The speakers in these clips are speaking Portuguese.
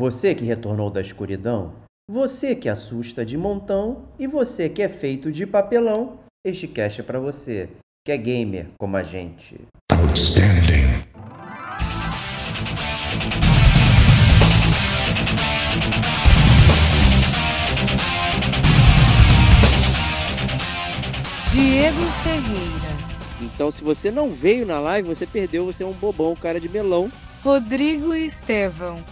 Você que retornou da escuridão, você que assusta de montão e você que é feito de papelão, este cast é para você, que é gamer como a gente. Outstanding. Diego Ferreira. Então, se você não veio na live, você perdeu, você é um bobão, cara de melão. Rodrigo Estevão.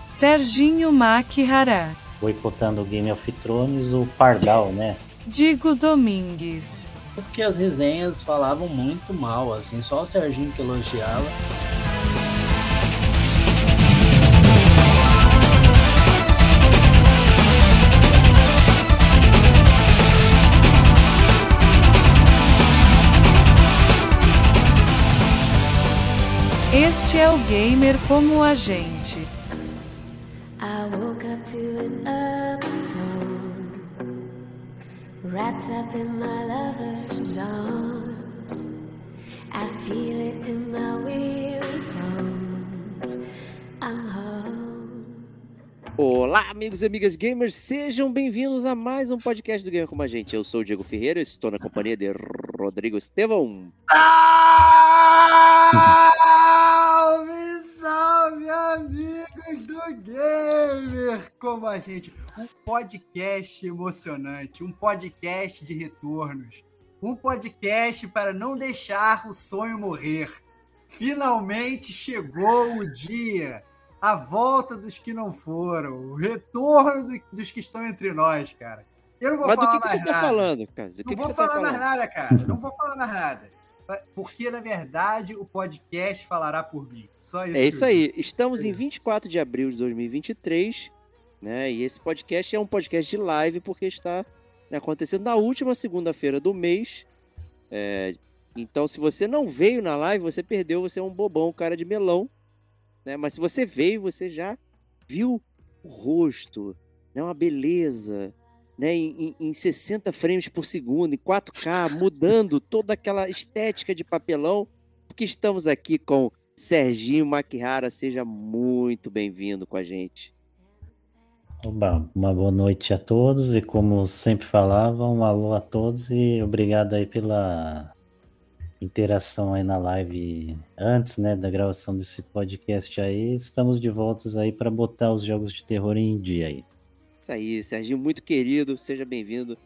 Serginho Makihara. Boicotando o Game of Thrones, o Pardal, né? Digo Domingues. Porque as resenhas falavam muito mal, assim, só o Serginho que elogiava. Este é o gamer como a gente. I woke up feeling up wrapped up in my lover's arms. I feel it in my weary bones. I'm home. Olá, amigos e amigas gamers, sejam bem-vindos a mais um podcast do Gamer Como a Gente. Eu sou o Diego Ferreira, estou na companhia de Rodrigo Estevão. Salve, salve, amigos do Gamer! Como a gente, um podcast emocionante, um podcast de retornos, um podcast para não deixar o sonho morrer. Finalmente chegou o dia, a volta dos que não foram, o retorno do- dos que estão entre nós, cara. Eu não vou Mas do falar que, que mais você tá nada. falando, cara? Do que Não que vou você tá falar mais falando? nada, cara. Não vou falar mais nada. Porque, na verdade, o podcast falará por mim. Só isso. É que isso aí. Estamos em É. 24 de abril de 2023, né? E esse podcast é um podcast de live porque está né, acontecendo na última segunda-feira do mês. É, então, se você não veio na live, você perdeu, você é um bobão, cara de melão. Né? Mas se você veio, você já viu o rosto, né? Uma beleza, né? Em, em- em 60 frames por segundo, em 4K, mudando toda aquela estética de papelão, porque estamos aqui com Serginho Makihara, seja muito bem-vindo com a gente. Oba, uma boa noite a todos e como sempre falava, um alô a todos e obrigado aí pela interação aí na live antes, né, da gravação desse podcast aí. Estamos de voltas aí para botar os jogos de terror em dia aí. Isso aí, Serginho, muito querido, seja bem-vindo.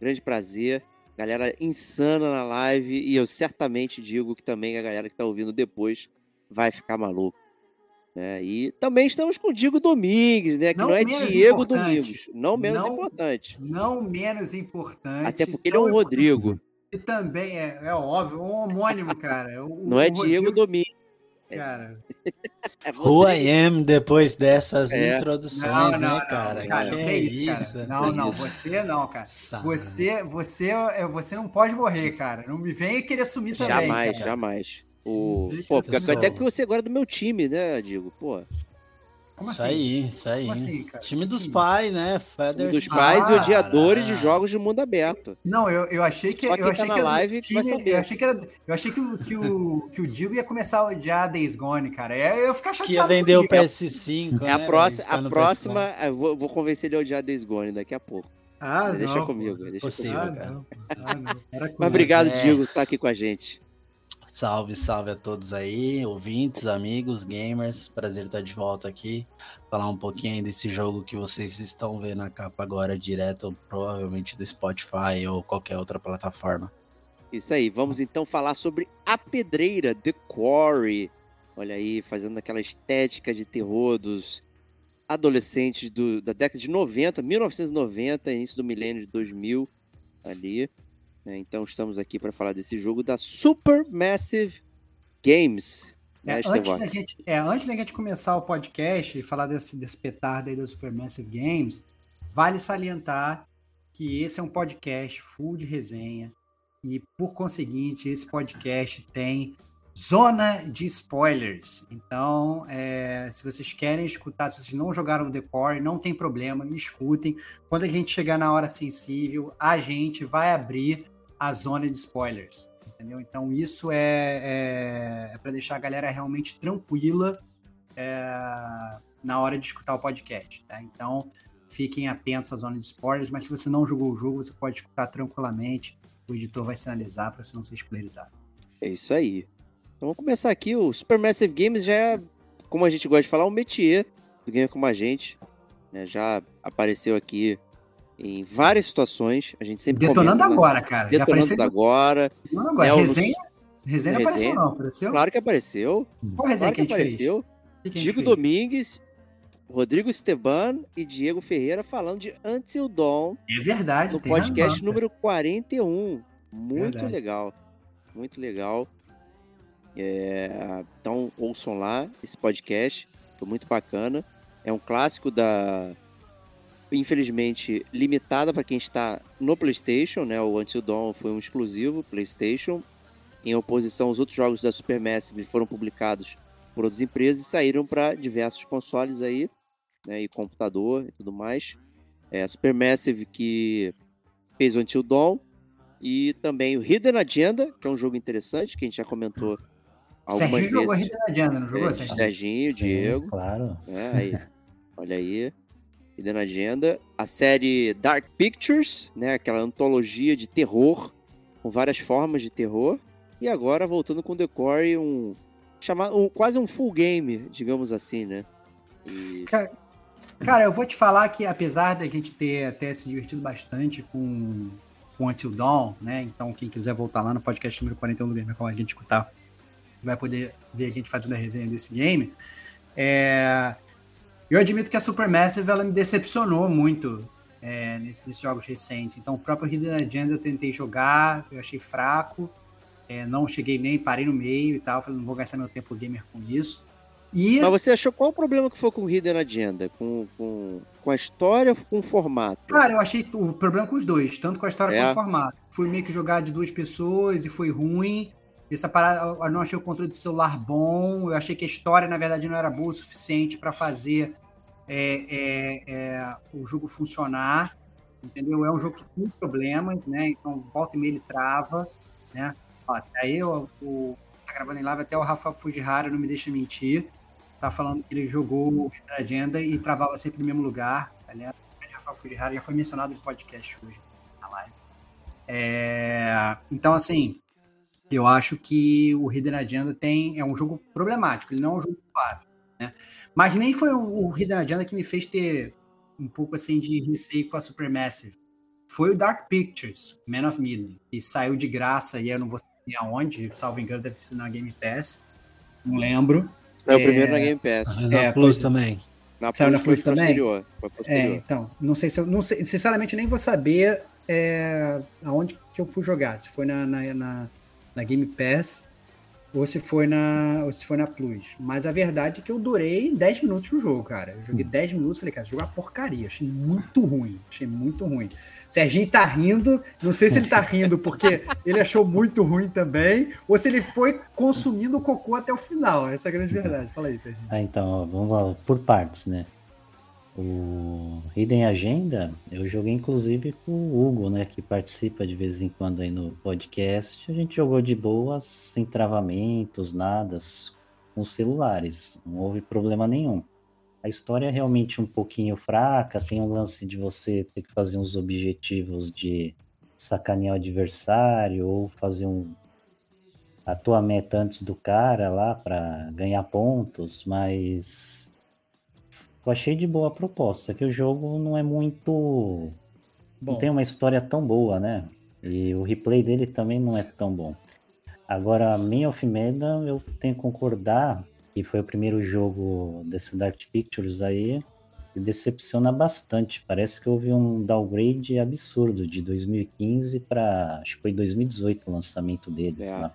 Grande prazer. Galera insana na live e eu certamente digo que também a galera que tá ouvindo depois vai ficar maluco. né? E também estamos com o Diego Domingues, né? Que não, Não é Diego importante. Domingos, não menos Não- importante. Não menos importante. Até porque ele é um Rodrigo, E também é, é óbvio, um homônimo, cara. O- não é o Diego Rodrigo, Domingos. Cara, É Who. I am depois dessas É. introduções, não, não, né, não, cara? cara, que que é isso, isso? cara. Não, não, você não, cara. Você, você, é- você não pode morrer, cara. Não me venha querer sumir também. Jamais, cara. jamais. O... Pô, que até porque você agora é do meu time, né, Diego? Pô, Como Isso assim? aí, isso aí. Como assim, cara? Time dos Time? pais, né? Feathers. dos pais e Ah, odiadores de jogos de mundo aberto. Não, eu, eu achei que Só eu tá achei na que live time, eu achei que era, eu achei que o que o que o Digo ia começar a odiar Days Gone, cara. Eu eu ia ficar chateado. Que ia com vender o Diego. PS5. É a, né, próxima, velho? Ficar a próxima, PS4. eu vou, vou convencer ele a odiar Days Gone daqui a pouco. Ah, deixa não, comigo, deixa Possível, Ah, cara. não. Ah, não. Para com Mas obrigado, é. Diego, por estar aqui com a gente. Salve, salve a todos aí, ouvintes, amigos, gamers. Prazer estar de volta aqui. Falar um pouquinho desse jogo que vocês estão vendo na capa agora, direto, provavelmente do Spotify ou qualquer outra plataforma. Isso aí, vamos então falar sobre A Pedreira, The Quarry. Olha aí, fazendo aquela estética de terror dos adolescentes do- da década de 90, 1990, início do milênio de 2000, ali. Né? Então estamos aqui para falar desse jogo da Supermassive Games. É, né, antes, da gente, é, antes da gente começar o podcast e falar desse, desse petardo aí da Supermassive Games, vale salientar que esse é um podcast full de resenha e, por conseguinte, esse podcast tem zona de spoilers. Então, é, se vocês querem escutar, se vocês não jogaram o Decore, não tem problema, escutem. Quando a gente chegar na hora sensível, a gente vai abrir a zona de spoilers. entendeu? Então isso é, é, é para deixar a galera realmente tranquila é, na hora de escutar o podcast, tá? Então fiquem atentos à zona de spoilers, mas se você não jogou o jogo, você pode escutar tranquilamente. O editor vai sinalizar para você não ser spoilerizado. É isso aí. Então vamos começar aqui. O Supermassive Games já é, como a gente gosta de falar, um métier do Game Como a Gente. Né? Já apareceu aqui em várias situações. A gente sempre Detonando comenta, né? agora, cara. Detonando apareceu agora. Detonando agora. É, o- resenha, resenha não apareceu, não. Apareceu? Claro que apareceu. Qual resenha Claro que que apareceu. Que Diego? Domingues, Rodrigo Esteban e Diego Ferreira falando de Until Dawn É verdade, no podcast razão, número 41. Muito Verdade. legal. Muito legal. É, então ouçam lá esse podcast. Foi muito bacana. É um clássico da. Infelizmente, limitada para quem está no PlayStation, né? O Until Dawn foi um exclusivo PlayStation. Em oposição aos outros jogos da Supermassive foram publicados por outras empresas e saíram para diversos consoles aí, né? E computador e tudo mais. É a Supermassive que fez o Until Dawn e também o Hidden Agenda, que é um jogo interessante que a gente já comentou algumas Serginho jogou a vezes. Hidden Agenda, não jogou, É, Serginho? Serginho, Sim, Diego, Claro. né? Aí, olha aí. Hidden Agenda. A série Dark Pictures, né? Aquela antologia de terror, com várias formas de terror. E agora voltando com o Decore, um, chamado, um quase um full game, digamos assim, né? E- Ca- Cara, eu vou te falar que apesar da gente ter até se divertido bastante com, com Until Dawn, né? Então, quem quiser voltar lá no podcast número 41 do Gamer, como a gente escutar, vai poder ver a gente fazendo a resenha desse game. É, Eu admito que a Supermassive ela me decepcionou muito é, nesse- nesses jogos recentes. Então, o próprio Hidden Agenda eu tentei jogar, eu achei fraco. é, não cheguei nem, parei no meio e tal. Falei, não vou gastar meu tempo gamer com isso. E Mas você achou qual o problema que foi com o Hidden Agenda? Com, com, com a história ou com o formato? Cara, eu achei o problema com os dois, tanto com a história É? quanto com o formato. Fui meio que jogar de duas pessoas e foi ruim. Essa parada, eu não achei o controle do celular bom. Eu achei que a história, na verdade, não era boa o suficiente para fazer é, é, é, o jogo funcionar. Entendeu? É um jogo que tem problemas, né? Então, volta e meia ele trava, né? Ó, aí o, o tá gravando em live até o Rafa Fujihara não me deixa mentir. Tá falando que ele jogou o Agenda e travava sempre no mesmo lugar. Aliás, grande Rafael Fujihara já foi mencionado no podcast hoje, na live. É, então, assim, eu acho que o Hidden Agenda tem, é um jogo problemático, ele não é um jogo suave, né? Mas nem foi o, o Hidden Agenda que me fez ter um pouco assim de receio com a Supermassive. Foi o Dark Pictures, Man of Midden, que saiu de graça e eu não vou saber aonde, salvo engano, deve sido na Game Pass. Não lembro. Saiu É, primeiro na Game Pass. Na É, Plus é. também. Na Saiu na foi Plus também? posterior. Foi É, posterior. então, não sei se eu. Não sei, sinceramente, nem vou saber é, aonde que eu fui jogar. Se foi na, na, na, na Game Pass ou se foi na, ou se foi na Plus. Mas a verdade é que eu durei 10 minutos no jogo, cara. Eu joguei 10 minutos e falei, cara, esse jogo é uma porcaria. Achei muito ruim. Achei muito ruim. Serginho tá rindo. Não sei se ele tá rindo porque ele achou muito ruim também, ou se ele foi consumindo o cocô até o final. Essa é a grande verdade. Fala aí, Serginho. Ah, então, ó, vamos lá, por partes, né? O Hidden Agenda, eu joguei inclusive com o Hugo, né? Que participa de vez em quando aí no podcast. A gente jogou de boas, sem travamentos, nada, com celulares. Não houve problema nenhum. A história é realmente um pouquinho fraca, tem um lance de você ter que fazer uns objetivos de sacanear o adversário ou fazer um a tua meta antes do cara lá para ganhar pontos, mas eu achei de boa a proposta, que o jogo não é muito Bom, não tem uma história tão boa, né? E o replay dele também não é tão bom. Agora, Man of Medan, eu tenho que concordar que foi o primeiro jogo desse Dark Pictures aí, que decepciona bastante. Parece que houve um downgrade absurdo de 2015 para acho que foi 2018 o lançamento deles É. lá.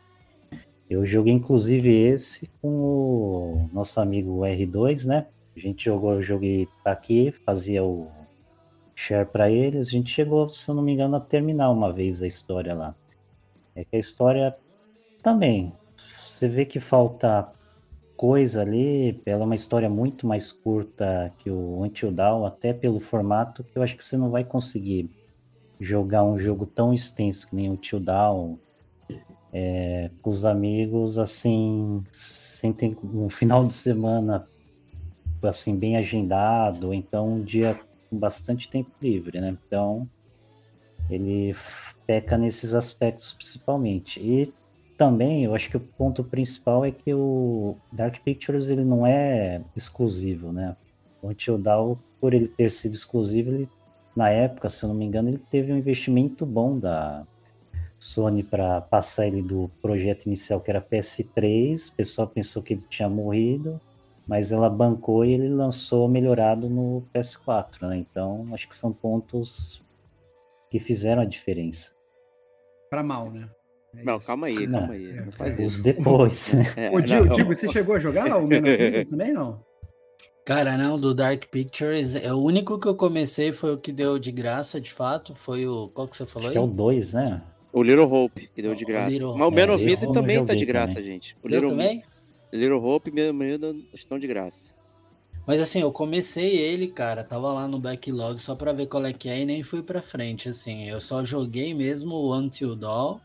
Eu joguei inclusive esse com o nosso amigo R2, né? A gente jogou, eu joguei aqui, fazia o share para eles. A gente chegou, se eu não me engano, a terminar uma vez a história lá. É que a história também, você vê que falta coisa ali, ela é uma história muito mais curta que o Until Dawn, até pelo formato, que eu acho que você não vai conseguir jogar um jogo tão extenso que nem o Until Dawn, é, com os amigos, assim, sem ter um final de semana assim bem agendado, então um dia com bastante tempo livre, né? Então ele peca nesses aspectos principalmente. E também eu acho que o ponto principal é que o Dark Pictures ele não é exclusivo, né? O Until Dawn, por ele ter sido exclusivo, ele, na época, se eu não me engano, ele teve um investimento bom da Sony para passar ele do projeto inicial que era PS3. O pessoal pensou que ele tinha morrido, mas ela bancou e ele lançou melhorado no PS4, né? Então, acho que são pontos que fizeram a diferença. Para mal, né? É não, isso. calma aí, calma aí. Não, faz isso. Depois. É, Ô, Digo, Digo, você chegou a jogar o Man também, não? Cara, não, do Dark Pictures, é o único que eu comecei foi o que deu de graça, de fato, foi o, qual que você falou aí? é o 2, né? O Little Hope, que deu de graça. Little... Mas o Man of Medan também tá de graça, também. gente. O Little, também? Little Hope e Man of estão de graça. Mas assim, eu comecei ele, cara, tava lá no backlog só pra ver qual é que é e nem fui pra frente, assim. Eu só joguei mesmo o Until Dawn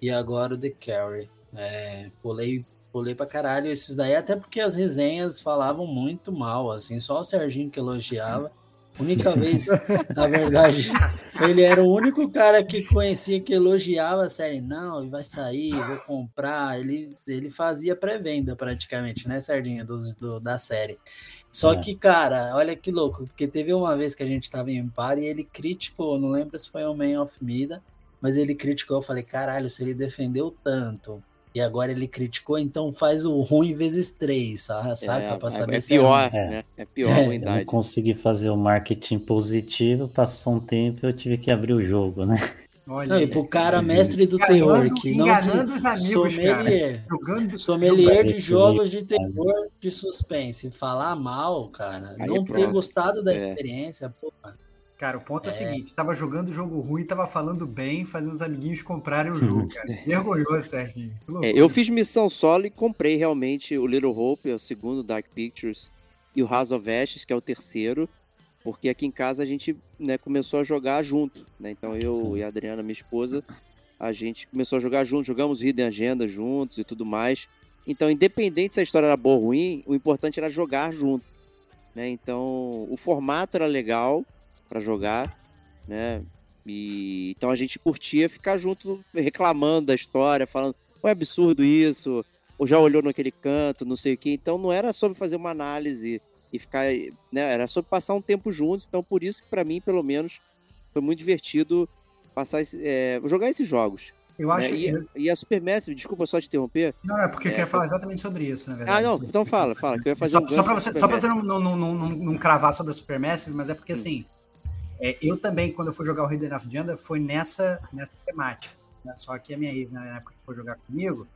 e agora o The Carry. É, pulei pulei pra caralho esses daí, até porque as resenhas falavam muito mal, assim, só o Serginho que elogiava. Única vez, na verdade, ele era o único cara que conhecia que elogiava a série. Não, vai sair, vou comprar. Ele, ele fazia pré-venda praticamente, né, Sardinha, do, do, da série. Só é. que, cara, olha que louco, porque teve uma vez que a gente tava em par e ele criticou, não lembro se foi o Man of Mida, mas ele criticou. Eu falei, caralho, se ele defendeu tanto e agora ele criticou, então faz o ruim vezes três, saca? É, pra saber é, se pior, é, né? É pior a ruindade. Eu não consegui fazer o marketing positivo, passou um tempo eu tive que abrir o jogo, né? Olha, não, e pro cara mestre do terror, que não enganando os amigos, sommelier, jogando, sommelier de jogos de terror, de suspense, falar mal, cara, Aí não ter gostado da é. experiência, porra. Cara, o ponto é, é o seguinte: tava jogando jogo ruim, tava falando bem, fazendo os amiguinhos comprarem o jogo, cara. Vergonhoso, Serginho. É, eu fiz missão solo e comprei realmente o Little Hope, é o segundo Dark Pictures, e o House of Ashes, que é o terceiro, porque aqui em casa a gente né, começou a jogar junto, né? Então eu Sim. e a Adriana, minha esposa, a gente começou a jogar junto, jogamos Hidden Agenda juntos e tudo mais. Então, independente se a história era boa ou ruim, o importante era jogar junto. Né? Então, o formato era legal, para jogar, né? E então a gente curtia ficar junto reclamando da história, falando, é absurdo isso, ou já olhou naquele canto, não sei o que. Então não era sobre fazer uma análise e ficar, né? Era sobre passar um tempo juntos. Então por isso que para mim, pelo menos, foi muito divertido passar esse, é, jogar esses jogos. Eu acho né? e, e, a Supermassive, desculpa só te interromper. Não, é porque é, eu quero falar exatamente sobre isso, na verdade. Ah, não, então fala, fala, que eu ia fazer só, um só para você, só pra você não, não, não, não, não cravar sobre a Supermassive, mas é porque hum. assim, é, eu também, quando eu fui jogar o Hidden of Janda, foi nessa, nessa temática. Né? Só que a minha ex, na época que foi jogar comigo,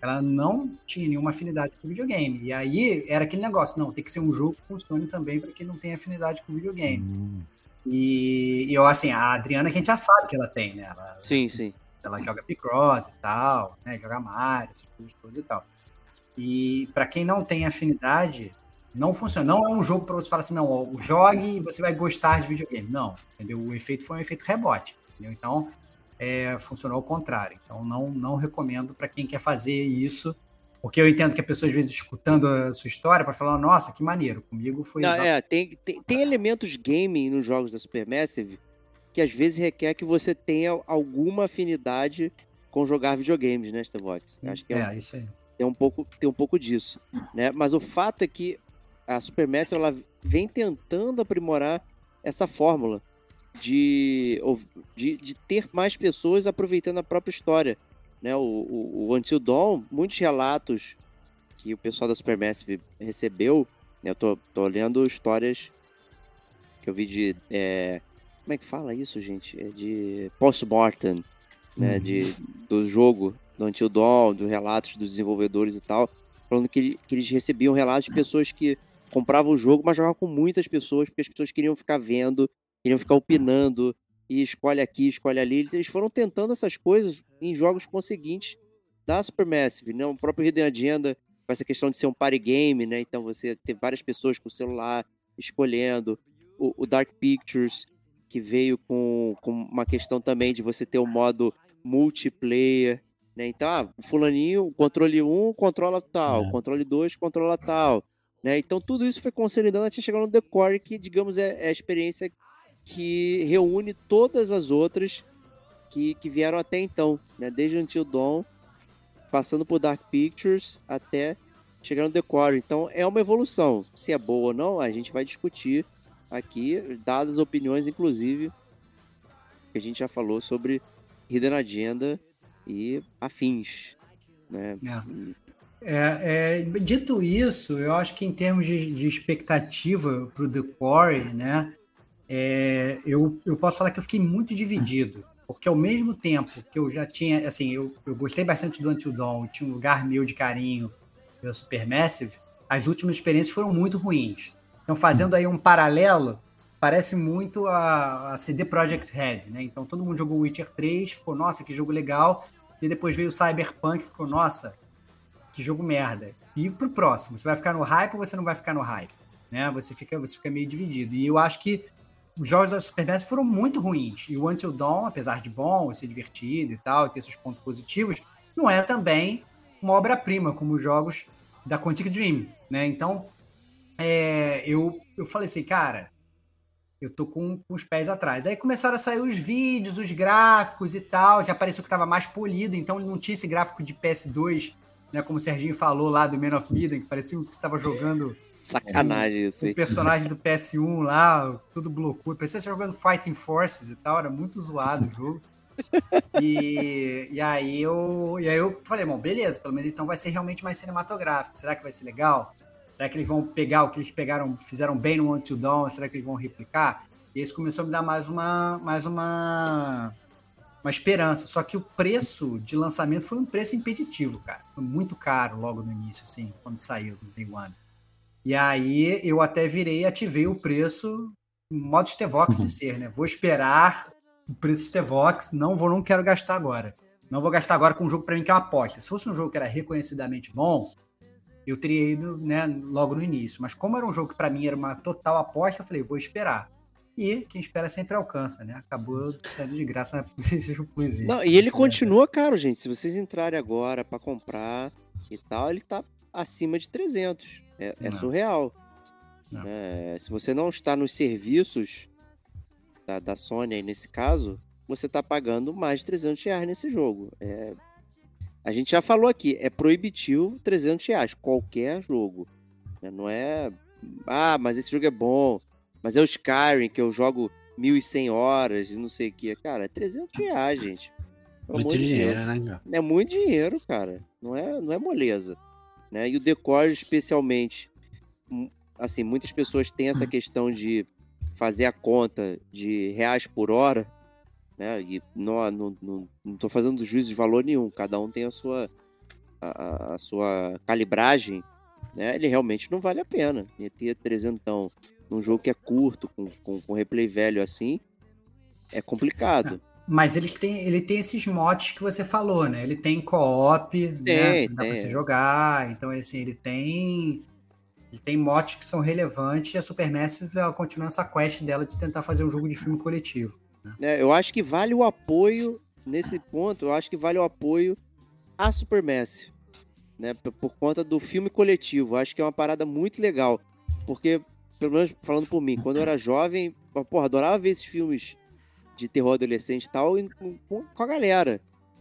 ela não tinha nenhuma afinidade com videogame. E aí era aquele negócio, não, tem que ser um jogo que funcione também para quem não tem afinidade com videogame. Hum. E, e, eu, assim, a Adriana, a gente já sabe que ela tem, né? Ela, sim, sim. Ela joga Picross e tal, né? Joga Mario, essas coisas e tal. E para quem não tem afinidade, não funciona. Não é um jogo para você falar assim, não, ó, jogue e você vai gostar de videogame. Não, entendeu? O efeito foi um efeito rebote. Entendeu? Então, é, funcionou ao contrário. Então, não, não recomendo para quem quer fazer isso, porque eu entendo que a pessoa, às vezes, escutando a sua história, para falar, nossa, que maneiro, comigo foi. Não, é, tem, tem, tem, elementos gaming nos jogos da Supermassive que às vezes requer que você tenha alguma afinidade com jogar videogames, né, Starbox? Acho que é, é isso aí. Tem um pouco, tem um pouco disso, né? Mas o fato é que a Supermassive ela vem tentando aprimorar essa fórmula de, de, de, ter mais pessoas aproveitando a própria história. Né? O, o, o Until Dawn, muitos relatos que o pessoal da Supermassive recebeu, né? eu tô, tô lendo histórias que eu vi de. É, como é que fala isso, gente? É de post-mortem, né? Uhum. De, do jogo, do Until Dawn, dos relatos dos desenvolvedores e tal, falando que, que eles recebiam relatos de pessoas que comprava o jogo, mas jogava com muitas pessoas, porque as pessoas queriam ficar vendo, queriam ficar opinando, e escolhe aqui, escolhe ali. Eles foram tentando essas coisas em jogos conseguintes da Supermassive, né? O próprio Hidden Agenda, com essa questão de ser um party game, né? Então você ter várias pessoas com o celular escolhendo. O, o Dark Pictures, que veio com, com uma questão também de você ter o um modo multiplayer, Né? Então, ah, o fulaninho, controle 1 controla tal, É. controle 2 controla tal. Né? Então, tudo isso foi consolidando até chegar no Decore, que, digamos, é, é a experiência que reúne todas as outras que, que vieram até então, né? Desde Until Dawn, passando por Dark Pictures até chegar no Decore. Então, é uma evolução. Se é boa ou não, a gente vai discutir aqui, dadas opiniões, inclusive, que a gente já falou sobre Hidden Agenda e afins, né? É, é, dito isso, eu acho que em termos de, de expectativa para o The Quarry, né, é, eu, eu posso falar que eu fiquei muito dividido, porque ao mesmo tempo que eu já tinha, assim, eu, eu gostei bastante do Until Dawn, tinha um lugar meu de carinho pelo Supermassive, as últimas experiências foram muito ruins. Então, fazendo aí um paralelo, parece muito a, a CD Projekt Red, né? Então, todo mundo jogou Witcher 3, ficou, nossa, que jogo legal, e depois veio o Cyberpunk, ficou, nossa, que jogo merda. E pro próximo, você vai ficar no hype ou você não vai ficar no hype? Né? Você fica, você fica meio dividido. E eu acho que os jogos da Supermassive foram muito ruins. E o Until Dawn, apesar de bom, ser divertido e tal, ter seus pontos positivos, não é também uma obra-prima, como os jogos da Quantic Dream, né? Então, é, eu, eu falei assim, cara, eu tô com, com os pés atrás. Aí começaram a sair os vídeos, os gráficos e tal, já pareceu que tava mais polido, então não tinha esse gráfico de PS2, né? Como o Serginho falou lá do Man of Medan, que parecia que você estava jogando Sacanagem isso o personagem do PS1 lá, tudo bloqueado. Parecia que você jogando Fighting Forces e tal, era muito zoado o jogo. E, e, aí eu, e aí eu falei, bom, beleza, pelo menos então vai ser realmente mais cinematográfico. Será que vai ser legal? Será que eles vão pegar o que eles pegaram, fizeram bem no Until Dawn? Será que eles vão replicar? E isso começou a me dar mais uma, mais uma, uma esperança. Só que o preço de lançamento foi um preço impeditivo, cara. Foi muito caro logo no início, assim, quando saiu no Day One. E aí eu até virei e ativei o preço em modo Stevox de ser, né? Vou esperar o preço Stevox, não vou, não quero gastar agora. Não vou gastar agora com um jogo para mim que é uma aposta. Se fosse um jogo que era reconhecidamente bom, eu teria ido, né, logo no início. Mas como era um jogo que para mim era uma total aposta, eu falei, vou esperar. E quem espera sempre alcança, né? Acabou saindo de graça na PlayStation Plus. Não, e ele assim, continua caro, gente. Se vocês entrarem agora pra comprar e tal, ele tá acima de 300. É, é surreal. É, se você não está nos serviços da, da Sony aí nesse caso, você tá pagando mais de 300 reais nesse jogo. É, a gente já falou aqui, é proibitivo 300 reais, qualquer jogo. né? Não é, ah, mas esse jogo é bom, mas é o Skyrim que eu jogo 1.100 horas e não sei o que. Cara, é 300 reais, gente. Pelo Muito dinheiro, Deus. né, cara? É muito dinheiro, cara. Não é, não é moleza. Né? E o Decore, especialmente, assim, muitas pessoas têm essa questão de fazer a conta de reais por hora, né? E não, não, não, não tô fazendo juízo de valor nenhum, cada um tem a sua, a, a- sua calibragem, né? Ele realmente não vale a pena. Meter trezentão num jogo que é curto, com, com, com replay velho assim, é complicado. Mas ele tem, ele tem esses motes que você falou, né? Ele tem co-op, né? Dá tem. pra você jogar. Então, assim, ele tem. Ele tem motes que são relevantes e a Supermassive ela continua essa quest dela de tentar fazer um jogo de filme coletivo. né, eu acho que vale o apoio nesse ponto. Eu acho que vale o apoio à Supermassive, né? Por conta do filme coletivo. Eu acho que é uma parada muito legal, porque pelo menos falando por mim, quando eu era jovem, eu, porra, adorava ver esses filmes de terror adolescente e tal com, com- a galera,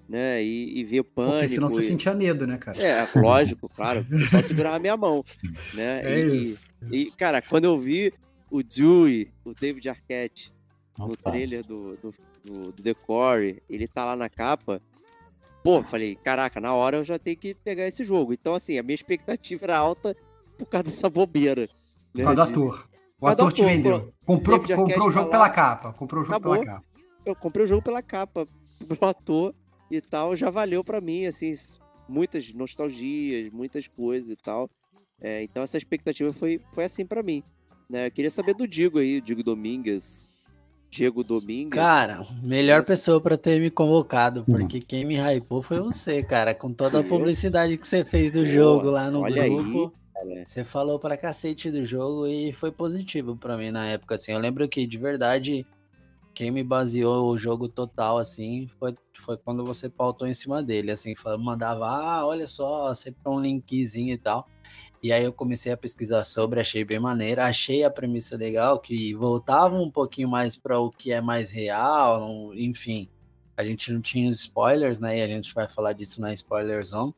né? E, e ver pânico. Porque senão você e- sentia medo, né, cara? É, lógico, claro. Pessoal segurava a minha mão, né? É e, isso. e, cara, quando eu vi o Dewey, o David Arquette, no Opa. trailer do, do, do, do Decore, ele tá lá na capa. Pô, falei, caraca, na hora eu já tenho que pegar esse jogo. Então, assim, a minha expectativa era alta por causa dessa bobeira. Por causa do ator. O do ator te ator, vendeu. Comprou, comprou o jogo pela capa. Comprou o jogo Acabou. pela capa. Eu comprei o jogo pela capa, pelo ator e tal, já valeu pra mim, assim, muitas nostalgias, muitas coisas e tal. É, então essa expectativa foi, foi assim pra mim. Né? Eu queria saber do Digo aí, Digo Domingues. Diego Domingues. Cara, melhor pessoa pra ter me convocado, porque quem me hypou foi você, cara. Com toda a publicidade que você fez do jogo lá no olha aí, grupo. Cara. Você falou pra cacete do jogo e foi positivo pra mim na época, assim. Eu lembro que, de verdade, quem me baseou o jogo total, assim, foi, foi quando você pautou em cima dele, assim, mandava, ah, olha só, sempre um linkzinho e tal. E aí eu comecei a pesquisar sobre, achei bem maneira, achei a premissa legal, que voltava um pouquinho mais para o que é mais real, enfim. A gente não tinha spoilers, né? E a gente vai falar disso na Spoiler Zone.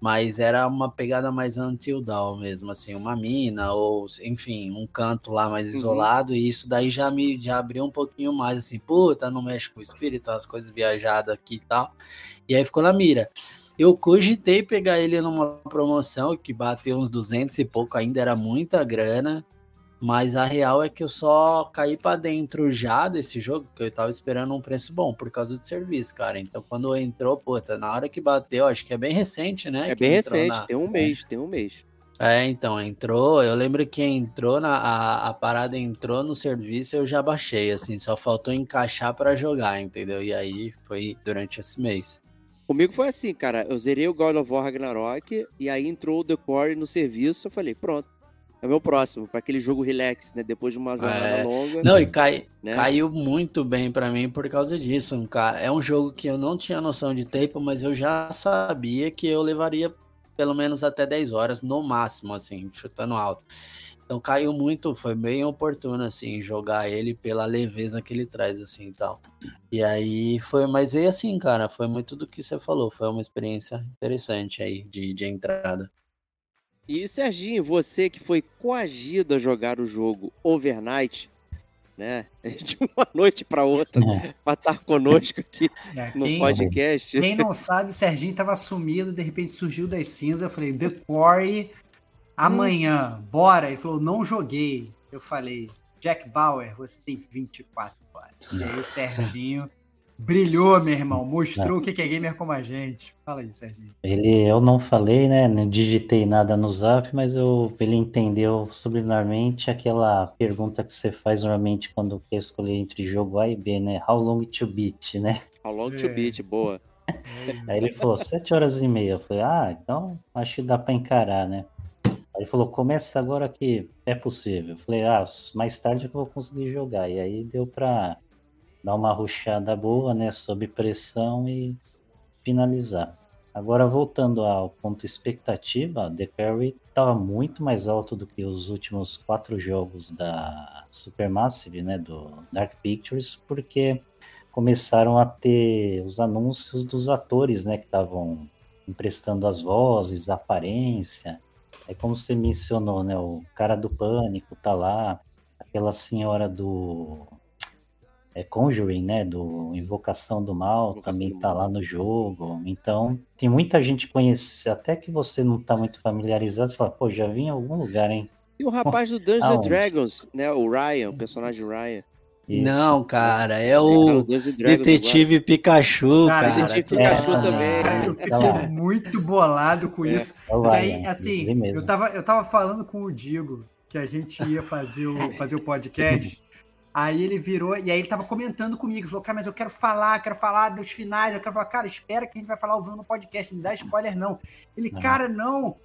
Mas era uma pegada mais Until Dawn mesmo, assim, uma mina, ou enfim, um canto lá mais isolado. Uhum. E isso daí já me já abriu um pouquinho mais, assim, puta, não mexe com o espírito, as coisas viajadas aqui e tal. E aí ficou na mira. Eu cogitei pegar ele numa promoção que bateu uns 200 e pouco, ainda era muita grana. Mas a real é que eu só caí para dentro já desse jogo, porque eu tava esperando um preço bom por causa do serviço, cara. Então quando entrou, puta, na hora que bateu, acho que é bem recente, né? É bem recente, na... tem um mês, tem um mês. É, então, entrou. Eu lembro que entrou na a, a parada entrou no serviço, eu já baixei, assim, só faltou encaixar para jogar, entendeu? E aí foi durante esse mês. Comigo foi assim, cara. Eu zerei o God of War Ragnarok e aí entrou o The Core no serviço. Eu falei, pronto. É o meu próximo, para aquele jogo relax, né? Depois de uma jornada é... longa. Não, e cai, né? caiu muito bem para mim por causa disso. É um jogo que eu não tinha noção de tempo, mas eu já sabia que eu levaria pelo menos até 10 horas no máximo, assim, chutando alto. Então caiu muito, foi bem oportuno, assim, jogar ele pela leveza que ele traz, assim, e tal. E aí foi, mas veio assim, cara, foi muito do que você falou, foi uma experiência interessante aí de, de entrada. E Serginho, você que foi coagido a jogar o jogo Overnight, né? De uma noite para outra, é. para estar conosco aqui é, no podcast. Quem não sabe, Serginho estava sumido, de repente surgiu das cinzas. Eu falei, The Quarry Amanhã, hum. bora. Ele falou, não joguei. Eu falei, Jack Bauer, você tem 24 horas. E aí o Serginho brilhou, meu irmão. Mostrou o que é gamer como a gente. Fala aí, Serginho. Ele, eu não falei, né? Não digitei nada no zap, mas eu, ele entendeu subliminarmente aquela pergunta que você faz normalmente quando quer escolher entre jogo A e B, né? How long to beat, né? How long é. to beat, boa. É aí ele falou, sete horas e meia. Eu falei, ah, então acho que dá para encarar, né? Aí ele falou, começa agora que é possível. Eu falei, ah, mais tarde eu vou conseguir jogar. E aí deu pra dar uma ruxada boa, né, sob pressão e finalizar. Agora, voltando ao ponto expectativa, The Carry estava muito mais alto do que os últimos quatro jogos da Supermassive, né, do Dark Pictures, porque começaram a ter os anúncios dos atores, né, que estavam emprestando as vozes, a aparência. É como você mencionou, né? O cara do pânico tá lá, aquela senhora do é, Conjuring, né? Do Invocação do Mal Invocação também do tá mal. lá no jogo. Então, tem muita gente conhece, até que você não tá muito familiarizado, você fala, pô, já vi em algum lugar, hein? E o rapaz do Dungeons Dragons, né? O Ryan, o personagem Ryan. Isso. Não, cara, é o Detetive agora. Pikachu, cara. cara Detetive Pikachu é, também. Eu fiquei muito bolado com é. isso. É, e aí, assim, eu tava, eu tava falando com o Digo que a gente ia fazer o, fazer o podcast. Aí ele virou, e aí ele tava comentando comigo, falou, cara, mas eu quero falar, quero falar dos finais, eu quero falar, cara, espera que a gente vai falar ao vivo no podcast, não dá spoiler, não. Ele, cara, não,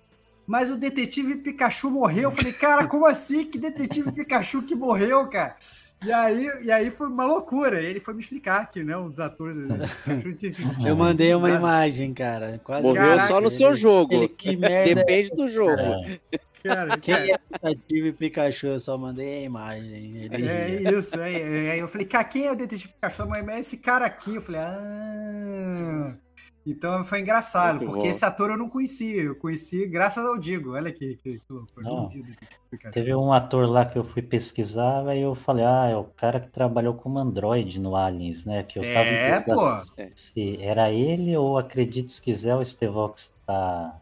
mas o detetive Pikachu morreu. Eu falei, cara, como assim? Que detetive Pikachu que morreu, cara? E aí, e aí foi uma loucura. Ele foi me explicar que né, um dos atores. Eu mandei uma imagem, cara. Quase Morreu Caraca, só no seu jogo. Ele, que merda. Depende do jogo. É. Cara, Quem cara... é detetive Pikachu? Eu só mandei a imagem. Ele... É isso, aí. É, é. Eu falei, cara, quem é o detetive Pikachu? Mas é esse cara aqui. Eu falei, ah. Então foi engraçado, Muito porque bom. esse ator eu não conhecia. Eu conheci graças ao Digo. Olha que, que, que loucura. Teve um ator lá que eu fui pesquisar, aí eu falei, ah, é o cara que trabalhou como Android no Aliens, né? Que eu tava é, pô. Se era ele ou, acredite se quiser, o Stevox tá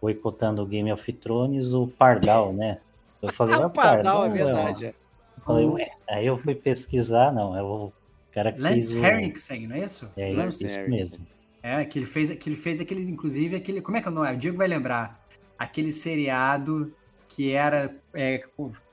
boicotando o Game of Thrones, o Pardal, né? Eu falei, ah, o Pardal, é verdade. Eu falei, ué. Aí eu fui pesquisar, não, é o cara que Lance fez Henriksen, não é isso? É Lance isso mesmo. É, que ele fez, que ele fez aqueles, inclusive, aquele. Como é que é o nome? O Diego vai lembrar. Aquele seriado que era. É,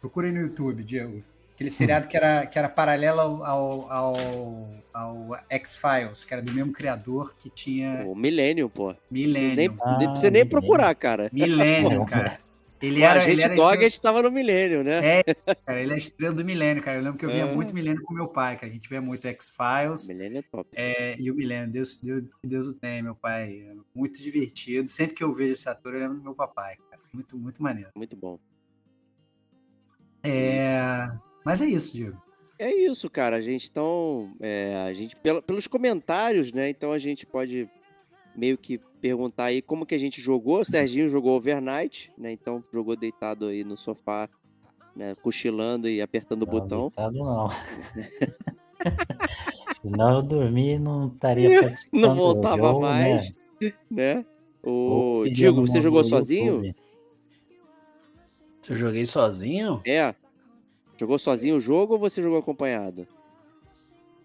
procura no YouTube, Diego. Aquele seriado que era, que era paralelo ao, ao, ao, X-Files, que era do mesmo criador que tinha. O Millennium, pô. Millennium. Não precisa nem, ah, nem procurar, cara. Millennium, cara. Ele era, agente ele era a Dog a estrela, gente tava no milênio, né? cara, ele é a estrela do milênio, cara. Eu lembro que eu via É. muito milênio com meu pai, cara. A gente via muito X-Files. Milênio é top. É, e o Milênio, Deus, Deus, Deus o tenha, meu pai. É Muito divertido. Sempre que eu vejo esse ator, eu lembro do meu papai, cara. Muito, muito maneiro. Muito bom. É, Mas é isso, Diego. É isso, cara. A gente então, é, a gente pela- pelos comentários, né? Então a gente pode meio que perguntar aí como que a gente jogou. O Serginho jogou overnight, né? Então jogou deitado aí no sofá, né? Cochilando e apertando o Não, botão. deitado não. Senão eu dormi e não estaria participando Não do voltava jogo, mais. Né? né? Ou O Diego, você jogou YouTube. sozinho? Se eu joguei sozinho? É. Jogou sozinho o jogo ou você jogou acompanhado?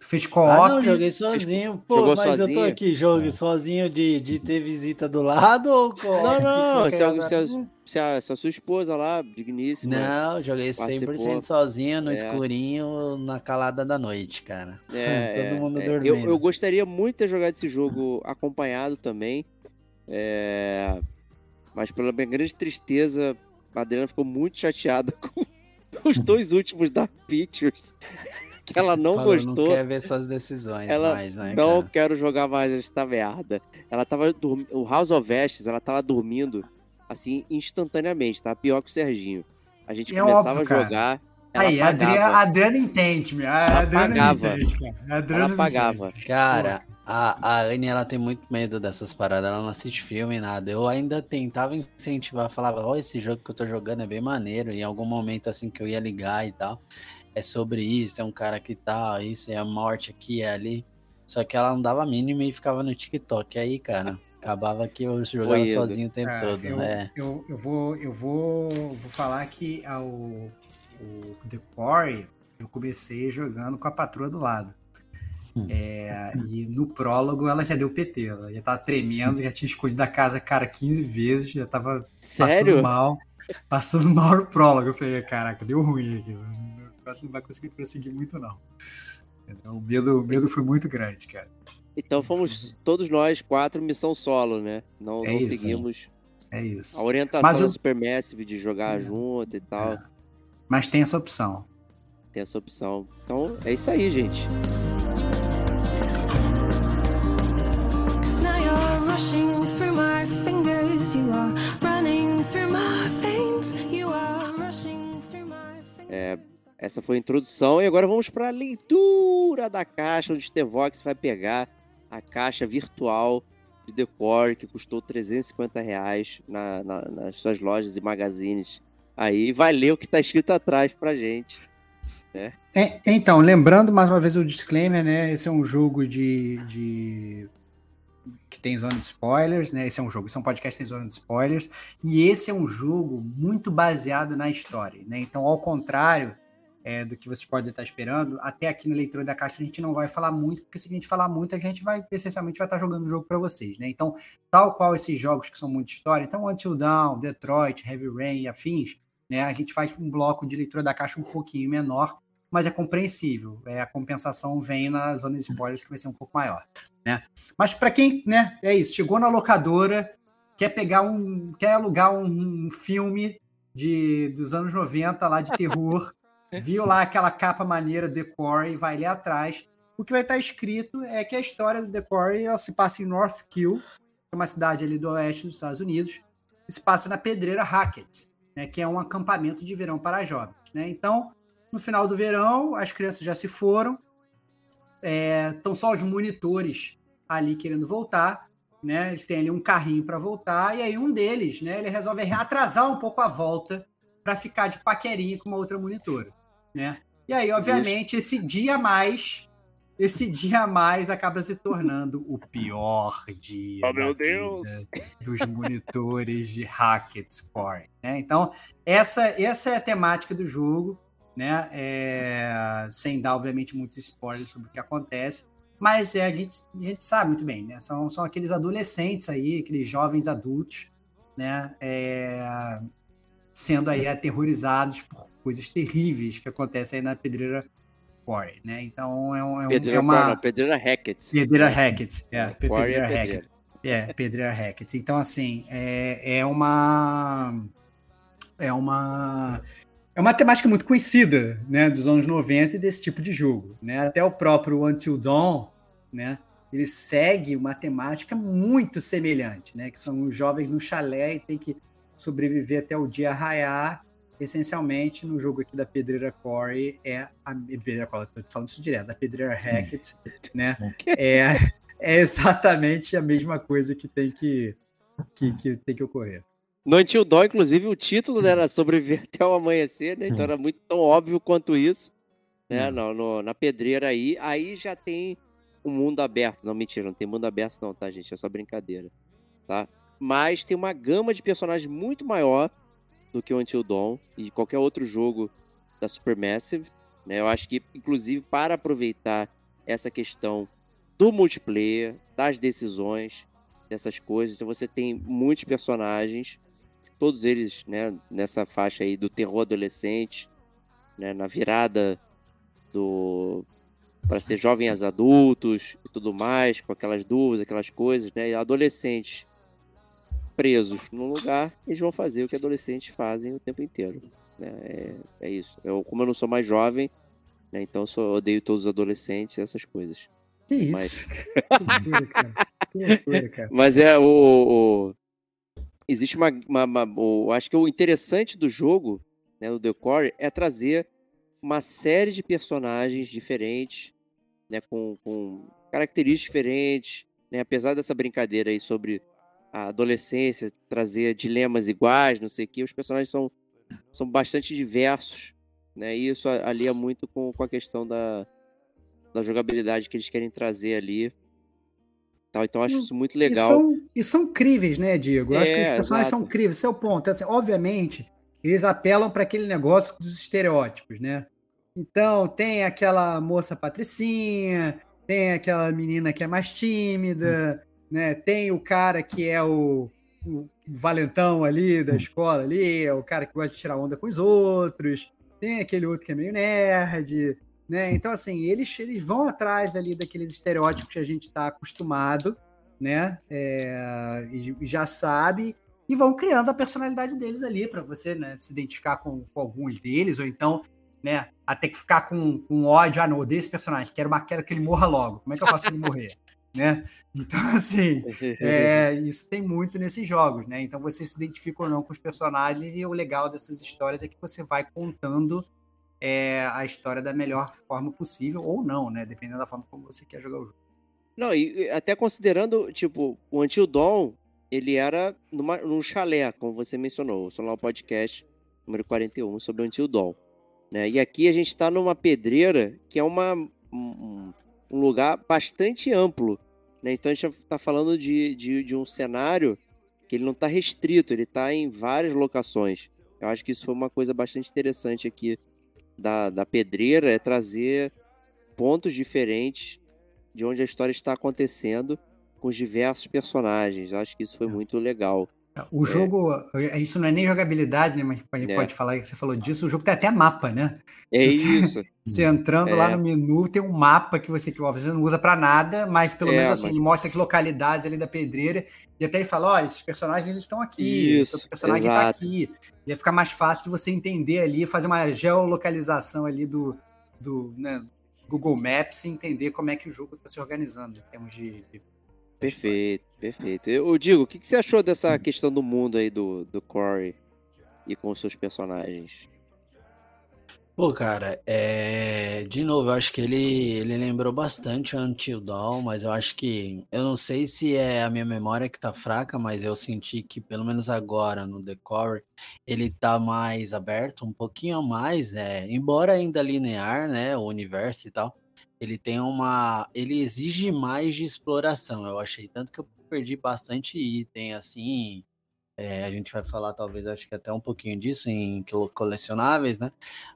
Fez Ah, co-op. não, joguei sozinho. Pô, Jogou mas eu tô sozinho? aqui, jogo É. sozinho de, de ter visita do lado ou co Não, não, se a, que se, a, se, a, se a sua esposa lá, digníssima. Não, joguei 100% Participou. sozinho, no É. escurinho, na calada da noite, cara. É, Todo é, mundo é. dormindo. Eu, eu gostaria muito de ter jogado esse jogo acompanhado também. É, Mas pela minha grande tristeza, a Adriana ficou muito chateada com os dois últimos Dark Pictures. Que ela não Falou, gostou. Não quer ver suas decisões Ela mais, né, não cara? quero jogar mais esta merda. Ela tava dormindo. O House of Ashes, ela tava dormindo assim instantaneamente, tá? Pior que o Serginho. A gente É começava óbvio, a cara. jogar. Ela Aí, a apagava. Adriana, a Adriana entende, meu. A Adriana apagava. entende, cara. A Adriana Ela apagava. entende. Cara, a, a Anne, ela tem muito medo dessas paradas, ela não assiste filme, nada. Eu ainda tentava incentivar, falava, ó, esse jogo que eu tô jogando é bem maneiro, em algum momento assim que eu ia ligar e tal, é sobre isso, é um cara que tá, isso, é a morte aqui, é ali. Só que ela não dava a mínima e ficava no TikTok. Aí, cara, acabava que eu jogava indo. sozinho o tempo É, todo, eu, né? eu, eu vou, eu vou, vou falar que ao, o The Quarry eu comecei jogando com a patroa do lado. É, e no prólogo ela já deu PT, ela já tava tremendo, já tinha escondido a casa, cara, 15 vezes, já tava Sério? passando mal, passando mal no prólogo. Eu falei, caraca, deu ruim aqui, o negócio não vai conseguir prosseguir muito não. Então, o medo, o medo foi muito grande, cara. Então fomos todos nós quatro missão solo, né? Não, É não isso. seguimos É isso. a orientação Mas da eu- Supermassive de jogar É. junto e tal. É. Mas tem essa opção. Tem essa opção. Então é isso aí, gente. Essa foi a introdução e agora vamos para a leitura da caixa, onde o Stevox vai pegar a caixa virtual de Decor que custou 350 reais na, na- nas suas lojas e magazines. Aí vai ler o que está escrito atrás pra gente. É, então, lembrando mais uma vez o disclaimer, né? Esse é um jogo de, de- que tem zona de spoilers, né? Esse é um jogo, esse é um podcast que tem zona de spoilers, e esse é um jogo muito baseado na história, né? Então, ao contrário é, do que vocês podem estar esperando, até aqui na leitura da caixa a gente não vai falar muito, porque se a gente falar muito, a gente vai essencialmente vai estar jogando o jogo para vocês, né? Então, tal qual esses jogos que são muito história, então Until Dawn, Detroit, Heavy Rain e afins, né? A gente faz um bloco de leitura da caixa um pouquinho menor, mas é compreensível. É, a compensação vem na zona de spoilers, que vai ser um pouco maior. Né? Mas para quem, né, é isso, chegou na locadora, quer pegar um. quer alugar um, um filme de, dos anos 90 lá de terror, viu lá aquela capa maneira Decor e vai ler atrás. O que vai estar escrito é que a história do Decor ela se passa em North Kill, que é uma cidade ali do oeste dos Estados Unidos, e se passa na pedreira Hackett, né, que é um acampamento de verão para jovens. Né? Então, no final do verão, as crianças já se foram, estão só os monitores ali querendo voltar, né? Eles têm ali um carrinho para voltar, e aí um deles, né, ele resolve atrasar um pouco a volta para ficar de paquerinha com uma outra monitora, né? E aí, obviamente, esse dia a mais, esse dia a mais acaba se tornando o pior dia Oh, meu Deus! dos monitores de Hackett Score, né? Então, essa, essa é a temática do jogo, né? É, sem dar, obviamente, muitos spoilers sobre o que acontece. Mas é, a, gente, a gente sabe muito bem, né? São, são aqueles adolescentes aí, aqueles jovens adultos, né? É, sendo aí aterrorizados por coisas terríveis que acontecem aí na pedreira Quarry, né? Então é, um, é, um- Pedreira, é uma não, Pedreira Hackett. pedreira Hackett, é, Quarry é pedreira Hackett. pedreira. É, Pedreira Hackett. Então, assim, é, é uma. é uma é uma temática muito conhecida, né, dos anos 90 e desse tipo de jogo, né? Até o próprio Until Dawn, né? Ele segue uma temática muito semelhante, né? Que são os jovens no chalé e tem que sobreviver até o dia raiar. Essencialmente, no jogo aqui da Pedreira Core é a Pedreira Core, tô falando isso direto, da Pedreira Hackett, né? É, é exatamente a mesma coisa que tem que, que, que tem que ocorrer. No Until Dawn, inclusive, o título né, era Sobreviver até o Amanhecer, né? Então era muito tão óbvio quanto isso. Né? No, no- na pedreira aí. Aí já tem um mundo aberto. Não, mentira, não tem mundo aberto não, tá, gente? É só brincadeira. Tá? Mas tem uma gama de personagens muito maior do que o Until Dawn e qualquer outro jogo da Supermassive. Né? Eu acho que, inclusive, para aproveitar essa questão do multiplayer, das decisões, dessas coisas, então você tem muitos personagens todos eles, né, nessa faixa aí do terror adolescente, né, na virada do para ser jovens adultos e tudo mais, com aquelas dúvidas, aquelas coisas, né, e adolescentes presos num lugar, eles vão fazer o que adolescentes fazem o tempo inteiro, né, é, é isso. Eu, como eu não sou mais jovem, né, então eu só odeio todos os adolescentes e essas coisas. Que isso? Mas- Que loucura, cara. Que loucura, cara. Mas é o. o- existe uma. uma- uma- acho que o interessante do jogo, né, do The é trazer uma série de personagens diferentes, né, com, com características diferentes, né, apesar dessa brincadeira aí sobre a adolescência, trazer dilemas iguais, não sei o que, os personagens são, são bastante diversos, né, e isso alia muito com, com a questão da, da jogabilidade que eles querem trazer ali. Tal, então eu acho isso muito E legal. são, e são críveis, né, Diego? Eu acho que os É, personagens são exato. críveis, esse é o ponto. Assim, obviamente, eles apelam para aquele negócio dos estereótipos, né? Então, tem aquela moça patricinha, tem aquela menina que é mais tímida, né? Tem o cara que é o, o valentão ali da escola ali, é o cara que gosta de tirar onda com os outros, tem aquele outro que é meio nerd, né? Então, assim, eles, eles vão atrás ali daqueles estereótipos que a gente está acostumado, né? É, e e já sabe, e vão criando a personalidade deles ali para você né, se identificar com, com alguns deles, ou então, né, até que ficar com, com ódio, ah, não, odeio esse personagem, quero, quero que ele morra logo. Como é que eu faço para ele morrer? né? Então, assim, é, isso tem muito nesses jogos, né? Então você se identifica ou não com os personagens, e o legal dessas histórias é que você vai contando é, a história da melhor forma possível, ou não, né? Dependendo da forma como você quer jogar o jogo. Não, e até considerando, tipo, o Until Dawn, ele era numa, num chalé, como você mencionou, o Solar Podcast número 41 sobre o Until Dawn. Né? E aqui a gente tá numa pedreira que é uma, um, um lugar bastante amplo. Né? Então a gente tá falando de, de, de um cenário que ele não tá restrito, ele tá em várias locações. Eu acho que isso foi uma coisa bastante interessante aqui da, da pedreira, é trazer pontos diferentes de onde a história está acontecendo com os diversos personagens. Eu acho que isso foi muito legal. O jogo, é, isso não é nem jogabilidade, né? Mas a gente É. pode falar que você falou disso. O jogo tem até mapa, né? É Você- isso. Você entrando lá É. no menu, tem um mapa que você, que ó, você não usa pra nada, mas pelo É, menos assim, mas- ele mostra que localidades ali da pedreira, e até ele fala: olha, esses personagens eles estão aqui, esse Isso, outro personagem está exato. aqui. E aí fica mais fácil de você entender ali, fazer uma geolocalização ali do, do né, Google Maps e entender como é que o jogo está se organizando em termos de. de- Perfeito, perfeito. Eu digo, o que, que você achou dessa questão do mundo aí do, do Corey e com os seus personagens? Pô, cara, é... de novo, eu acho que ele, ele lembrou bastante Until Dawn, mas eu acho que. Eu não sei se é a minha memória que tá fraca, mas eu senti que, pelo menos agora no Decore, ele tá mais aberto, um pouquinho a mais, é... embora ainda linear, né? O universo e tal, ele tem uma. Ele exige mais de exploração, eu achei. Tanto que eu perdi bastante item, assim. é, a gente vai falar, talvez, acho que até um pouquinho disso em colecionáveis, né?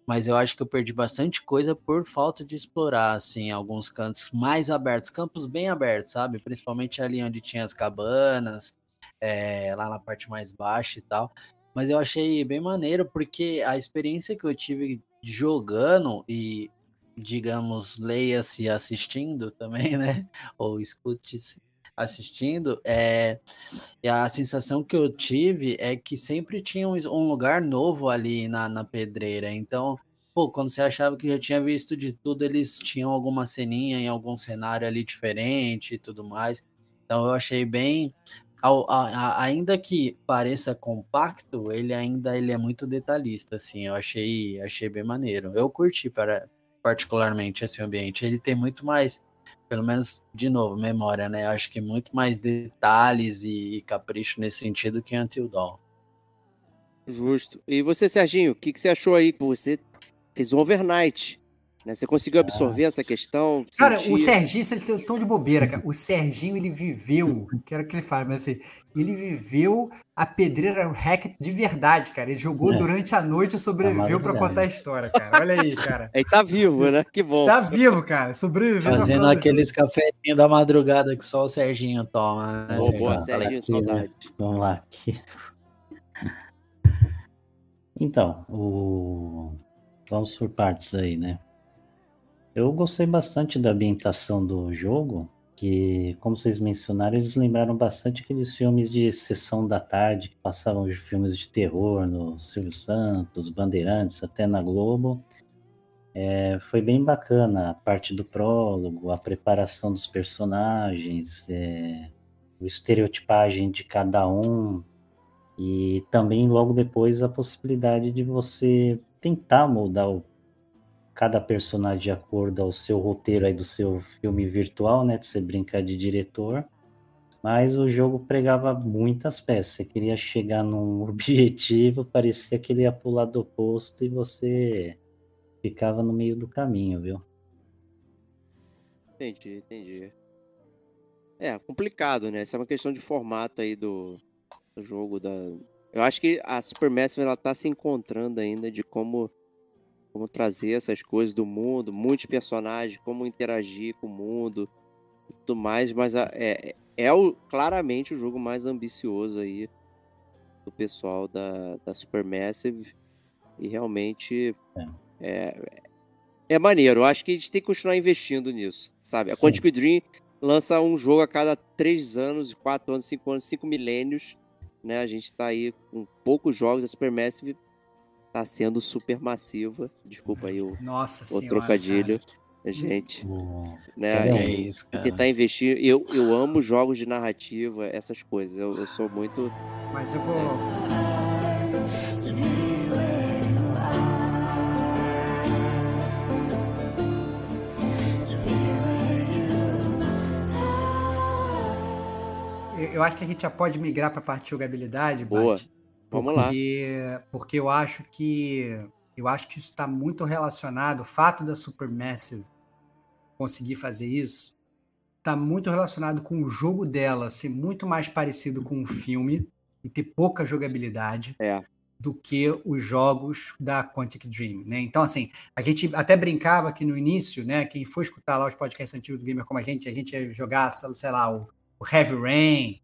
mas eu acho que eu perdi bastante coisa por falta de explorar, assim, alguns cantos mais abertos, campos bem abertos, sabe? Principalmente ali onde tinha as cabanas, eh, lá na parte mais baixa e tal. Mas eu achei bem maneiro, porque a experiência que eu tive jogando e, digamos, leia-se assistindo também, né? Ou escute-se. assistindo, é, a sensação que eu tive é que sempre tinha um, um lugar novo ali na, na pedreira. Então, pô, quando você achava que já tinha visto de tudo, eles tinham alguma ceninha em algum cenário ali diferente e tudo mais. Então eu achei bem. a- a- ainda que pareça compacto, ele ainda ele é muito detalhista, assim. Eu achei, achei bem maneiro. Eu curti para, particularmente esse ambiente. Ele tem muito mais, pelo menos, de novo, memória, né? Acho que muito mais detalhes e, capricho nesse sentido que Until Dawn. Justo. E você, Serginho, o que, que você achou aí? Você fez um overnight. Né? Você conseguiu absorver essa questão? Cara, o sentir? Serginho, vocês estão de bobeira, cara. O Serginho, ele viveu, quero que ele fale, mas assim, ele viveu a pedreira hack de verdade, cara. Ele jogou É. durante a noite e sobreviveu pra maravilhoso. contar a história, cara. Olha aí, cara. Ele tá vivo, né? Que bom. Tá vivo, cara. Sobreviveu. Fazendo aqueles cafezinhos da madrugada que só o Serginho toma, né? Boa, Serginho? boa, Serginho, aqui, né? saudade. Vamos lá. aqui. Então, o... vamos por partes aí, né? Eu gostei bastante da ambientação do jogo, que, como vocês mencionaram, eles lembraram bastante aqueles filmes de sessão da tarde, que passavam de filmes de terror no Silvio Santos, Bandeirantes, até na Globo. É, foi bem bacana a parte do prólogo, a preparação dos personagens, é, a estereotipagem de cada um, e também logo depois a possibilidade de você tentar moldar o- cada personagem de acordo ao seu roteiro aí do seu filme virtual, né? De você brincar de diretor. Mas o jogo pregava muitas peças. Você queria chegar num objetivo, parecia que ele ia pro lado oposto e você ficava no meio do caminho, viu? Entendi, entendi. É, complicado, né? Isso é uma questão de formato aí do, do jogo. Da... Eu acho que a Supermassive ela tá se encontrando ainda de como, como trazer essas coisas do mundo, muitos personagens, como interagir com o mundo e tudo mais, mas a- é, é o, claramente o jogo mais ambicioso aí do pessoal da, da Supermassive e realmente é, é maneiro. Eu acho que a gente tem que continuar investindo nisso, sabe? A Sim. Quantic Dream lança um jogo a cada três anos, quatro anos, cinco anos, cinco milênios, né? A gente tá aí com poucos jogos, a Supermassive tá sendo super massiva. Desculpa aí o, Nossa o senhora. trocadilho, cara. gente, O- né? Não, É E- isso, cara. tentar investir. Eu, eu amo jogos de narrativa, essas coisas. Eu, eu sou muito. Mas eu vou. Eu- Eu acho que a gente já pode migrar para a parte de jogabilidade, Boa. Lá. Porque, porque eu acho que eu acho que isso está muito relacionado. O fato da Supermassive conseguir fazer isso está muito relacionado com o jogo dela ser muito mais parecido com um filme e ter pouca jogabilidade É. do que os jogos da Quantic Dream, né? Então, assim, a gente até brincava que no início, né? Quem for escutar lá os podcasts antigos do Gamer como a gente, a gente ia jogar, sei lá, o, Heavy Rain,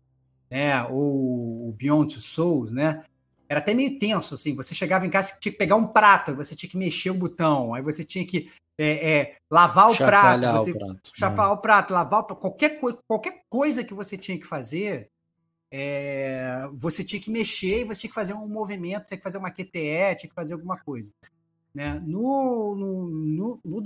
né? Ou o Beyond Two Souls, né? Era até meio tenso, assim. Você chegava em casa e tinha que pegar um prato, aí você tinha que mexer o botão, aí você tinha que é, é, lavar o prato, você o prato. chafar o prato, lavar o prato, qualquer, coi- qualquer coisa que você tinha que fazer, é, você tinha que mexer e você tinha que fazer um movimento, tinha que fazer uma QTE, tinha que fazer alguma coisa. Né? No, no, no, no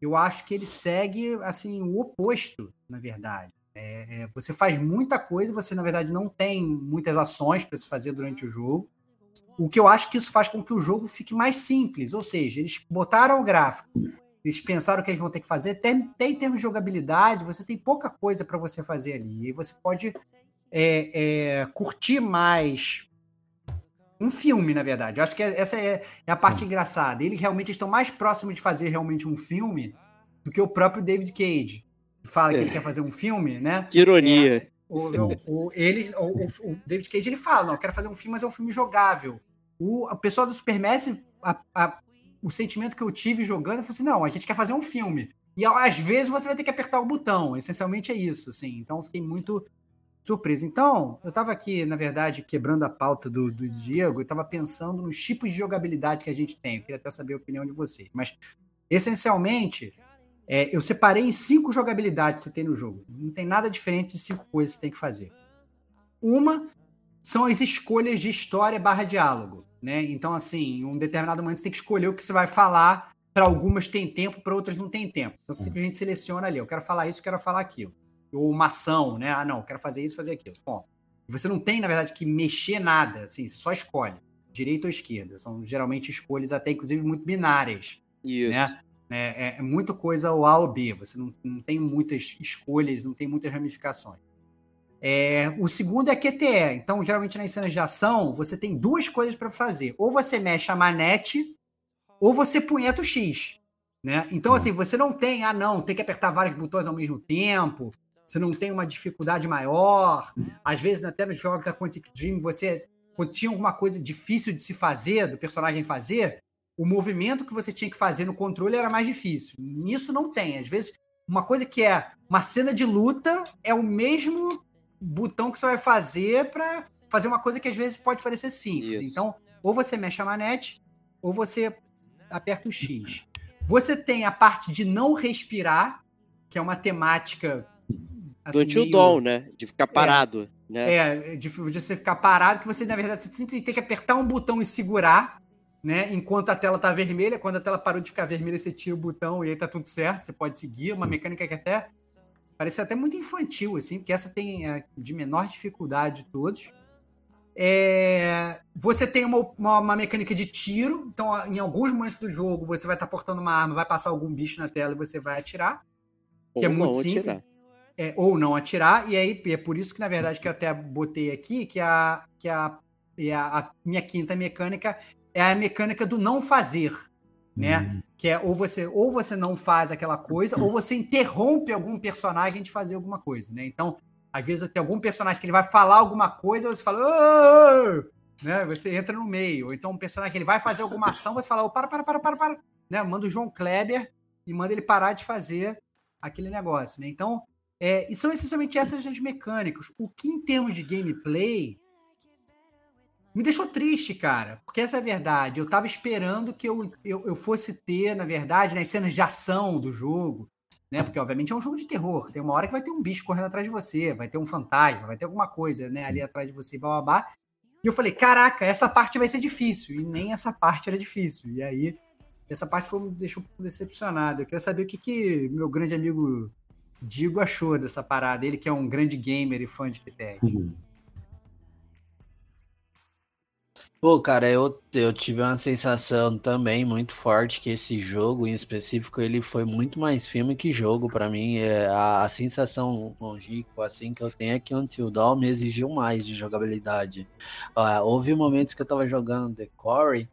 eu acho que ele segue assim o oposto, na verdade. É, é, você faz muita coisa, você na verdade não tem muitas ações para se fazer durante o jogo. O que eu acho que isso faz com que o jogo fique mais simples, ou seja, eles botaram o gráfico, eles pensaram o que eles vão ter que fazer, até, até em termos de jogabilidade, você tem pouca coisa para você fazer ali. E você pode é, é, curtir mais um filme, na verdade. Eu acho que essa é, é a parte engraçada. Eles realmente estão mais próximos de fazer realmente um filme do que o próprio David Cage. Fala que ele quer fazer um filme, né? Que ironia. O, o, o- ele, o, o- o David Cage ele fala, não, eu quero fazer um filme, mas é um filme jogável. O a pessoa do Supermassive, a, a, o sentimento que eu tive jogando, eu falei assim, não, a gente quer fazer um filme. E às vezes você vai ter que apertar o botão, essencialmente é isso, assim. Então eu fiquei muito surpreso. Então, eu estava aqui, na verdade, quebrando a pauta do, do Diego, eu estava pensando nos tipos de jogabilidade que a gente tem. Eu queria até saber a opinião de vocês. Mas, essencialmente, É, eu separei em cinco jogabilidades que você tem no jogo. Não tem nada diferente de cinco coisas que você tem que fazer. Uma são as escolhas de história barra diálogo. Né? Então, assim, em um determinado momento você tem que escolher o que você vai falar. Para algumas tem tempo, para outras não tem tempo. Então, você simplesmente seleciona ali. Eu quero falar isso, eu quero falar aquilo. Ou uma ação, né? Ah, não, eu quero fazer isso, fazer aquilo. Bom, você não tem, na verdade, que mexer nada. Assim, você só escolhe. Direita ou esquerda. São geralmente escolhas até, inclusive, muito binárias. Isso. Né? É, é, é muita coisa o A ou B. Você não, não tem muitas escolhas, não tem muitas ramificações. É, o segundo é QTE. Então, geralmente nas cenas de ação, você tem duas coisas para fazer. Ou você mexe a manete, ou você punheta o X. Né? Então, assim, você não tem, ah, não, tem que apertar vários botões ao mesmo tempo, você não tem uma dificuldade maior. Às vezes, até nos jogos da Quantic Dream, você, quando tinha alguma coisa difícil de se fazer, do personagem fazer, o movimento que você tinha que fazer no controle era mais difícil. Nisso não tem. Às vezes, uma coisa que é uma cena de luta é o mesmo botão que você vai fazer para fazer uma coisa que às vezes pode parecer simples. Isso. Então, ou você mexe a manete, ou você aperta o X. Você tem a parte de não respirar, que é uma temática. Do assim, Until meio- Dawn, né? De ficar parado. Né? É, de, de você ficar parado, que você, na verdade, você simplesmente tem que apertar um botão e segurar, né? Enquanto a tela tá vermelha. Quando a tela parou de ficar vermelha, você tira o botão e aí tá tudo certo. Você pode seguir. Uma mecânica que até parece até muito infantil, assim, porque essa tem a de menor dificuldade de todos. É, você tem uma, uma, uma mecânica de tiro, então em alguns momentos do jogo você vai estar portando uma arma, vai passar algum bicho na tela e você vai atirar que é Ou muito não simples. atirar. é, ou não atirar, e aí é por isso que, na verdade, que eu até botei aqui, que a, que a, a, a minha quinta mecânica é a mecânica do não fazer, né? Que é ou você, ou você não faz aquela coisa, ou você interrompe algum personagem de fazer alguma coisa, né? Então, às vezes tem algum personagem que ele vai falar alguma coisa, você fala, né? Você entra no meio. Ou então um personagem ele vai fazer alguma ação, você fala, "Ô, para, para, para, para, para, né? Manda o João Kleber e manda ele parar de fazer aquele negócio, né? Então, é, e são essencialmente essas as mecânicas. O que, em termos de gameplay, me deixou triste, cara. Porque essa é a verdade. Eu tava esperando que eu, eu, eu fosse ter, na verdade, nas cenas de ação do jogo, né? Porque, obviamente, é um jogo de terror. Tem uma hora que vai ter um bicho correndo atrás de você, vai ter um fantasma, vai ter alguma coisa, né? Ali atrás de você, bababá. E eu falei, caraca, essa parte vai ser difícil. E nem essa parte era difícil. E aí, essa parte foi, me deixou um pouco decepcionado. Eu queria saber o que, que meu grande amigo Digo achou dessa parada. Ele que é um grande gamer e fã de QTEC. Pô, cara, eu, eu tive uma sensação também muito forte que esse jogo em específico ele foi muito mais filme que jogo pra mim. É, a, a sensação longínqua assim que eu tenho é que Until Dawn me exigiu mais de jogabilidade. Ah, houve momentos que eu tava jogando The Quarry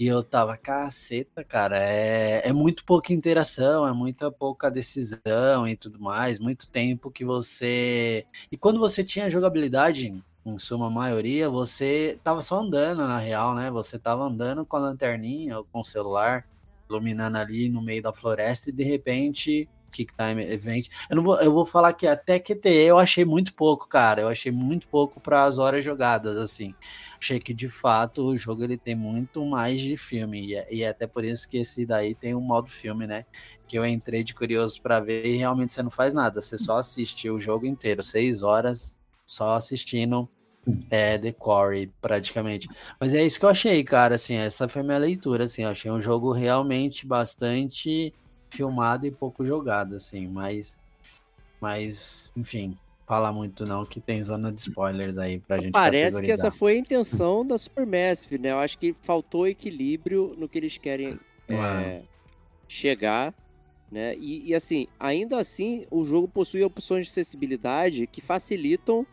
e eu tava, caceta, cara, é, é muito pouca interação, é muita pouca decisão e tudo mais, muito tempo que você. E quando você tinha jogabilidade em suma maioria, você tava só andando na real, né? Você tava andando com a lanterninha ou com o celular, iluminando ali no meio da floresta e de repente, Kick Time Event. Eu, não vou, eu vou falar que até QTE eu achei muito pouco, cara. Eu achei muito pouco para as horas jogadas, assim. Achei que de fato o jogo ele tem muito mais de filme e é, e é até por isso que esse daí tem um modo filme, né? Que eu entrei de curioso para ver e realmente você não faz nada, você só assiste o jogo inteiro, seis horas só assistindo é, The Quarry, praticamente. Mas é isso que eu achei, cara, assim, essa foi minha leitura, assim, eu achei um jogo realmente bastante filmado e pouco jogado, assim, mas, mas, enfim, fala muito não, que tem zona de spoilers aí pra gente Parece que essa foi a intenção da Supermassive, né? Eu acho que faltou equilíbrio no que eles querem é, chegar, né? E, e, assim, ainda assim, o jogo possui opções de acessibilidade que facilitam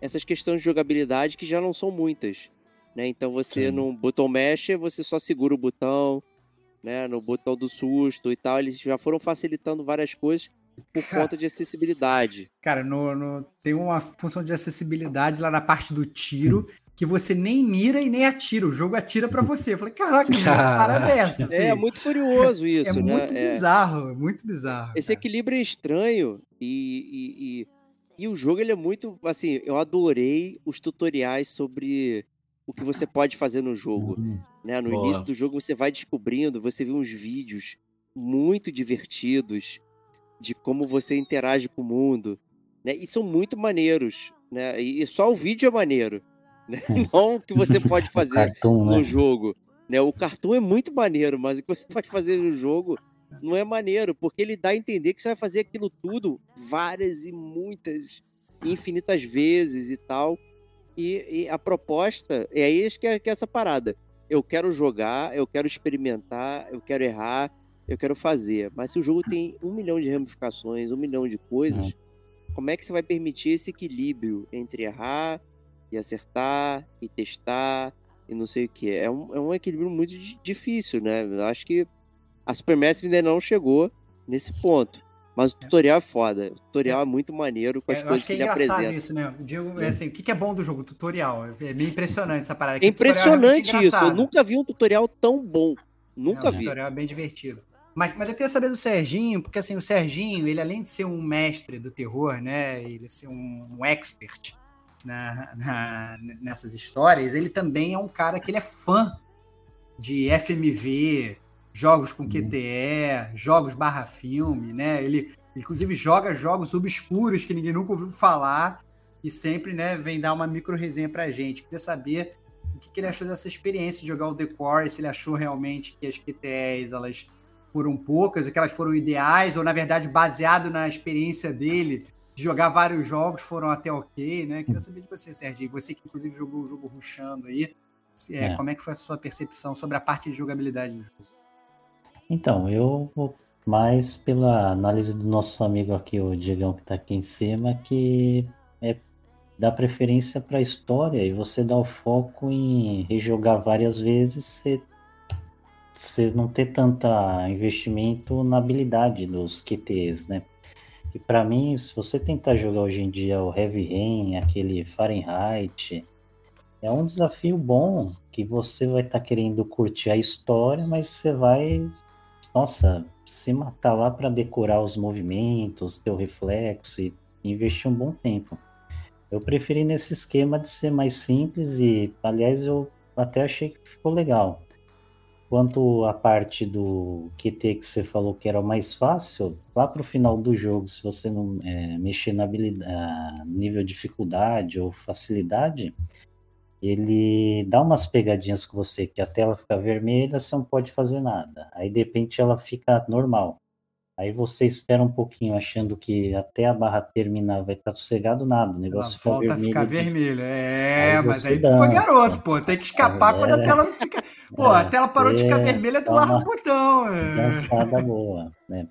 essas questões de jogabilidade que já não são muitas, né? Então você Sim. no botão mexe, você só segura o botão, né? No botão do susto e tal, eles já foram facilitando várias coisas por Cara. conta de acessibilidade. Cara, no, no- tem uma função de acessibilidade lá na parte do tiro que você nem mira e nem atira. O jogo atira pra você. Eu falei, caraca, que parada é essa? É, muito curioso isso, É né? muito É- bizarro, muito bizarro. Esse cara. equilíbrio é estranho e, e, e, e o jogo ele é muito. Assim, eu adorei os tutoriais sobre o que você pode fazer no jogo. Né? No Boa. início do jogo você vai descobrindo, você vê uns vídeos muito divertidos de como você interage com o mundo, né? E são muito maneiros, né? E só o vídeo é maneiro, né? Não o que você pode fazer Cartoon, no né? jogo, né? O cartoon é muito maneiro, mas o que você pode fazer no jogo não é maneiro, porque ele dá a entender que você vai fazer aquilo tudo várias e muitas, infinitas vezes e tal. E, e a proposta é isso que é, que é essa parada. Eu quero jogar, eu quero experimentar, eu quero errar, eu quero fazer. Mas se o jogo tem um milhão de ramificações, um milhão de coisas, como é que você vai permitir esse equilíbrio entre errar e acertar e testar e não sei o que? É um, é um equilíbrio muito di- difícil, né? Eu acho que a Supermassive ainda não chegou nesse ponto. Mas o tutorial é foda. O tutorial é, muito maneiro com as É, eu coisas acho que é ele engraçado apresenta. isso, né? O Diego, é assim, o que que é bom do jogo? O tutorial. É meio impressionante essa parada. É que o realmente impressionante isso. Eu nunca vi um tutorial tão bom. Nunca É, o vi. tutorial é bem divertido. Mas, mas eu queria saber do Serginho, porque assim, o Serginho, ele além de ser um mestre do terror, né? Ele ser um, um expert na, na- nessas histórias, ele também é um cara que ele é fã de FMV, jogos com QTE, jogos barra filme, né? Ele inclusive joga jogos obscuros que ninguém nunca ouviu falar e sempre, né, vem dar uma micro resenha pra gente. Queria saber o que, que ele achou dessa experiência de jogar o The Core, se ele achou realmente que as QTEs elas foram poucas, ou que elas foram ideais, ou na verdade, baseado na experiência dele de jogar vários jogos, foram até ok, né? Queria saber de você, Serginho, você que inclusive jogou o jogo rushando aí, é, É. como é que foi a sua percepção sobre a parte de jogabilidade do jogo? Então, eu vou mais pela análise do nosso amigo aqui, o Diegão, que está aqui em cima, que é dá preferência para a história e você dá o foco em rejogar várias vezes, você, você não ter tanta investimento na habilidade dos QTs, né? E para mim, se você tentar jogar hoje em dia o Heavy Rain, aquele Fahrenheit, é um desafio bom que você vai estar querendo curtir a história, mas você vai nossa, se matar lá para decorar os movimentos, teu reflexo e investir um bom tempo. Eu preferi nesse esquema de ser mais simples e, aliás, eu até achei que ficou legal. Quanto à parte do QT que você falou que era o mais fácil, lá pro final do jogo, se você não é, mexer na habilidade, nível dificuldade ou facilidade, ele dá umas pegadinhas com você que a tela fica vermelha, você não pode fazer nada. Aí de repente ela fica normal. Aí você espera um pouquinho achando que até a barra terminar vai estar sossegado nada, o Ela negócio fica volta a vermelho. ficar de- vermelha. É, Aí mas aí tu foi dança. garoto, pô. Tem que escapar quando a É. tela não fica. Pô, a É, tela parou de ficar é, vermelha, tu larga o botão. é. dançada boa, né?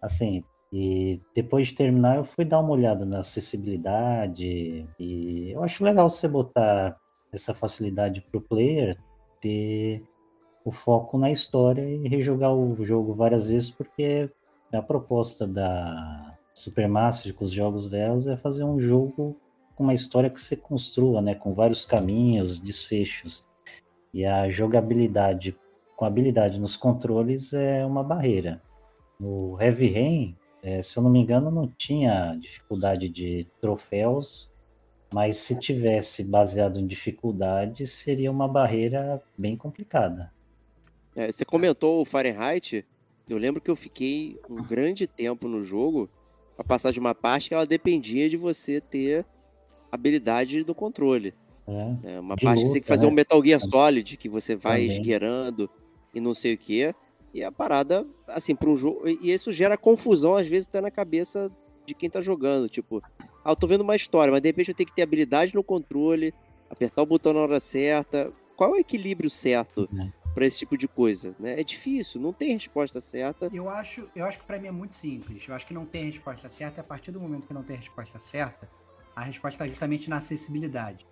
Assim, e depois de terminar eu fui dar uma olhada na acessibilidade e eu acho legal você botar essa facilidade pro player ter o foco na história e rejogar o jogo várias vezes porque a proposta da Supermassive com os jogos delas é fazer um jogo com uma história que você construa, né, com vários caminhos, desfechos. E a jogabilidade com habilidade nos controles é uma barreira. No Heavy Rain, eh, se eu não me engano, não tinha dificuldade de troféus, mas se tivesse baseado em dificuldade, seria uma barreira bem complicada. É, você comentou o Fahrenheit. Eu lembro que eu fiquei um grande tempo no jogo pra passar de uma parte que ela dependia de você ter habilidade do controle. né? É uma parte que você tem que luta, fazer né? um Metal Gear Solid, que você vai Também. esgueirando e não sei o quê. E a parada, assim, para um jogo. E isso gera confusão, às vezes, até na cabeça de quem tá jogando. Tipo, ah, eu tô vendo uma história, mas de repente eu tenho que ter habilidade no controle, apertar o botão na hora certa. Qual é o equilíbrio certo Né? pra esse tipo de coisa? Né? É difícil, não tem resposta certa. Eu acho, eu acho que pra mim é muito simples. Eu acho que não tem resposta certa. E a partir do momento que não tem resposta certa, a resposta está justamente na acessibilidade.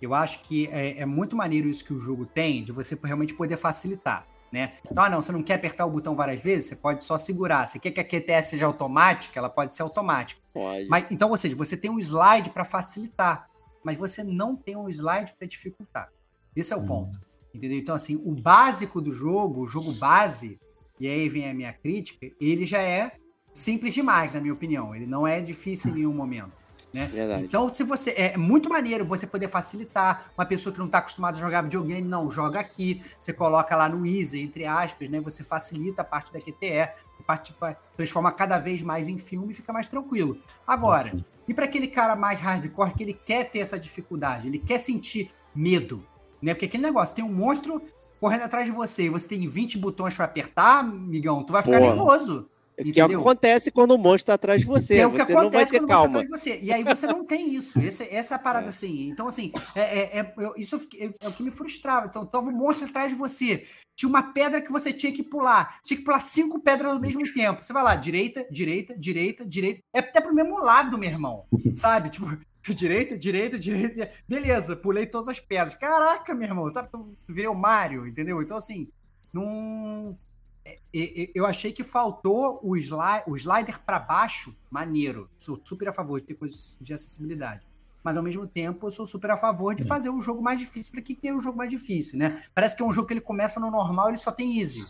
Eu acho que é, é muito maneiro isso que o jogo tem, de você realmente poder facilitar. Né? Então, ah, não, você não quer apertar o botão várias vezes, você pode só segurar. Você quer que a QTS seja automática, ela pode ser automática. Pode. Mas, então, ou seja, você tem um slide para facilitar, mas você não tem um slide para dificultar. Esse é o Hum. ponto. Entendeu? Então, assim, o básico do jogo, o jogo base, e aí vem a minha crítica, ele já é simples demais, na minha opinião. Ele não é difícil em nenhum momento. Né? Verdade. Então, se você. É muito maneiro você poder facilitar. Uma pessoa que não está acostumada a jogar videogame, não, joga aqui. Você coloca lá no Easy, entre aspas, né? Você facilita a parte da QTE, a parte transforma cada vez mais em filme e fica mais tranquilo. Agora, Assim. e para aquele cara mais hardcore que ele quer ter essa dificuldade, ele quer sentir medo, né? Porque aquele negócio, tem um monstro correndo atrás de você e você tem 20 botões para apertar, amigão, tu vai ficar Pô. nervoso. Que é o que Entendeu? acontece quando o monstro tá atrás de você. É o que você não vai acontece ter quando calma. tá atrás de você. E aí você não tem isso. Esse, essa é a parada É. assim. Então, assim, é, é- é- eu- isso é o que me frustrava. Então, tava um monstro atrás de você. Tinha uma pedra que você tinha que pular. Tinha que pular cinco pedras ao mesmo tempo. Você vai lá, direita, direita, direita, direita. É até pro mesmo lado, meu irmão. Sabe? Tipo, direita, direita, direita. direita. Beleza, pulei todas as pedras. Caraca, meu irmão. Sabe? Eu virei o Mario, entendeu? Então, assim, não. É- é- Eu achei que faltou o, o slider para baixo, maneiro. Sou super a favor de ter coisas de acessibilidade. Mas ao mesmo tempo, eu sou super a favor de Hum. fazer o jogo mais difícil para que tenha o jogo mais difícil, né? Parece que é um jogo que ele começa no normal, ele só tem easy,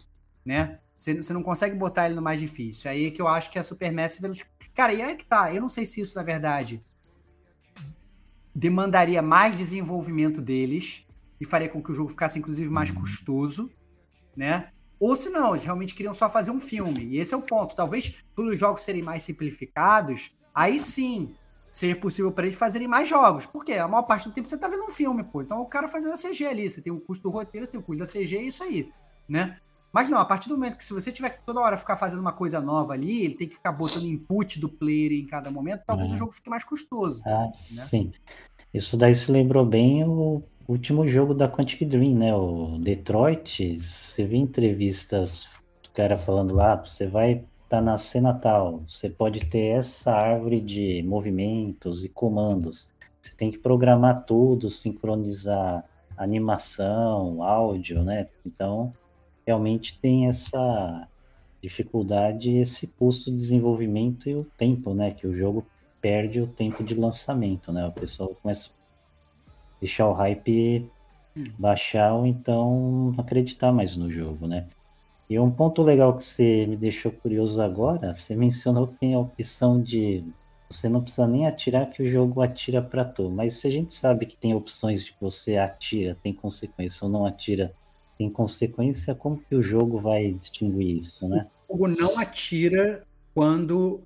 né? Você você não consegue botar ele no mais difícil. Aí é que eu acho que a Super Massive. ela- Cara, e aí que tá. Eu não sei se isso, na verdade, demandaria mais desenvolvimento deles e faria com que o jogo ficasse, inclusive, mais custoso, né? Ou se não, eles realmente queriam só fazer um filme. E esse é o ponto. Talvez, pelos jogos serem mais simplificados, aí sim seja possível para eles fazerem mais jogos. Porque a maior parte do tempo você tá vendo um filme, pô. Então o cara fazendo a CG ali. Você tem o custo do roteiro, você tem o custo da CG, é isso aí, né? Mas não, a partir do momento que se você tiver que toda hora ficar fazendo uma coisa nova ali, ele tem que ficar botando input do player em cada momento, talvez Uhum. o jogo fique mais custoso. Ah, sim. Isso daí se lembrou bem o último jogo da Quantic Dream, né? O Detroit. Você vê entrevistas do cara falando lá, você vai estar na cena tal, você pode ter essa árvore de movimentos e comandos. Você tem que programar tudo, sincronizar animação, áudio, né? Então, realmente tem essa dificuldade, esse custo de desenvolvimento e o tempo, né? Que o jogo perde o tempo de lançamento, né? O pessoal começa deixar o hype baixar ou então não acreditar mais no jogo, né? E um ponto legal que você me deixou curioso agora, você mencionou que tem a opção de você não precisa nem atirar que o jogo atira para tu, mas se a gente sabe que tem opções de que você atira, tem consequência ou não atira, tem consequência, como que o jogo vai distinguir isso, né? O jogo não atira quando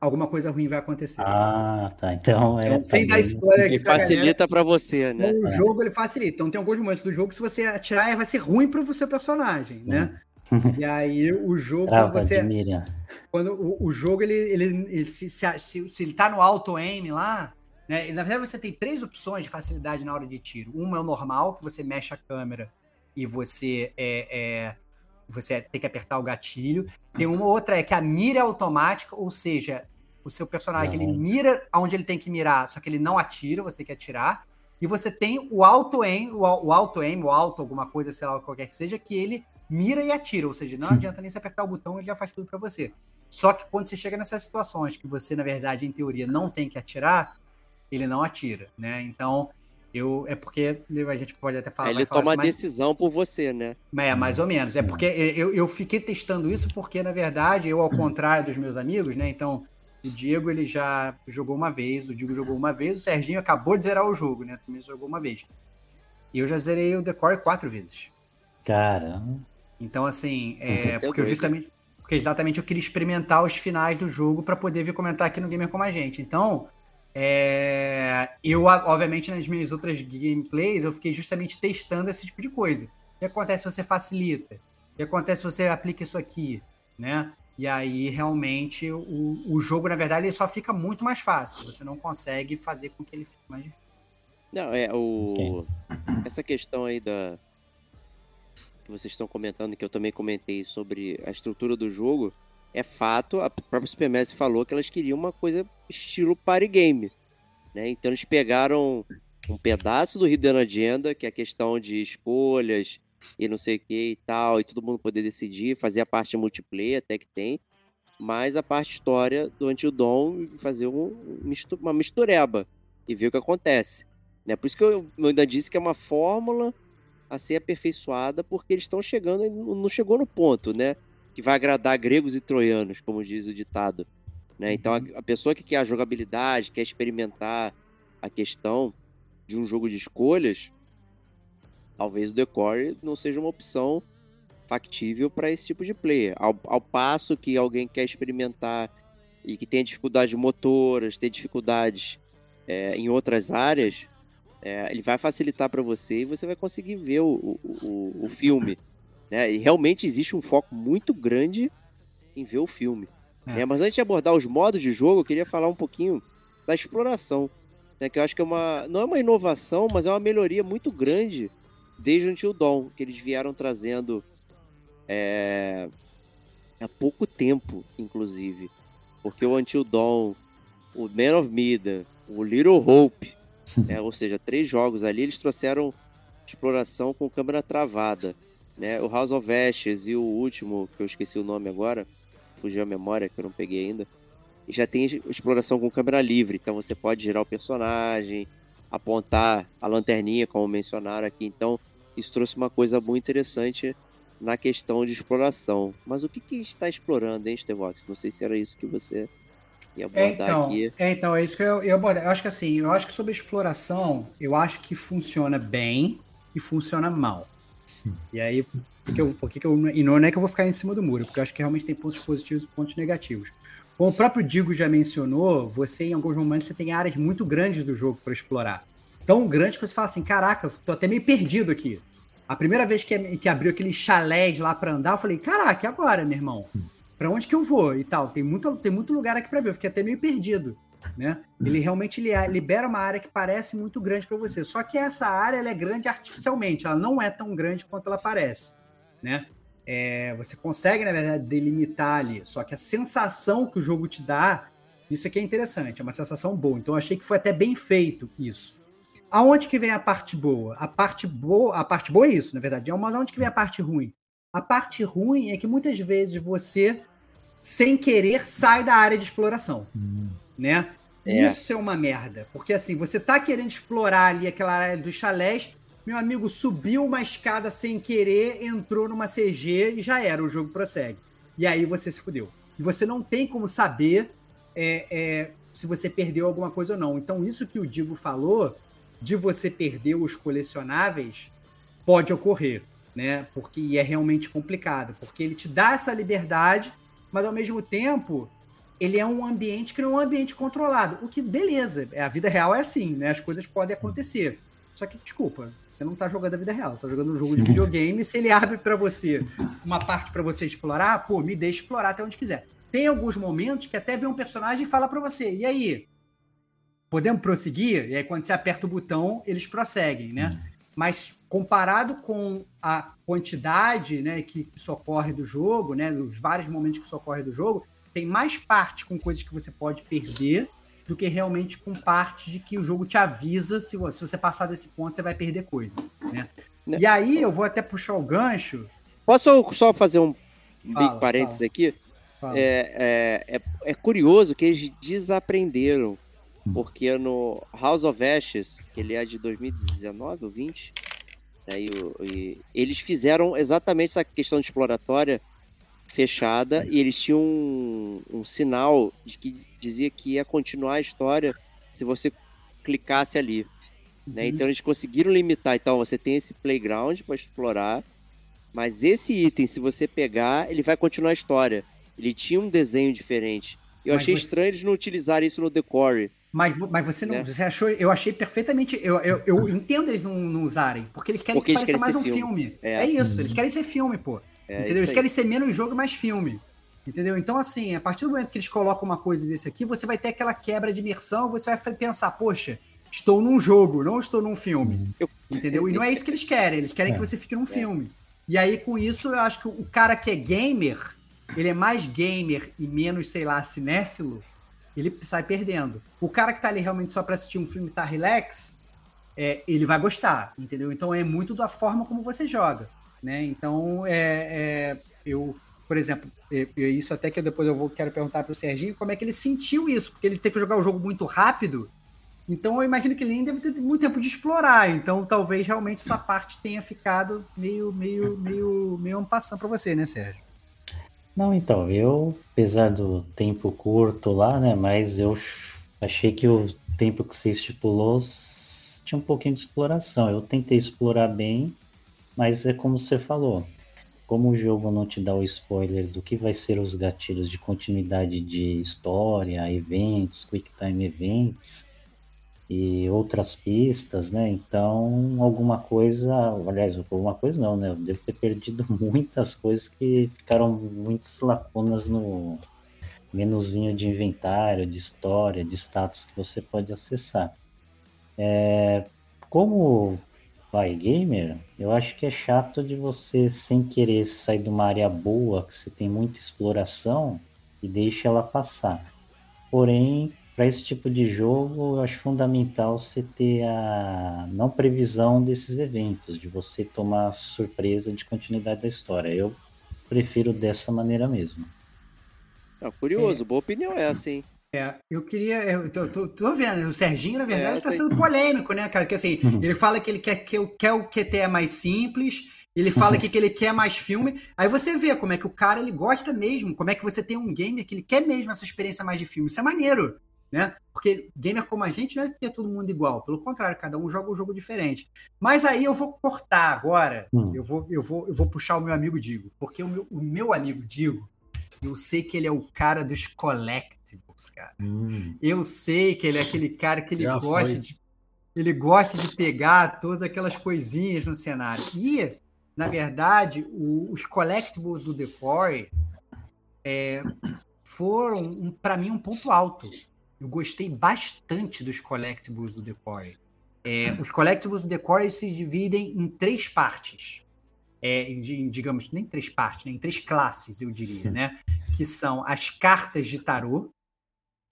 alguma coisa ruim vai acontecer. Ah, tá. Então é. Então, tá sem dar bem. spoiler aqui E galera, facilita pra você, né? o É. jogo ele facilita. Então tem alguns momentos do jogo que se você atirar vai ser ruim pro seu personagem, né? E aí o jogo Trava você quando o, o jogo ele, ele, ele se, se, se, se ele tá no auto aim lá, né? Na verdade você tem três opções de facilidade na hora de tiro. Uma é o normal, que você mexe a câmera e você é, é- você tem que apertar o gatilho. Tem uma outra é que a mira é automática, ou seja, o seu personagem ele mira aonde ele tem que mirar, só que ele não atira, você tem que atirar. E você tem o auto aim, o, o auto aim, o auto alguma coisa, sei lá, qualquer que seja, que ele mira e atira, ou seja, não adianta nem se apertar o botão, ele já faz tudo pra você. Só que quando você chega nessas situações que você, na verdade, em teoria, não tem que atirar, ele não atira, né? Então, eu é porque a gente pode até falar. Ele falar toma a isso, mas- decisão por você, né? é, mais ou menos. É porque eu, eu fiquei testando isso porque, na verdade, eu, ao contrário dos meus amigos, né? Então, o Diego, ele já jogou uma vez, o Diego jogou uma vez, o Serginho acabou de zerar o jogo, né? Também jogou uma vez. E eu já zerei o Decore quatro vezes. Cara, Então, assim, é, porque eu doido. justamente, porque exatamente eu queria experimentar os finais do jogo para poder vir comentar aqui no Gamer com a gente. Então, é, eu, obviamente, nas minhas outras gameplays, eu fiquei justamente testando esse tipo de coisa. O que acontece se você facilita? O que acontece se você aplica isso aqui? Né? E aí, realmente, o, o jogo, na verdade, ele só fica muito mais fácil. Você não consegue fazer com que ele fique mais difícil. Não, é o. Essa questão aí da. Que vocês estão comentando, que eu também comentei sobre a estrutura do jogo. É fato, a própria Supermassive falou que elas queriam uma coisa estilo party game. Né? Então eles pegaram um pedaço do Hidden Agenda, que é a questão de escolhas e não sei o que e tal, e todo mundo poder decidir, fazer a parte multiplayer até que tem, mas a parte história do Until e fazer um, um uma mistureba e ver o que acontece. Né? Por isso que eu, eu ainda disse que é uma fórmula a ser aperfeiçoada, porque eles estão chegando, não chegou no ponto, né? Que vai agradar gregos e troianos, como diz o ditado. Né? Então, Uhum. a, a pessoa que quer a jogabilidade, quer experimentar a questão de um jogo de escolhas, talvez o Decore não seja uma opção factível para esse tipo de player. Ao, ao passo que alguém quer experimentar e que tem dificuldades motoras, tem dificuldades é, em outras áreas, é, ele vai facilitar para você e você vai conseguir ver o, o, o, o filme. Né? E realmente existe um foco muito grande em ver o filme. É. né? Mas antes de abordar os modos de jogo, eu queria falar um pouquinho da exploração. Né? Que eu acho que é uma. Não é uma inovação, mas é uma melhoria muito grande desde o Until Dawn, que eles vieram trazendo é, há pouco tempo, inclusive. Porque o Until Dawn, o Man of Mida, o Little Hope, né? ou seja, três jogos ali, eles trouxeram exploração com câmera travada. Né? O House of Ashes e o último, que eu esqueci o nome agora, fugiu a memória, que eu não peguei ainda, e já tem exploração com câmera livre, então você pode girar o personagem, apontar a lanterninha, como mencionaram aqui. Então, isso trouxe uma coisa muito interessante na questão de exploração. Mas o que, que está explorando, hein, Stevox? Não sei se era isso que você ia É, abordar então, aqui. é, então, é isso que eu, eu. Eu acho que assim, eu acho que sobre exploração, eu acho que funciona bem e funciona mal. E aí, porque eu, porque que eu, e não é que eu vou ficar em cima do muro, porque eu acho que realmente tem pontos positivos e pontos negativos. Como o próprio Digo já mencionou, você em alguns momentos você tem áreas muito grandes do jogo para explorar. Tão grandes que você fala assim, caraca, tô até meio perdido aqui. A primeira vez que, que abriu aqueles chalés lá para andar, eu falei, caraca, e agora, meu irmão? Pra onde que eu vou e tal? Tem muito, tem muito lugar aqui para ver, eu fiquei até meio perdido. Né? Ele realmente li- libera uma área que parece muito grande para você. Só que essa área é grande artificialmente, ela não é tão grande quanto ela parece. Né? É, você consegue, na verdade, delimitar ali. Só que a sensação que o jogo te dá, isso aqui é interessante, é uma sensação boa. Então achei que foi até bem feito isso. Aonde que vem a parte boa? A parte boa, a parte boa é isso, na verdade. É uma onde que vem a parte ruim. A parte ruim é que muitas vezes você, sem querer, sai da área de exploração, né? É. Isso é uma merda, porque assim, você tá querendo explorar ali aquela área dos chalés, meu amigo subiu uma escada sem querer, entrou numa CG e já era, o jogo prossegue. E aí você se fudeu. E você não tem como saber é, é, se você perdeu alguma coisa ou não. Então, isso que o Digo falou, de você perder os colecionáveis, pode ocorrer, né? Porque é realmente complicado, porque ele te dá essa liberdade, mas ao mesmo tempo ele é um ambiente que não é um ambiente controlado. O que, beleza, é, a vida real é assim, né? As coisas podem acontecer. Só que, desculpa, você não tá jogando a vida real, você tá jogando um jogo de videogame, se ele abre para você uma parte para você explorar, pô, me deixa explorar até onde quiser. Tem alguns momentos que até vem um personagem e fala para você, e aí? Podemos prosseguir? E aí, quando você aperta o botão, eles prosseguem, né? Mas comparado com a quantidade né, que, que socorre do jogo, né, os vários momentos que socorre do jogo, tem mais parte com coisas que você pode perder do que realmente com parte de que o jogo te avisa se você, se você passar desse ponto, você vai perder coisa. Né? Né? E aí eu vou até puxar o gancho. Posso só fazer um Fala, big parênteses aqui? Fala. É, é, é, é curioso que eles desaprenderam, porque no House of Ashes, que ele é de 2019 ou 20, né, e, o- e eles fizeram exatamente essa questão de exploratória fechada e eles tinham um, um sinal de que dizia que ia continuar a história se você clicasse ali. né? Então eles conseguiram limitar. Então você tem esse playground para explorar, mas esse item, se você pegar, ele vai continuar a história. Ele tinha um desenho diferente. Eu Mas achei você- estranho eles não utilizarem isso no decore. Mas, mas você não. Né? Você achou. Eu achei perfeitamente. Eu, eu, eu entendo eles não, não usarem. Porque eles querem Porque que eles pareça querem mais um filme. filme. É. É. isso, eles querem ser filme, pô. É, entendeu? Eles querem ser menos jogo e mais filme. Entendeu? Então, assim, a partir do momento que eles colocam uma coisa desse aqui, você vai ter aquela quebra de imersão, você vai pensar, poxa, estou num jogo, não estou num filme. Eu- Entendeu? E não é isso que eles querem, eles querem É. que você fique num filme. E aí, com isso, eu acho que o cara que é gamer, ele é mais gamer e menos, sei lá, cinéfilo, ele sai perdendo. O cara que tá ali realmente só pra assistir um filme e tá relax, é, ele vai gostar, entendeu? Então é muito da forma como você joga, né? Então, é, é, eu, por exemplo, é, isso até que depois eu vou quero perguntar pro Serginho como é que ele sentiu isso, porque ele teve que jogar o jogo muito rápido, então eu imagino que ele nem deve ter muito tempo de explorar, então talvez realmente essa parte tenha ficado meio, meio, meio, meio passando para você, né, Sérgio? Não, então, eu, apesar do tempo curto lá, né, mas eu achei que o tempo que você estipulou tinha um pouquinho de exploração. Eu tentei explorar bem, mas é como você falou. Como o jogo não te dá o spoiler do que vai ser os gatilhos de continuidade de história, eventos, quick time events e outras pistas, né? Então, alguma coisa, aliás, alguma coisa não, né? Eu devo ter perdido muitas coisas que ficaram muitas lacunas no menuzinho de inventário, de história, de status que você pode acessar. É, como gamer, eu acho que é chato de você, sem querer sair de uma área boa, que você tem muita exploração, e deixa ela passar. Porém, para esse tipo de jogo, eu acho fundamental você ter a não previsão desses eventos, de você tomar surpresa de continuidade da história. Eu prefiro dessa maneira mesmo. Ah, curioso, boa opinião essa, hein? É, eu queria. Eu tô, tô- tô vendo, o Serginho, na verdade, É, tá sendo polêmico, né, cara? Que assim, ele fala que ele quer que o, quer o QT é mais simples, ele fala que, que ele quer mais filme. Aí você vê como é que o cara ele gosta mesmo, como é que você tem um gamer que ele quer mesmo essa experiência mais de filme. Isso é maneiro, né? Porque gamer como a gente não é que é todo mundo igual, pelo contrário, cada um joga um jogo diferente. Mas aí eu vou cortar agora, Hum. eu, vou, eu, vou, eu vou puxar o meu amigo Digo, porque o meu, o meu amigo Digo, eu sei que ele é o cara dos collectibles, cara. Hum, Eu sei que ele é aquele cara que ele Já gosta foi. de ele gosta de pegar todas aquelas coisinhas no cenário. E, na verdade, o- os collectibles do The Quarry é, foram, um, para mim, um ponto alto. Eu gostei bastante dos collectibles do The Quarry. É, os collectibles do The Quarry se dividem em três partes. É, em, di- digamos, nem três partes, né? em três classes, eu diria, né? Que são as cartas de tarô,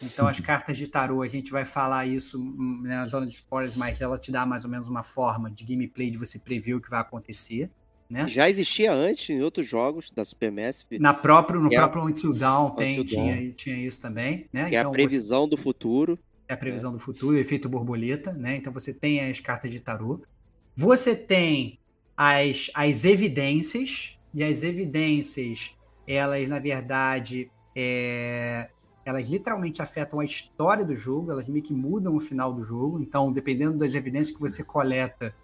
então, as cartas de tarô, a gente vai falar isso hum, né, na zona de spoilers, mas ela te dá mais ou menos uma forma de gameplay de você prever o que vai acontecer. Né? Já existia antes em outros jogos da Supermassive, Na próprio, no é- próprio Until Dawn tem, Until tinha, tinha isso também. Né? que é a Então, você- previsão do futuro. é a previsão do futuro, o efeito borboleta, né? Então você tem as cartas de tarô. Você tem as, as evidências, e as evidências, elas, na verdade, é, elas literalmente afetam a história do jogo, elas meio que mudam o final do jogo. Então, dependendo das evidências que você coleta,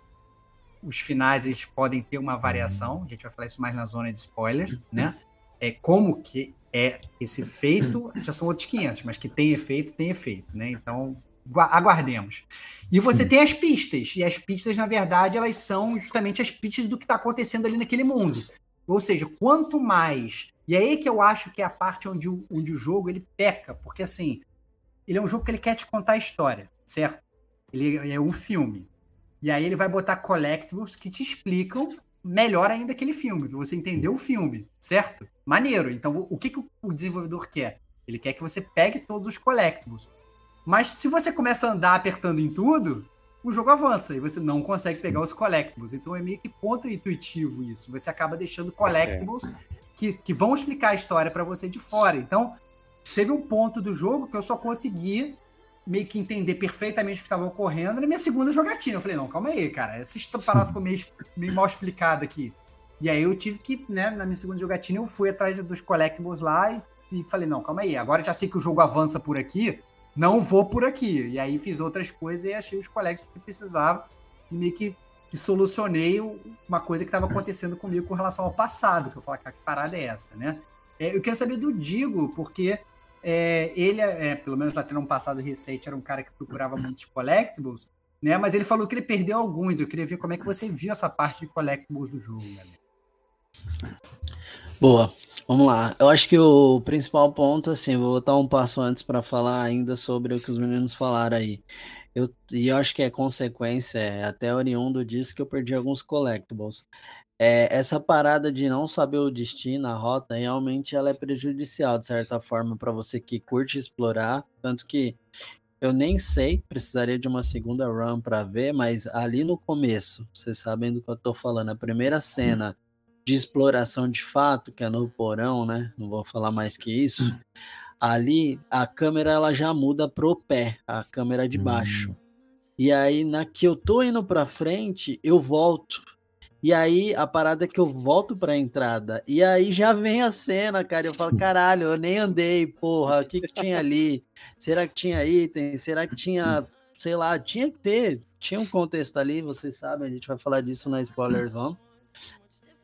os finais eles podem ter uma variação. A gente vai falar isso mais na zona de spoilers, né? É como que é esse efeito, já são outros 500, mas que tem efeito, tem efeito, né? Então, aguardemos. E você tem as pistas, e as pistas, na verdade, elas são justamente as pistas do que está acontecendo ali naquele mundo. Ou seja, quanto mais. E é aí que eu acho que é a parte onde o, onde o jogo ele peca, porque assim, ele é um jogo que ele quer te contar a história, certo? Ele é um filme. E aí ele vai botar collectibles que te explicam melhor ainda aquele filme, pra você entender o filme, certo? Maneiro. Então, o que, que o desenvolvedor quer? Ele quer que você pegue todos os collectibles. Mas se você começa a andar apertando em tudo, o jogo avança e você não consegue pegar os collectibles. Então é meio que contra-intuitivo isso. Você acaba deixando collectibles que, que vão explicar a história pra você de fora. Então, teve um ponto do jogo que eu só consegui meio que entender perfeitamente o que estava ocorrendo na minha segunda jogatina. Eu falei, não, calma aí, cara, essa parada ficou meio, meio mal explicada aqui. E aí eu tive que, né, na minha segunda jogatina, eu fui atrás dos collectibles lá e, e falei, não, calma aí, agora já sei que o jogo avança por aqui, não vou por aqui. E aí fiz outras coisas e achei os collectibles que precisava e meio que, que solucionei uma coisa que estava acontecendo comigo com relação ao passado, que eu falei, cara, que parada é essa, né? É, eu quero saber do Digo, porque é, ele, é, pelo menos lá tendo um passado recente, era um cara que procurava muitos collectibles, né? Mas ele falou que ele perdeu alguns. Eu queria ver como é que você viu essa parte de collectibles do jogo, galera. Boa. Vamos lá. Eu acho que o principal ponto, assim, vou botar um passo antes para falar ainda sobre o que os meninos falaram aí. Eu, e eu acho que é consequência, é até oriundo disso que eu perdi alguns collectibles. É, essa parada de não saber o destino, a rota, realmente ela é prejudicial, de certa forma, para você que curte explorar. Tanto que eu nem sei, precisaria de uma segunda run para ver, mas ali no começo, vocês sabem do que eu tô falando, a primeira cena de exploração de fato, que é no porão, né? Não vou falar mais que isso. Ali a câmera ela já muda pro pé, a câmera de baixo. E aí na que eu tô indo para frente, eu volto. E aí a parada é que eu volto pra entrada. E aí já vem a cena, cara. Eu falo, caralho, eu nem andei, porra. O que, que tinha ali? Será que tinha item? Será que tinha, sei lá, tinha que ter. Tinha um contexto ali, vocês sabem, a gente vai falar disso na Spoiler Zone.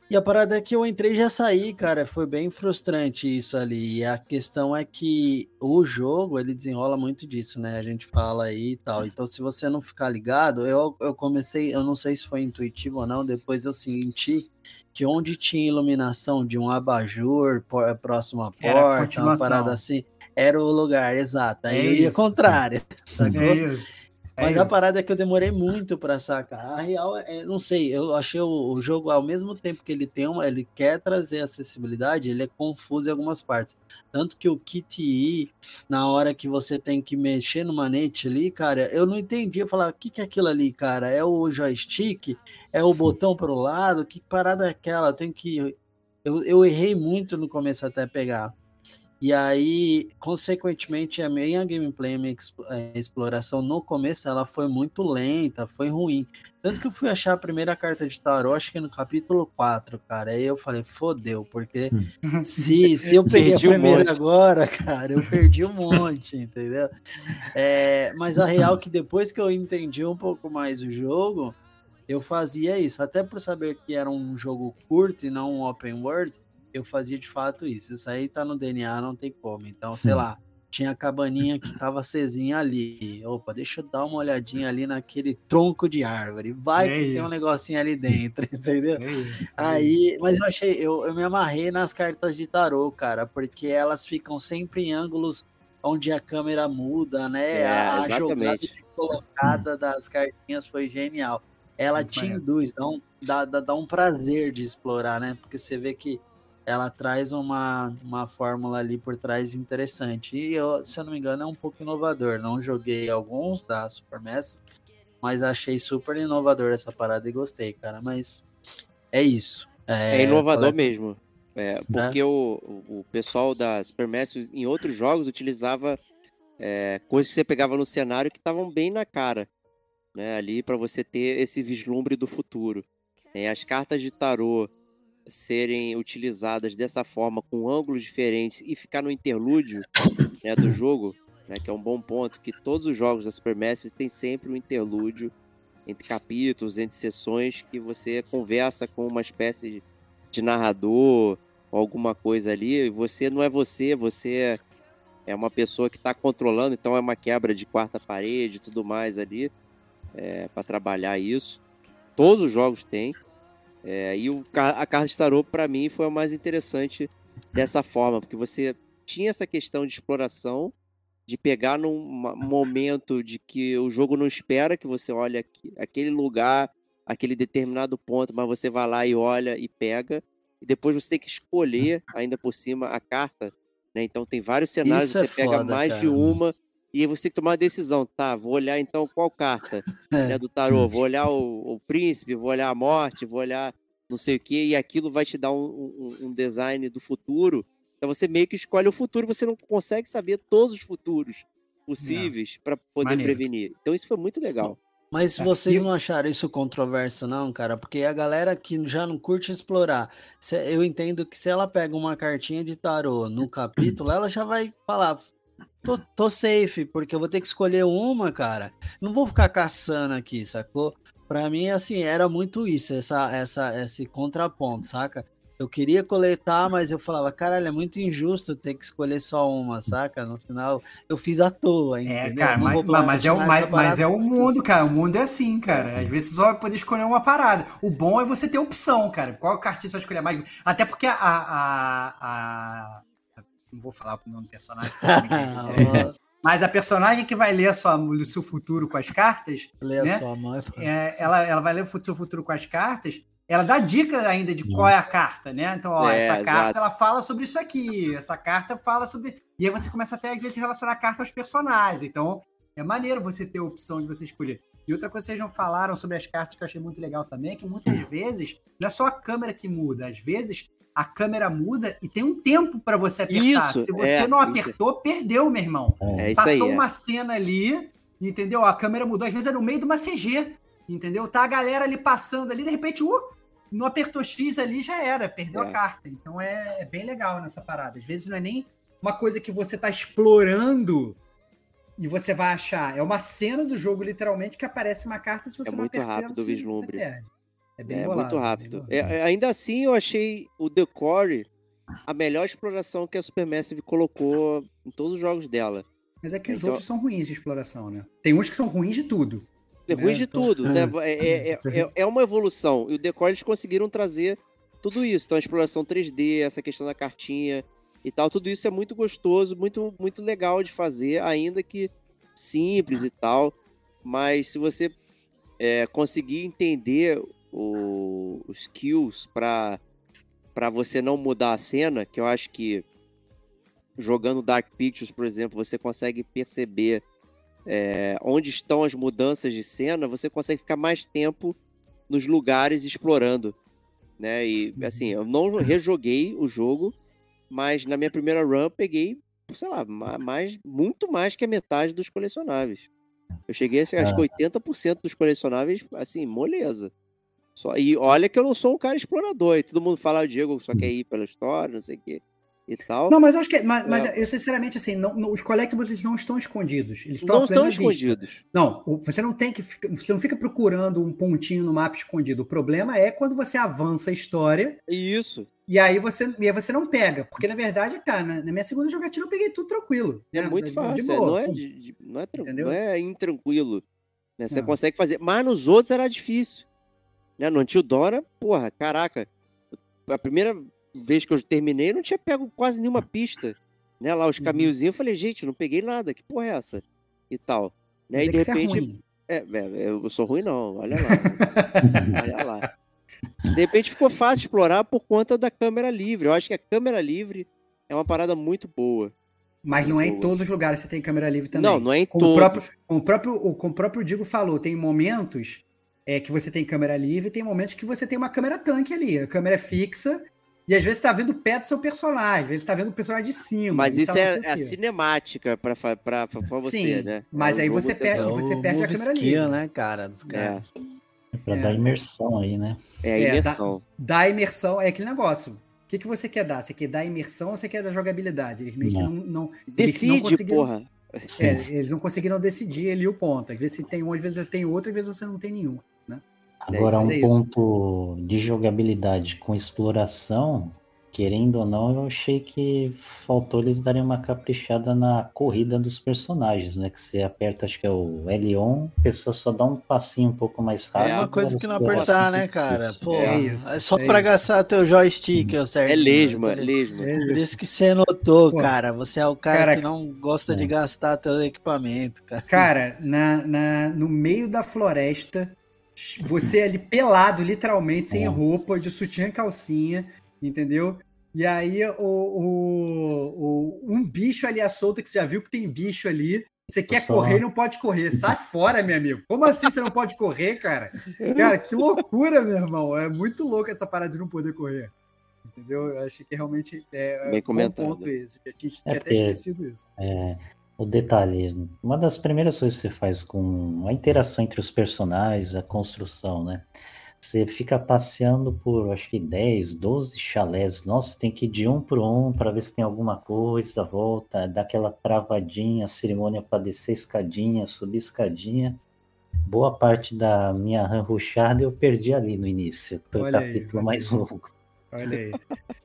E a parada é que eu entrei e já saí, cara. Foi bem frustrante isso ali. E a questão é que o jogo, ele desenrola muito disso, né? A gente fala aí e tal. Então, se você não ficar ligado, eu, eu comecei, eu não sei se foi intuitivo ou não, depois eu senti que onde tinha iluminação de um abajur próximo à porta, uma parada assim, era o lugar, exato. Aí É eu ia contrário, sacou? É isso. É Mas a parada é que eu demorei muito pra sacar. A real é, não sei, eu achei o, o jogo ao mesmo tempo que ele tem uma, ele quer trazer acessibilidade, ele é confuso em algumas partes. Tanto que o Kit E, na hora que você tem que mexer no manete ali, cara, eu não entendi. Eu falava, o que, que é aquilo ali, cara? É o joystick? É o botão pro lado? Que parada é aquela? Eu tenho que. Eu, eu errei muito no começo até pegar. E aí, consequentemente, a minha gameplay, a minha exp- exploração no começo, ela foi muito lenta, foi ruim. Tanto que eu fui achar a primeira carta de tarô, acho que no capítulo 4, cara. Aí eu falei, fodeu, porque se, se eu peguei a Perdi um primeira monte. agora, cara, eu perdi um monte, entendeu? É, mas a real é que depois que eu entendi um pouco mais o jogo, eu fazia isso. Até por saber que era um jogo curto e não um open world, eu fazia de fato isso. Isso aí tá no DNA, não tem como. Então, sei lá, tinha a cabaninha que tava acesinha ali. Opa, deixa eu dar uma olhadinha ali naquele tronco de árvore. Vai É que tem um isso. negocinho ali dentro, entendeu? É isso, é isso. Aí, mas eu achei, eu, eu me amarrei nas cartas de tarô, cara, porque elas ficam sempre em ângulos onde a câmera muda, né? É, a, a jogada de colocada das cartinhas foi genial. Ela Muito te induz, dá um, dá, dá, dá um prazer de explorar, né? Porque você vê que ela traz uma, uma fórmula ali por trás interessante. E eu, se eu não me engano, é um pouco inovador. Não joguei alguns da Supermassive, mas achei super inovador essa parada e gostei, cara. Mas é isso. É, inovador cole- mesmo. É, porque o, o o pessoal da Supermassive em outros jogos utilizava é, coisas que você pegava no cenário que estavam bem na cara, né? Ali para você ter esse vislumbre do futuro. É, as cartas de tarô serem utilizadas dessa forma, com ângulos diferentes e ficar no interlúdio né, do jogo, né, que é um bom ponto, que todos os jogos da Supermassive tem sempre um interlúdio entre capítulos, entre sessões, que você conversa com uma espécie de, narrador alguma coisa ali, e você não é você, você é uma pessoa que está controlando, então é uma quebra de quarta parede e tudo mais ali, é, para trabalhar isso. Todos os jogos têm. É, e o, a carta de tarô, para mim, foi a mais interessante dessa forma, porque você tinha essa questão de exploração, de pegar num momento de que o jogo não espera que você olhe aqui- aquele lugar, aquele determinado ponto, mas você vai lá e olha e pega. E depois você tem que escolher, ainda por cima, a carta. Né? Então tem vários cenários, Isso é você pega foda, mais de cara. uma, e aí você tem que tomar uma decisão. Tá, vou olhar então qual carta né, do tarô. Vou olhar o, o príncipe, vou olhar a morte, vou olhar não sei o que, e aquilo vai te dar um, um- um design do futuro. Então você meio que escolhe o futuro, você não consegue saber todos os futuros possíveis para poder Maneiro. prevenir. Então isso foi muito legal. Mas É, vocês não acharam isso controverso, não, cara? Porque a galera que já não curte explorar, eu entendo que se ela pega uma cartinha de tarô no capítulo, ela já vai falar. Tô, tô safe, porque eu vou ter que escolher uma, cara. Não vou ficar caçando aqui, sacou? Pra mim, assim, era muito isso, essa, essa, esse contraponto, saca? Eu queria coletar, mas eu falava, caralho, é muito injusto ter que escolher só uma, saca? No final, eu fiz à toa, É, entendeu? cara, Não mas, mas- é o, mas, mas é o mundo, cara. O mundo é assim, cara. Às vezes você só vai poder escolher uma parada. O bom é você ter opção, cara. Qual cartinha você vai escolher mais? Até porque a. a, a- não vou falar o nome do personagem. tá? Ó, mas a personagem que vai ler a sua, o seu futuro com as cartas, Lê a né? sua mão. é, ela, ela vai ler o seu futuro com as cartas. Ela dá dica ainda de qual é a carta, né? Então, ó, É, essa exato. carta ela fala sobre isso aqui, essa carta fala sobre. E aí você começa até às vezes relacionar a carta aos personagens. Então, é maneiro você ter a opção de você escolher. E outra coisa que vocês não falaram sobre as cartas que eu achei muito legal também é que muitas vezes não é só a câmera que muda, às vezes a câmera muda e tem um tempo para você apertar. Isso, Se você é, não isso. apertou, perdeu, meu irmão. É isso aí. Passou é. uma cena ali, entendeu? A câmera mudou, às vezes é no meio de uma CG, entendeu? Tá a galera ali passando ali, de repente, uh, não apertou X ali, já era, perdeu É. a carta. Então é, é bem legal nessa parada. Às vezes não é nem uma coisa que você tá explorando e você vai achar. É uma cena do jogo, literalmente, que aparece uma carta se você É não muito apertar ela, rápido o vislumbre. Você perde. É bem É bolado, muito bem rápido. bolado. É, é, ainda assim, eu achei o Decore a melhor exploração que a Supermassive colocou em todos os jogos dela. Mas é que os Então- outros são ruins de exploração, né? Tem uns que são ruins de tudo. É Né? ruim de Então- tudo, né? É, é, é, é- é uma evolução. E o Decore eles conseguiram trazer tudo isso. Então, a exploração 3D, essa questão da cartinha e tal, tudo isso é muito gostoso, muito, muito legal de fazer, ainda que simples e tal. Mas se você é, conseguir entender o- os skills para para você não mudar a cena, que eu acho que jogando Dark Pictures, por exemplo, você consegue perceber é, onde estão as mudanças de cena, você consegue ficar mais tempo nos lugares explorando, né? E assim, eu não rejoguei o jogo, mas na minha primeira run eu peguei, sei lá, ma- mais, muito mais que a metade dos colecionáveis. Eu cheguei, acho que 80% dos colecionáveis, assim, moleza. Só, e olha que eu não sou um cara explorador, e todo mundo fala, "Ah, Diego só quer ir pela história, não sei o quê, e tal. Não, mas eu acho que. Mas, mas É. eu, sinceramente, assim, não, não- os collectibles eles não estão escondidos. Eles estão não estão vista. escondidos. Não, o- você não tem que. ficar- Você não fica procurando um pontinho no mapa escondido. O problema é quando você avança a história Isso. e aí você, e aí você não pega. Porque, na verdade, tá, na, minha segunda jogatina eu peguei tudo tranquilo. É né? muito De- de fácil, é, boa, não, é, de- não, é não é intranquilo. Né? Você Não. consegue fazer. Mas nos outros era difícil. Né? No Until Dawn, era, porra, caraca. A primeira vez que eu terminei, eu não tinha pego quase nenhuma pista. Né? Lá, os Uhum. caminhozinhos, eu falei, gente, não peguei nada, que porra é essa? E tal. Né? Mas E é de é repente. É, é, eu sou ruim, não, olha lá. olha lá. De repente ficou fácil explorar por conta da câmera livre. Eu acho que a câmera livre é uma parada muito boa. Mas não é em todos os lugares que você tem câmera livre também. Não, não é em Como o todos. próprio, como o próprio, o- como o próprio Digo falou, tem momentos é, que você tem câmera livre e tem momentos que você tem uma câmera tanque ali. A câmera é fixa e às vezes tá vendo o pé do seu personagem, às vezes tá vendo o personagem de cima. Mas e isso não é, é a cinemática pra, pra, pra, pra você, Sim, né? mas É aí você É você o perde a câmera skill, livre. né, cara? Dos caras. É pra É. dar imersão aí, né? É, a É, dá- imersão. Dá imersão, é aquele negócio. O que, que você quer dar? Você quer dar imersão ou você quer dar jogabilidade? Eles meio que Não. não. não eles não Decide, conseguiram- porra. É, eles não conseguiram decidir ali o ponto. Às vezes você tem um, às vezes tem outro, às vezes você não tem nenhum. Agora, um é ponto de jogabilidade com exploração, querendo ou não, eu achei que faltou eles darem uma caprichada na corrida dos personagens, né? Que você aperta, acho que é o L1, a pessoa só dá um passinho um pouco mais rápido. É uma coisa que não apertar, né, tem cara? Pô, É é, isso, só é pra isso. gastar teu joystick, é certo? É lesma, lesma. Por isso que você notou, Pô. cara. Você é o cara, Cara, que não gosta de é. gastar teu equipamento, cara. Cara, na, na- no meio da floresta, você ali pelado, literalmente, sem É. roupa, de sutiã e calcinha, entendeu? E aí o, o- o- um bicho ali à solta, que você já viu que tem bicho ali. Você quer Só- correr e não pode correr. Sai fora, meu amigo. Como assim você não pode correr, cara? Cara, que loucura, meu irmão. É muito louco essa parada de não poder correr. Entendeu? Eu achei que realmente é Bem um comentado. ponto esse. Já tinha, tinha É até esquecido isso. É, o detalhe, uma das primeiras coisas que você faz com a interação entre os personagens, a construção, né? Você fica passeando por, acho que 10, 12 chalés. Nossa, tem que ir de um por um para ver se tem alguma coisa, volta, dá aquela travadinha, cerimônia para descer escadinha, subir escadinha. Boa parte da minha run rushada eu perdi ali no início, foi o Olha aí, capítulo olha mais aí. longo. Olha aí.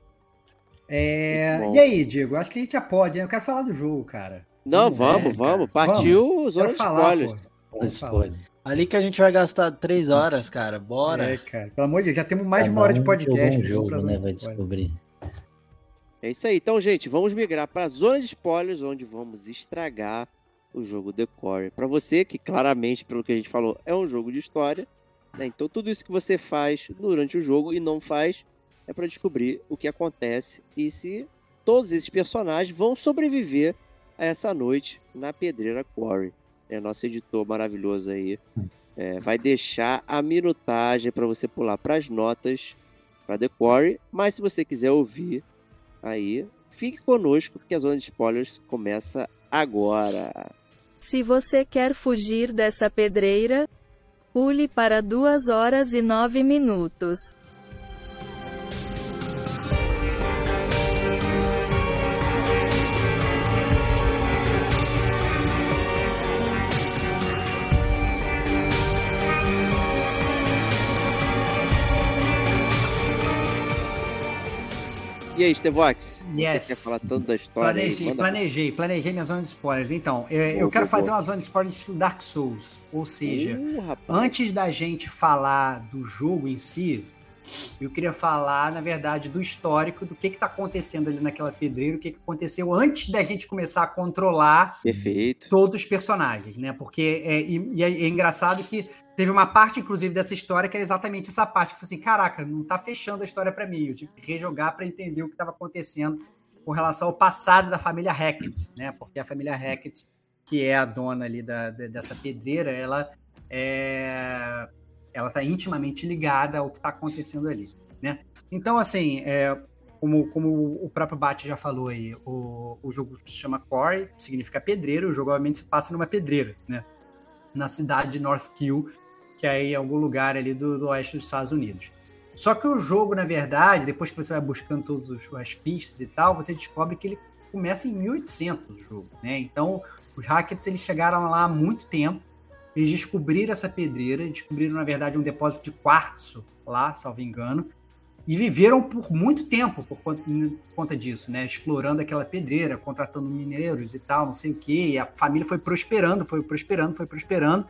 É, e aí, Diego? Acho que a gente já pode, né? Eu quero falar do jogo, cara. Não, Vamos, vamos, é, vamos. cara. Partiu zona Quero de spoilers. Ali que a gente vai gastar três horas, cara. Bora. É, cara. Pelo amor de Deus, já temos mais de Cada uma hora de podcast. um jogo, né? zona de Vai descobrir. É isso aí. Então, gente, vamos migrar para a zona de spoilers, onde vamos estragar o jogo Decore. Para você, que claramente, pelo que a gente falou, é um jogo de história. né? Então, tudo isso que você faz durante o jogo e não faz é para descobrir o que acontece e se todos esses personagens vão sobreviver essa noite na Pedreira Quarry. É nosso editor maravilhoso aí. é, vai deixar a minutagem para você pular para as notas para The Quarry. Mas se você quiser ouvir aí, fique conosco, porque a zona de spoilers começa agora. Se você quer fugir dessa pedreira, pule para 2 horas e 9 minutos. E aí, Stevox? Yes. Você quer falar tanto da história aí? Planejei, Manda- planejei, planejei minha zona de spoilers. Então, é, eu Boa, quero fazer uma zona de spoilers estilo Dark Souls. Ou seja, Uh, antes da gente falar do jogo em si, eu queria falar, na verdade, do histórico, do que que tá acontecendo ali naquela pedreira, o que que aconteceu antes da gente começar a controlar Perfeito. todos os personagens, né? Porque é, e, e é, é engraçado que teve uma parte, inclusive, dessa história que era exatamente essa parte, que foi assim, caraca, não tá fechando a história pra mim. Eu tive que rejogar pra entender o que estava acontecendo com relação ao passado da família Hackett, né? Porque a família Hackett, que é a dona ali da, dessa pedreira, ela é ela tá intimamente ligada ao que tá acontecendo ali, né? Então, assim, é, como, como o próprio Bate já falou aí, o, o jogo se chama Quarry, significa pedreiro, o jogo obviamente se passa numa pedreira, né? Na cidade de Northkill, que é em algum lugar ali do, do oeste dos Estados Unidos. Só que o jogo, na verdade, depois que você vai buscando todas as pistas e tal, você descobre que ele começa em 1800 o jogo, né? Então, os Hackets eles chegaram lá há muito tempo, eles descobriram essa pedreira, descobriram, na verdade, um depósito de quartzo lá, salvo engano, e viveram por muito tempo por conta, por conta disso, né? Explorando aquela pedreira, contratando mineiros e tal, não sei o quê. E a família foi prosperando, foi prosperando, foi prosperando.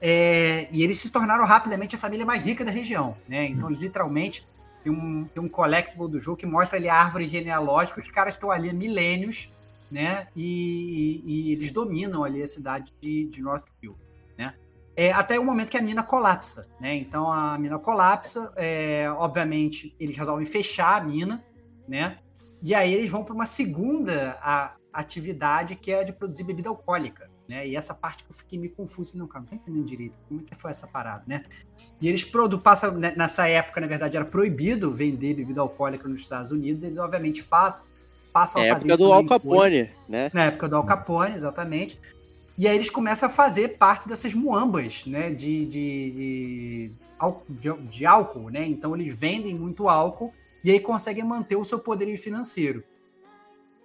É, e eles se tornaram rapidamente a família mais rica da região, né? Então, literalmente, tem um, tem um collectible do jogo que mostra ali a árvore genealógica, os caras estão ali há milênios, né? E, e- e eles dominam ali a cidade de, de Northfield, né? É, até o momento que a mina colapsa, né? Então a mina colapsa, é, obviamente eles resolvem fechar a mina, né? E aí eles vão para uma segunda a- atividade que é a de produzir bebida alcoólica, né? E essa parte que eu fiquei meio confuso, não, cara, não tô entendendo direito como é que foi essa parada, né? E eles produ passam né, nessa época, na verdade, era proibido vender bebida alcoólica nos Estados Unidos, eles obviamente faz, passam É a fazer época isso do Al Capone, né? na época do Al Capone, exatamente. E aí eles começam a fazer parte dessas muambas, né, de, de, de, de álcool, né? Então eles vendem muito álcool e aí conseguem manter o seu poderio financeiro.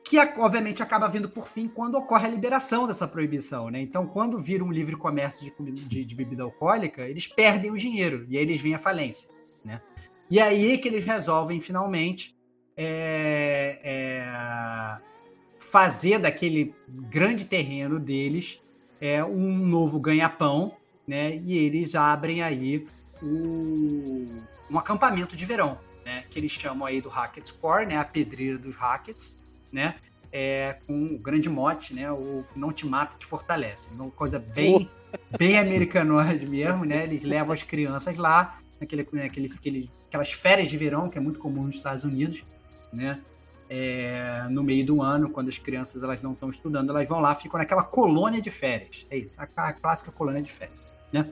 Que obviamente acaba vindo por fim quando ocorre a liberação dessa proibição, né? Então, quando vira um livre comércio de, de, de bebida alcoólica, eles perdem o dinheiro e aí eles vêm à falência, né? E aí que eles resolvem finalmente é, é, fazer daquele grande terreno deles é, um novo ganha-pão, né? E eles abrem aí o- um acampamento de verão, né? Que eles chamam aí do Hackett's Core, né? A pedreira dos Hackets, né? É, com o grande mote, né? O não te mata, te fortalece. Então, coisa bem, bem americanoide mesmo, né? Eles levam as crianças lá, naquele, naquele, aquele, aquelas férias de verão, que é muito comum nos Estados Unidos, né? É, no meio do ano, quando as crianças elas não estão estudando, elas vão lá, ficam naquela colônia de férias. É isso, a, a clássica colônia de férias, né?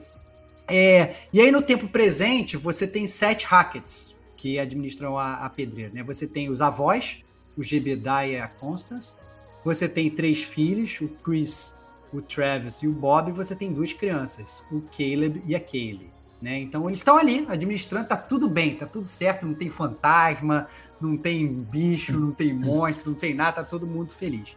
É, e aí, no tempo presente, você tem sete Hackets que administram a, a pedreira, né? Você tem os avós, o Gebediah e a Constance. Você tem três filhos, o Chris, o Travis e o Bob. E você tem duas crianças, o Caleb e a Kaylee. Né? Então eles estão ali administrando, tá tudo bem, tá tudo certo, não tem fantasma, não tem bicho, não tem monstro, não tem nada, tá todo mundo feliz.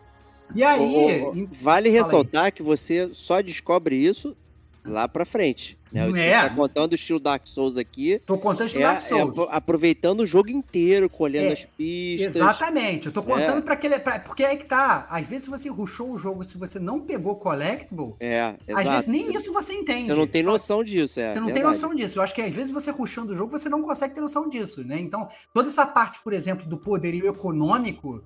E aí, vale fala aí. ressaltar que você só descobre isso lá pra frente. Né? É. tá contando o estilo Dark Souls aqui. tô contando de É, Dark é Souls. apro- aproveitando o jogo inteiro, colhendo É, as pistas. Exatamente, eu tô contando É. pra aquele. Pra, porque aí que tá. Às vezes você rushou o jogo, se você não pegou Collectible, É, exato. às vezes nem isso você entende. Você não tem noção disso, é. Você não tem verdade. noção disso. Eu acho que às vezes você rushando o jogo, você não consegue ter noção disso, né? Então, toda essa parte, por exemplo, do poderio econômico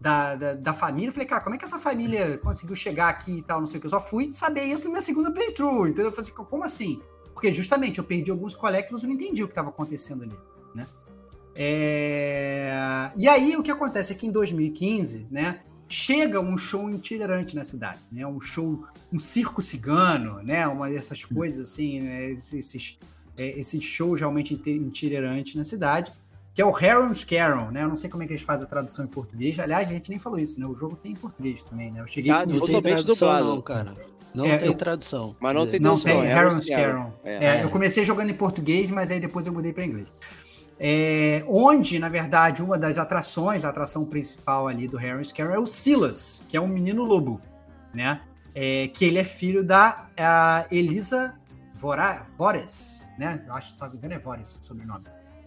da, da, da família, eu falei, cara, como é que essa família conseguiu chegar aqui e tal, não sei o que. Eu só fui saber isso na minha segunda playthrough, entendeu? Eu falei assim, como assim? Porque justamente eu perdi alguns collectibles e não entendi o que estava acontecendo ali, né? É, E aí o que acontece é que em 2015, né, chega um show itinerante na cidade, né? Um show, um circo cigano, né? Uma dessas coisas assim, né? esses, é, esses shows realmente iti- itinerantes na cidade, que é o Harem Scarum, né? Eu não sei como é que eles fazem a tradução em português. Aliás, a gente nem falou isso, né? O jogo tem em português também, né? Eu cheguei com Não tem tradução, não, cara. Não É, tem eu- tradução. Mas não tem não tradução, tem, é Scarum. Scarum. É. É, eu comecei jogando em português, mas aí depois eu mudei para inglês. É, onde, na verdade, uma das atrações, a atração principal ali do Harry Scarum é o Silas, que é um menino lobo, né? É, que ele é filho da a Elisa Vora, Vores, né? Eu acho que, se não me engano, é Vores o sobrenome.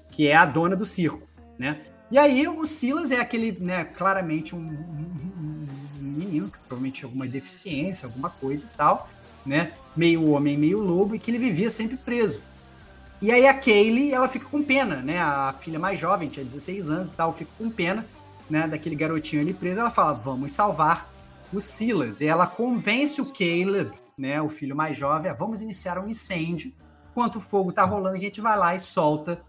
Que é a dona do circo, né? E aí o Silas é aquele, né, claramente um, um- um menino que provavelmente tinha alguma deficiência, alguma coisa e tal, né? Meio homem, meio lobo, e que ele vivia sempre preso. E aí a Kaylee, ela fica com pena, né? A filha mais jovem, tinha 16 anos e tal, fica com pena, né, daquele garotinho ali preso. Ela fala: "Vamos salvar o Silas". E ela convence o Caleb, né, o filho mais jovem, a vamos iniciar um incêndio. Enquanto o fogo tá rolando, a gente vai lá e solta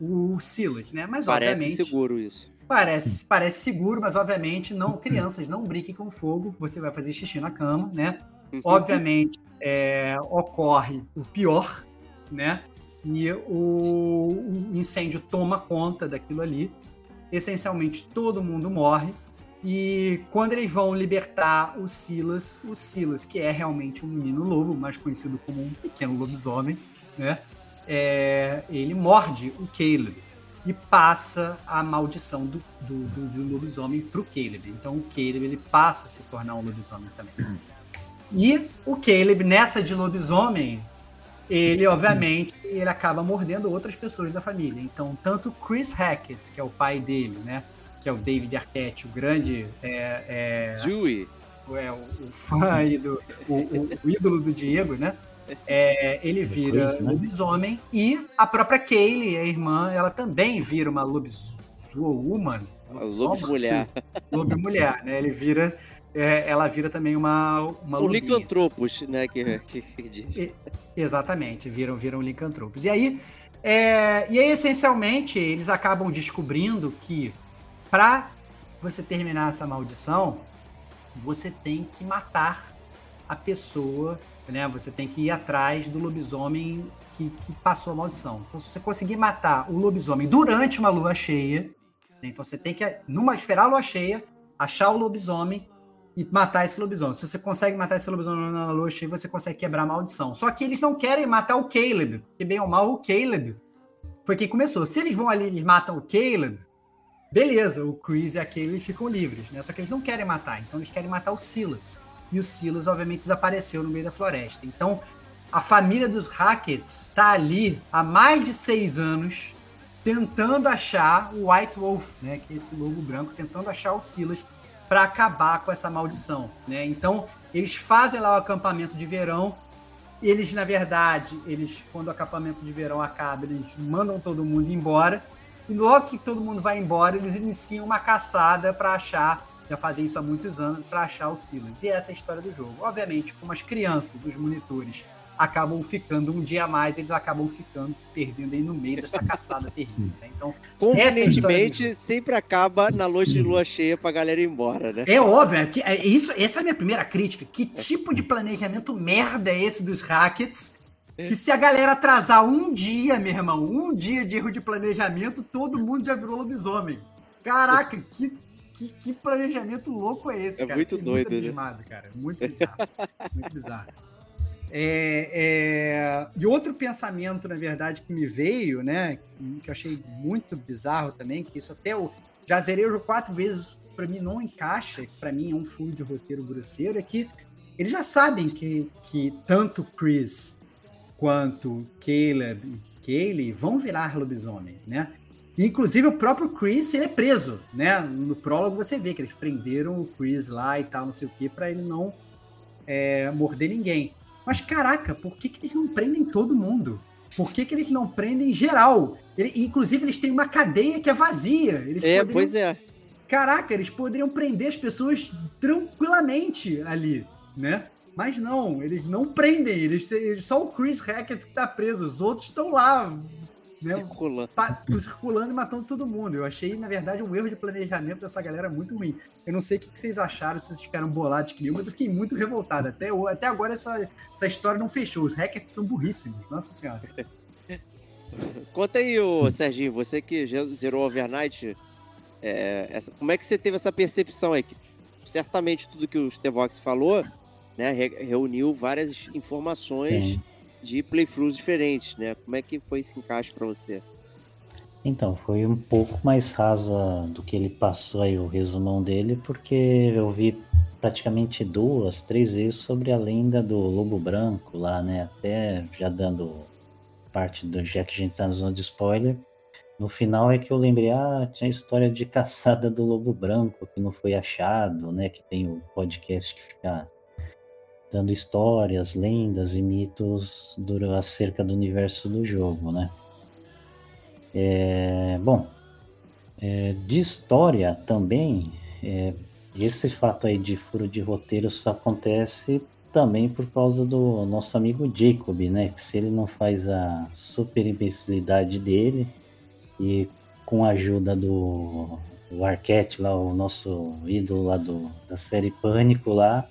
o Silas, né? Mas Parece obviamente seguro isso. Parece, parece seguro, mas obviamente não, crianças, não brinquem com fogo, você vai fazer xixi na cama, né? Obviamente é, ocorre o pior, né? E o, o incêndio toma conta daquilo ali. Essencialmente todo mundo morre. E quando eles vão libertar o Silas, o Silas, que é realmente um menino lobo, mais conhecido como um pequeno lobisomem, né? É, ele morde o Caleb e passa a maldição do, do, do, do lobisomem pro Caleb. Então o Caleb ele passa a se tornar um lobisomem também. E o Caleb, nessa de lobisomem, ele, obviamente, ele acaba mordendo outras pessoas da família. Então, tanto Chris Hackett, que é o pai dele, né? Que é o David Arquette, o grande é, é, Dewey. é, o, o fã aí do. O, o- o ídolo do Diego, né? É, ele vira Chris, né? lobisomem. E a própria Kaylee, a irmã, ela também vira uma lobiswoman. Os lobos mulher. Lobo mulher, né? Ele vira. é, ela vira também uma. uma São lobinha. licantropos, né? Que, que, diz. Exatamente, viram, viram licantropos. E aí, é, e aí, essencialmente, eles acabam descobrindo que para você terminar essa maldição, você tem que matar a pessoa, né? Você tem que ir atrás do lobisomem que, que passou a maldição. Então, se você conseguir matar o lobisomem durante uma lua cheia, né? então você tem que numa, esperar a lua cheia, achar o lobisomem e matar esse lobisomem. Se você consegue matar esse lobisomem na lua cheia, você consegue quebrar a maldição. Só que eles não querem matar o Caleb, porque bem ou mal o Caleb foi quem começou. Se eles vão ali e matam o Caleb, beleza, o Chris e a Kaylee ficam livres, né? Só que eles não querem matar, então eles querem matar o Silas. E o Silas, obviamente, desapareceu no meio da floresta. Então, a família dos Hackets está ali há mais de seis anos tentando achar o White Wolf, né? Que é esse lobo branco, tentando achar o Silas para acabar com essa maldição, né? Então, eles fazem lá o acampamento de verão. Eles, na verdade, eles quando o acampamento de verão acaba, eles mandam todo mundo embora. E logo que todo mundo vai embora, eles iniciam uma caçada para achar, já fazem isso há muitos anos, para achar o Silas. E essa é a história do jogo. Obviamente, como as crianças, os monitores, acabam ficando um dia a mais, eles acabam ficando se perdendo aí no meio dessa caçada terrível. né? Então, é Convenientemente, jogo. sempre acaba na noite de lua cheia pra galera ir embora, né? É óbvio, é que- é isso, essa é a minha primeira crítica. Que tipo de planejamento merda é esse dos Hackets? Que se a galera atrasar um dia, meu irmão, um dia de erro de planejamento, todo mundo já virou lobisomem. Caraca, que, que, que planejamento louco é esse, É cara? muito Fiquei doido, né? abismado, cara. Muito bizarro. muito bizarro. É, é, E outro pensamento, na verdade, que me veio, né? Que eu achei muito bizarro também, que isso até eu já zerei o jogo quatro vezes, pra mim não encaixa, pra mim é um furo de roteiro grosseiro, é que eles já sabem que, que tanto Chris quanto Caleb e Kaylee vão virar lobisomem, né? Inclusive o próprio Chris, ele é preso, né? No prólogo você vê que eles prenderam o Chris lá e tal, não sei o que, pra ele não é, morder ninguém. Mas caraca, por que, que eles não prendem todo mundo? Por que, que eles não prendem geral? Ele- inclusive, eles têm uma cadeia que é vazia. Eles É, poderiam pois é. Caraca, eles poderiam prender as pessoas tranquilamente ali, né? Mas não, eles não prendem. Eles, eles- só o Chris Hackett que tá preso. Os outros estão lá, né? Circulando. pa- circulando e matando todo mundo. Eu achei, na verdade, um erro de planejamento dessa galera muito ruim. Eu não sei o que que vocês acharam, se vocês ficaram bolados que mas eu fiquei muito revoltado. Até, o- até agora essa, essa história não fechou. Os Hackets são burríssimos. Nossa senhora. Conta aí, ô, Serginho, você que zerou Overnight, é, essa- como é que você teve essa percepção aí? Que certamente tudo que o Stevox falou, né, re- reuniu várias informações Sim. De playthroughs diferentes, né? Como é que foi esse encaixe pra você? Então, foi um pouco mais rasa do que ele passou aí, o resumão dele, porque eu vi praticamente duas, três vezes sobre a lenda do Lobo Branco lá, né? Até já dando parte do. Já que a gente tá na zona de spoiler. No final é que eu lembrei, ah, tinha a história de caçada do lobo branco que não foi achado, né? Que tem o podcast que fica dando histórias, lendas e mitos acerca do universo do jogo, né? É, bom, é, de história também, é, esse fato aí de furo de roteiro só acontece também por causa do nosso amigo Jacob, né? Que se ele não faz a super imbecilidade dele e com a ajuda do Arquette lá, o nosso ídolo lá do, da série Pânico lá,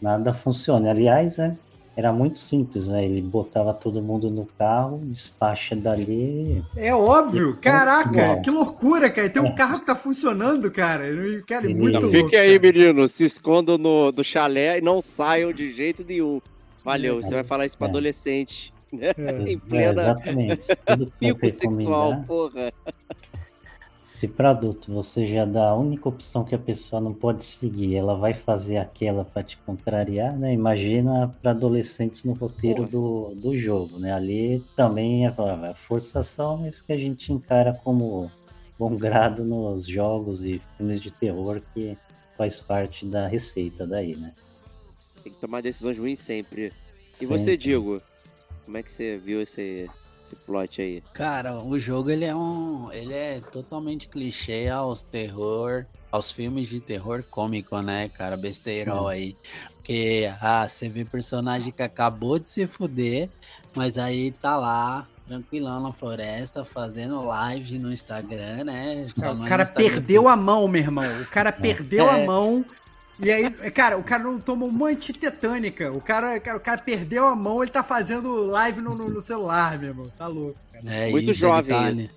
nada funciona. Aliás, né, era muito simples, né? Ele botava todo mundo no carro, despacha dali. É óbvio, caraca, Não. que loucura, cara. Tem um É. carro que tá funcionando, cara. Cara, é muito louco. Fiquem aí, cara. menino. Se escondam no, do chalé e não saiam de jeito nenhum. Valeu, você vai falar isso pra É. adolescente. Né? É. Em É, plena exatamente. Tudo que pico sexual, porra. Se para adulto você já dá a única opção que a pessoa não pode seguir, ela vai fazer aquela para te contrariar, né? Imagina para adolescentes no roteiro do, do jogo, né? Ali também é é forçação, mas que a gente encara como bom grado nos jogos e filmes de terror que faz parte da receita daí, né? Tem que tomar decisões ruins sempre. E Sempre. você, Digo? Como é que você viu esse, esse plot aí? Cara, o jogo ele é um, ele é totalmente clichê aos terror, aos filmes de terror cômico, né, cara, besteirol Hum. aí. Porque ah, você vê personagem que acabou de se fuder, mas aí tá lá tranquilão na floresta fazendo live no Instagram, né? Só O cara perdeu a mão, meu irmão. O cara perdeu a É. mão. E aí, cara, o cara não tomou uma antitetânica. O cara, cara, o cara perdeu a mão, ele tá fazendo live no, no- no celular, meu irmão. Tá louco. É Muito isso, jovem tá ali.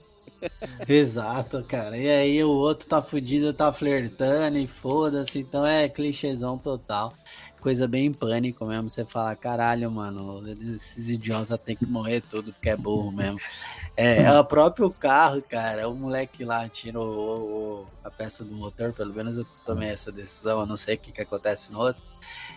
Exato, cara. E aí o outro tá fudido, tá flertando e foda-se. Então é clichêzão total. Coisa bem em pânico mesmo. Você fala, caralho, mano, esses idiotas tem que morrer tudo porque é burro mesmo. É, é o próprio carro, cara. O moleque lá tira o- o- a peça do motor, pelo menos eu tomei essa decisão, eu não sei o que, que acontece no outro.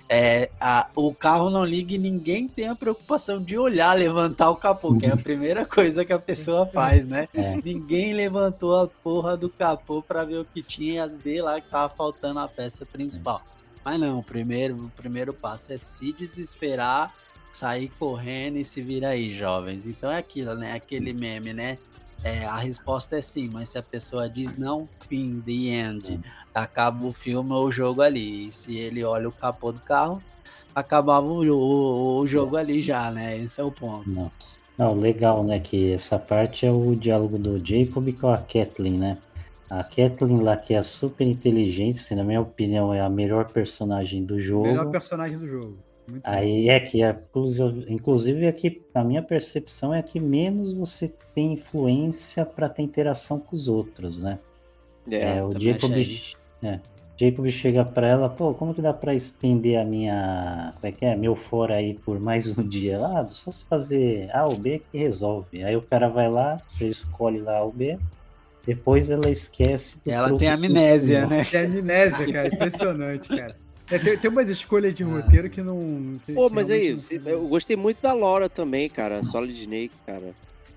É, a- o carro não liga e ninguém tem a preocupação de olhar, levantar o capô, que é a primeira coisa que a pessoa faz, né? É. Ninguém levantou a porra do capô pra ver o que tinha, ver lá que tava faltando a peça principal. Mas não, o primeiro, o primeiro passo é se desesperar, sair correndo e se virar aí, jovens. Então é aquilo, né? Aquele meme, né? É, a resposta é sim, mas se a pessoa diz não, fim, the end, acaba o filme ou o jogo ali. E se ele olha o capô do carro, acabava o, o- o jogo ali já, né? Esse é o ponto. Não. Não, legal, né? Que essa parte é o diálogo do Jacob com a Kathleen, né? A Kathleen lá, que é super inteligente, assim, na minha opinião, é a melhor personagem do jogo. Melhor personagem do jogo. Muito. Aí é que, é, inclusive, é que a minha percepção é que menos você tem influência para ter interação com os outros, né? É, É, o Jacob, achei. Jacob chega pra ela, pô, como que dá pra estender a minha, como é que é, meu fora aí por mais um dia? Ah, só se fazer A ou B que resolve. Aí o cara vai lá, você escolhe lá A ou B, depois ela esquece. Ela tem amnésia, ensinou. né? É amnésia, cara. Impressionante, cara. É, tem, tem umas escolhas de roteiro que não. que- Pô, que mas realmente aí, não eu gostei muito da Laura também, cara. Solid Snake, cara.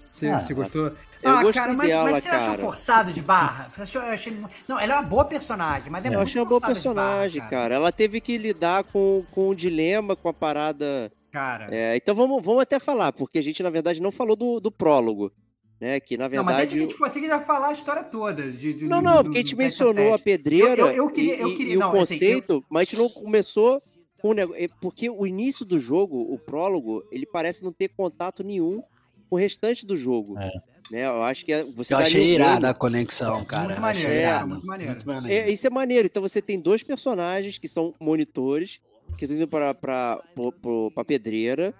Você, Ah, você gostou? eu ah, cara, mas, dela, mas você achou cara. forçado de barra? Você achou, eu achei, não, ela é uma boa personagem, mas é Eu muito achei uma boa de barra, personagem, cara. Ela teve que lidar com, com o dilema, com a parada. Cara. É, então vamos, vamos até falar, porque a gente, na verdade, não falou do, do prólogo. Né? Que na não, mas verdade. aí se a gente for assim, vai falar a história toda. De, de- Não, não, do- porque a gente mencionou a pedreira Eu- eu- eu queria- e, eu e- queria- e o não, assim, eu- conceito, mas a gente não começou com o negócio. Porque o início do jogo, o prólogo, ele parece não ter contato nenhum com o restante do jogo. É. Né? Eu acho que é- você Eu tá achei irada a conexão, cara. Muito Eu achei maneiro, irado. muito maneiro. Muito maneiro. É, isso é maneiro. Então você tem dois personagens que são monitores, que estão indo pra, pra, pro- pro- pra pedreira,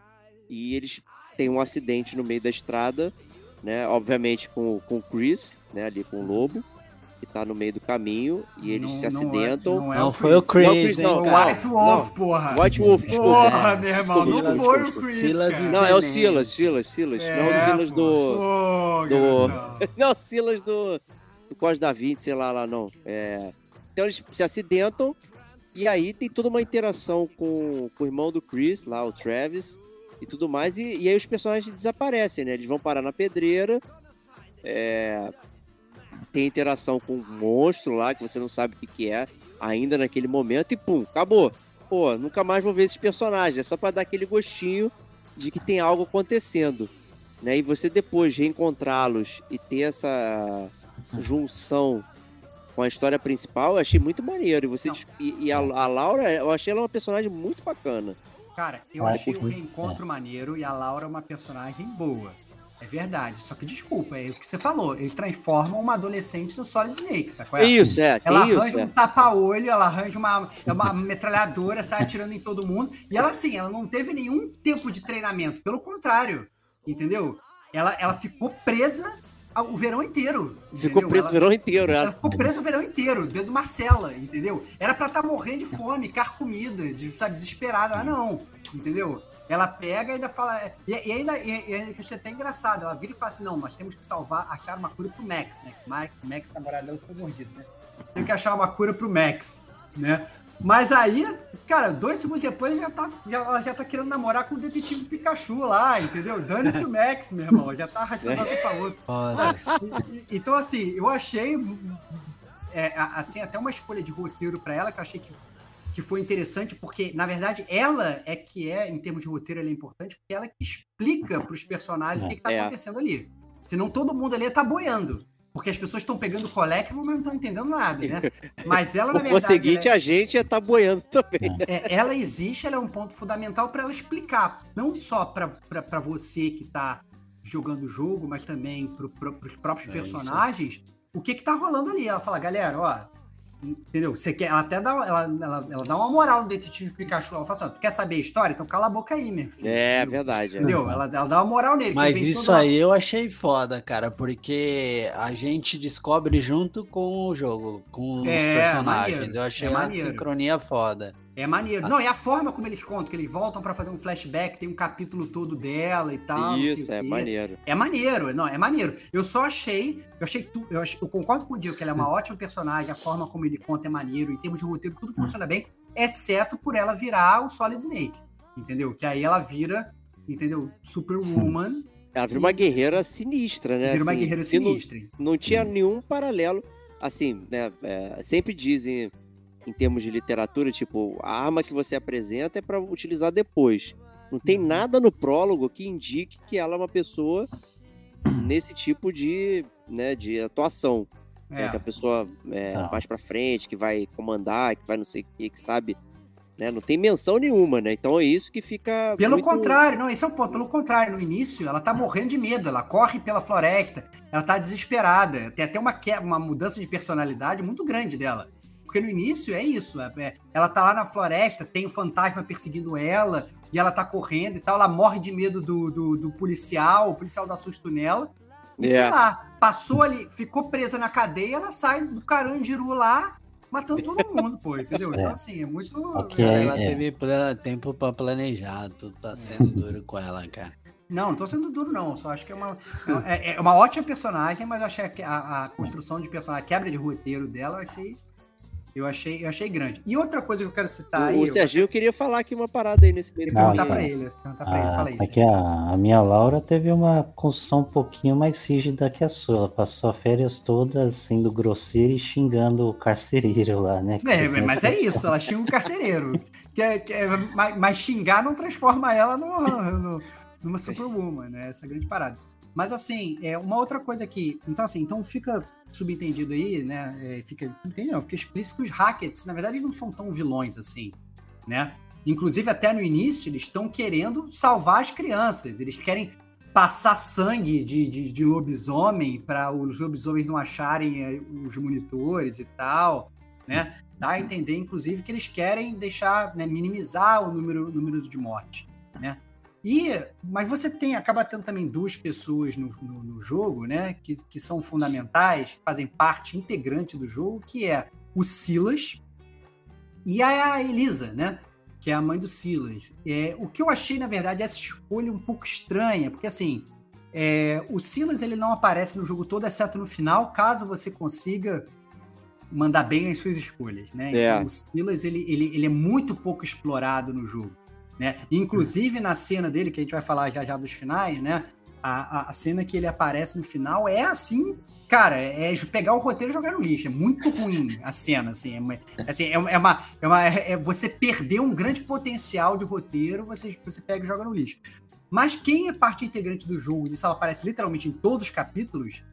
e eles têm um acidente no meio da estrada, né? Obviamente com, com o Chris, né? Ali com o lobo, que tá no meio do caminho, e eles Não- se não é- acidentam. não é Não foi o Chris, Chris, não, hein, O cara. White Wolf, Não. porra. White Wolf, desculpa. Porra, É, meu irmão, não Silas, foi o. Chris, Silas cara. Não, é o. Silas, Silas, Silas. não é o Silas do. Do-. Não, o Silas do. Do Código da Vinci, sei lá, lá não. É... Então eles se acidentam. E aí tem toda uma interação com, com o irmão do Chris, lá, o Travis, e tudo mais. E, e aí os personagens desaparecem, né? Eles vão parar na pedreira. é, tem interação com um monstro lá que você não sabe o que, que é ainda naquele momento e pum, acabou. Pô, nunca mais vou ver esses personagens. É só pra dar aquele gostinho de que tem algo acontecendo. Né? E você depois reencontrá-los e ter essa junção com a história principal, eu achei muito maneiro. E, você, e, e a, a Laura, eu achei ela uma personagem muito bacana. Cara, eu Ah, achei o reencontro maneiro e a Laura é uma personagem boa. É verdade. Só que desculpa, é o que você falou. Eles transformam uma adolescente no Solid Snake, sacou? É isso, é. Ela isso, arranja é. um tapa-olho, ela arranja uma, é uma metralhadora, sai atirando em todo mundo. E ela, assim, ela não teve nenhum tempo de treinamento. Pelo contrário, entendeu? Ela, ela ficou presa o verão inteiro. Ficou entendeu? preso Ela- o verão inteiro. Ela Ela... ficou presa o verão inteiro, dentro de uma cela, entendeu? Era pra estar morrendo de fome, carcomida, de, sabe, desesperada. Ah, não, entendeu? Ela pega e ainda fala. E, e ainda, e, e eu achei até engraçado. Ela vira e fala assim: não, nós temos que salvar, achar uma cura pro Max, né? Max, o Max namorado dela ficou mordido, né? Tem que achar uma cura pro Max, né? Mas aí, cara, dois segundos depois já tá, já, ela já tá querendo namorar com o detetive Pikachu lá, entendeu? Dane-se o Max, meu irmão. Já tá arrastando você pra outro. E- e- Então, assim, eu achei é, assim, até uma escolha de roteiro pra ela que eu achei que, que foi interessante, porque, na verdade, ela é que é, em termos de roteiro, ela é importante, porque ela que explica pros personagens o que, que tá É. acontecendo ali. Senão todo mundo ali tá boiando. Porque as pessoas estão pegando collectible, mas não estão entendendo nada, né? Mas ela, na O verdade. seguinte, ela- a gente tá boiando também. é, ela existe, ela é um ponto fundamental para ela explicar, não só para você que tá jogando o jogo, mas também para os próprios É isso. personagens, o que que tá rolando ali. Ela fala, galera, ó, entendeu? Você quer, ela até dá, ela, ela, ela dá uma moral no detetive Pikachu. Ela fala assim, tu quer saber a história? Então cala a boca aí, meu filho. É, Entendeu? verdade. é. Entendeu? Ela, ela dá uma moral nele. Mas isso lá- aí eu achei foda, cara, porque a gente descobre junto com o jogo, com os É, personagens. maneiro, Eu achei é uma maneiro. sincronia foda. É maneiro. Não, é a forma como eles contam, que eles voltam pra fazer um flashback, tem um capítulo todo dela e tal. Isso, é maneiro. É maneiro, não, é maneiro. Eu só achei, eu achei tu, eu, ach- eu concordo com o Diego que ela é uma ótima personagem, a forma como ele conta é maneiro, em termos de roteiro tudo funciona bem, exceto por ela virar o Solid Snake, entendeu? Que aí ela vira, entendeu? Superwoman, Ela vira uma guerreira sinistra, né? vira uma assim, guerreira que não- sinistra. não tinha nenhum paralelo. Assim, né? é, sempre dizem, em termos de literatura, tipo, a arma que você apresenta é para utilizar depois. Não tem Uhum. nada no prólogo que indique que ela é uma pessoa nesse tipo de, né, de atuação. né, É. que a pessoa é, Tá. mais pra frente, que vai comandar, que vai não sei o que, que sabe. Né? Não tem menção nenhuma, né? Então é isso que fica. Pelo muito- contrário, não, esse é o ponto. Pelo contrário, no início ela tá morrendo de medo, ela corre pela floresta, ela tá desesperada. Tem até uma, que- uma mudança de personalidade muito grande dela. Porque no início é isso, é- é- ela tá lá na floresta, tem o fantasma perseguindo ela, e ela tá correndo e tal, ela morre de medo do, do, do policial, o policial dá susto nela. E É. sei lá, passou ali, ficou presa na cadeia, ela sai do carandiru lá, matando todo mundo, pô, entendeu? Então É. assim, é muito... Ok. Cara, É, ela é. teve tempo pra planejar, tu tá sendo duro com ela, cara. Não, não tô sendo duro, não. Só acho que é uma, é, é uma ótima personagem, mas eu achei que a, a construção de personagem, a quebra de roteiro dela, eu achei. Eu achei, eu achei grande. E outra coisa que eu quero citar O, aí. o eu Serginho queria falar aqui uma parada aí nesse meio. perguntar e- ele. Perguntar pra ele, Ah, fala é isso. que a, a minha Laura teve uma construção um pouquinho mais rígida que a sua. Ela passou as férias todas sendo grosseira e xingando o carcereiro lá, né? É, mas é isso, ela xinga o carcereiro. que é, que é- mas, mas xingar não transforma ela no, no- numa superwoman, né? Essa é a grande parada. Mas assim, é uma outra coisa que. Então, assim, então fica subentendido aí, né? é, fica. Entende? Não, fica explícito que os hackers, na verdade, eles não são tão vilões assim, né? Inclusive, até no início, eles estão querendo salvar as crianças. Eles querem passar sangue de, de, de lobisomem para os lobisomens não acharem é, os monitores e tal, né? Dá a entender, inclusive, que eles querem deixar, né, minimizar o número, número de morte, né? E, mas você tem, acaba tendo também duas pessoas no, no, no jogo, né, que, que são fundamentais, fazem parte integrante do jogo, que é o Silas e a Elisa, né, que é a mãe do Silas. É, o que eu achei, na verdade, essa escolha um pouco estranha, porque assim, é, o Silas ele não aparece no jogo todo, exceto no final, caso você consiga mandar bem nas suas escolhas, né? É. Então, o Silas ele, ele, ele é muito pouco explorado no jogo, né? Inclusive na cena dele que a gente vai falar já já dos finais, né? A, a, a cena que ele aparece no final é assim, cara, é é pegar o roteiro e jogar no lixo. É muito ruim a cena, assim. É, assim, é, uma- é uma, é, uma- é você perder um grande potencial de roteiro, você, você pega e joga no lixo. Mas quem é parte integrante do jogo, e isso ela aparece literalmente em todos os capítulos,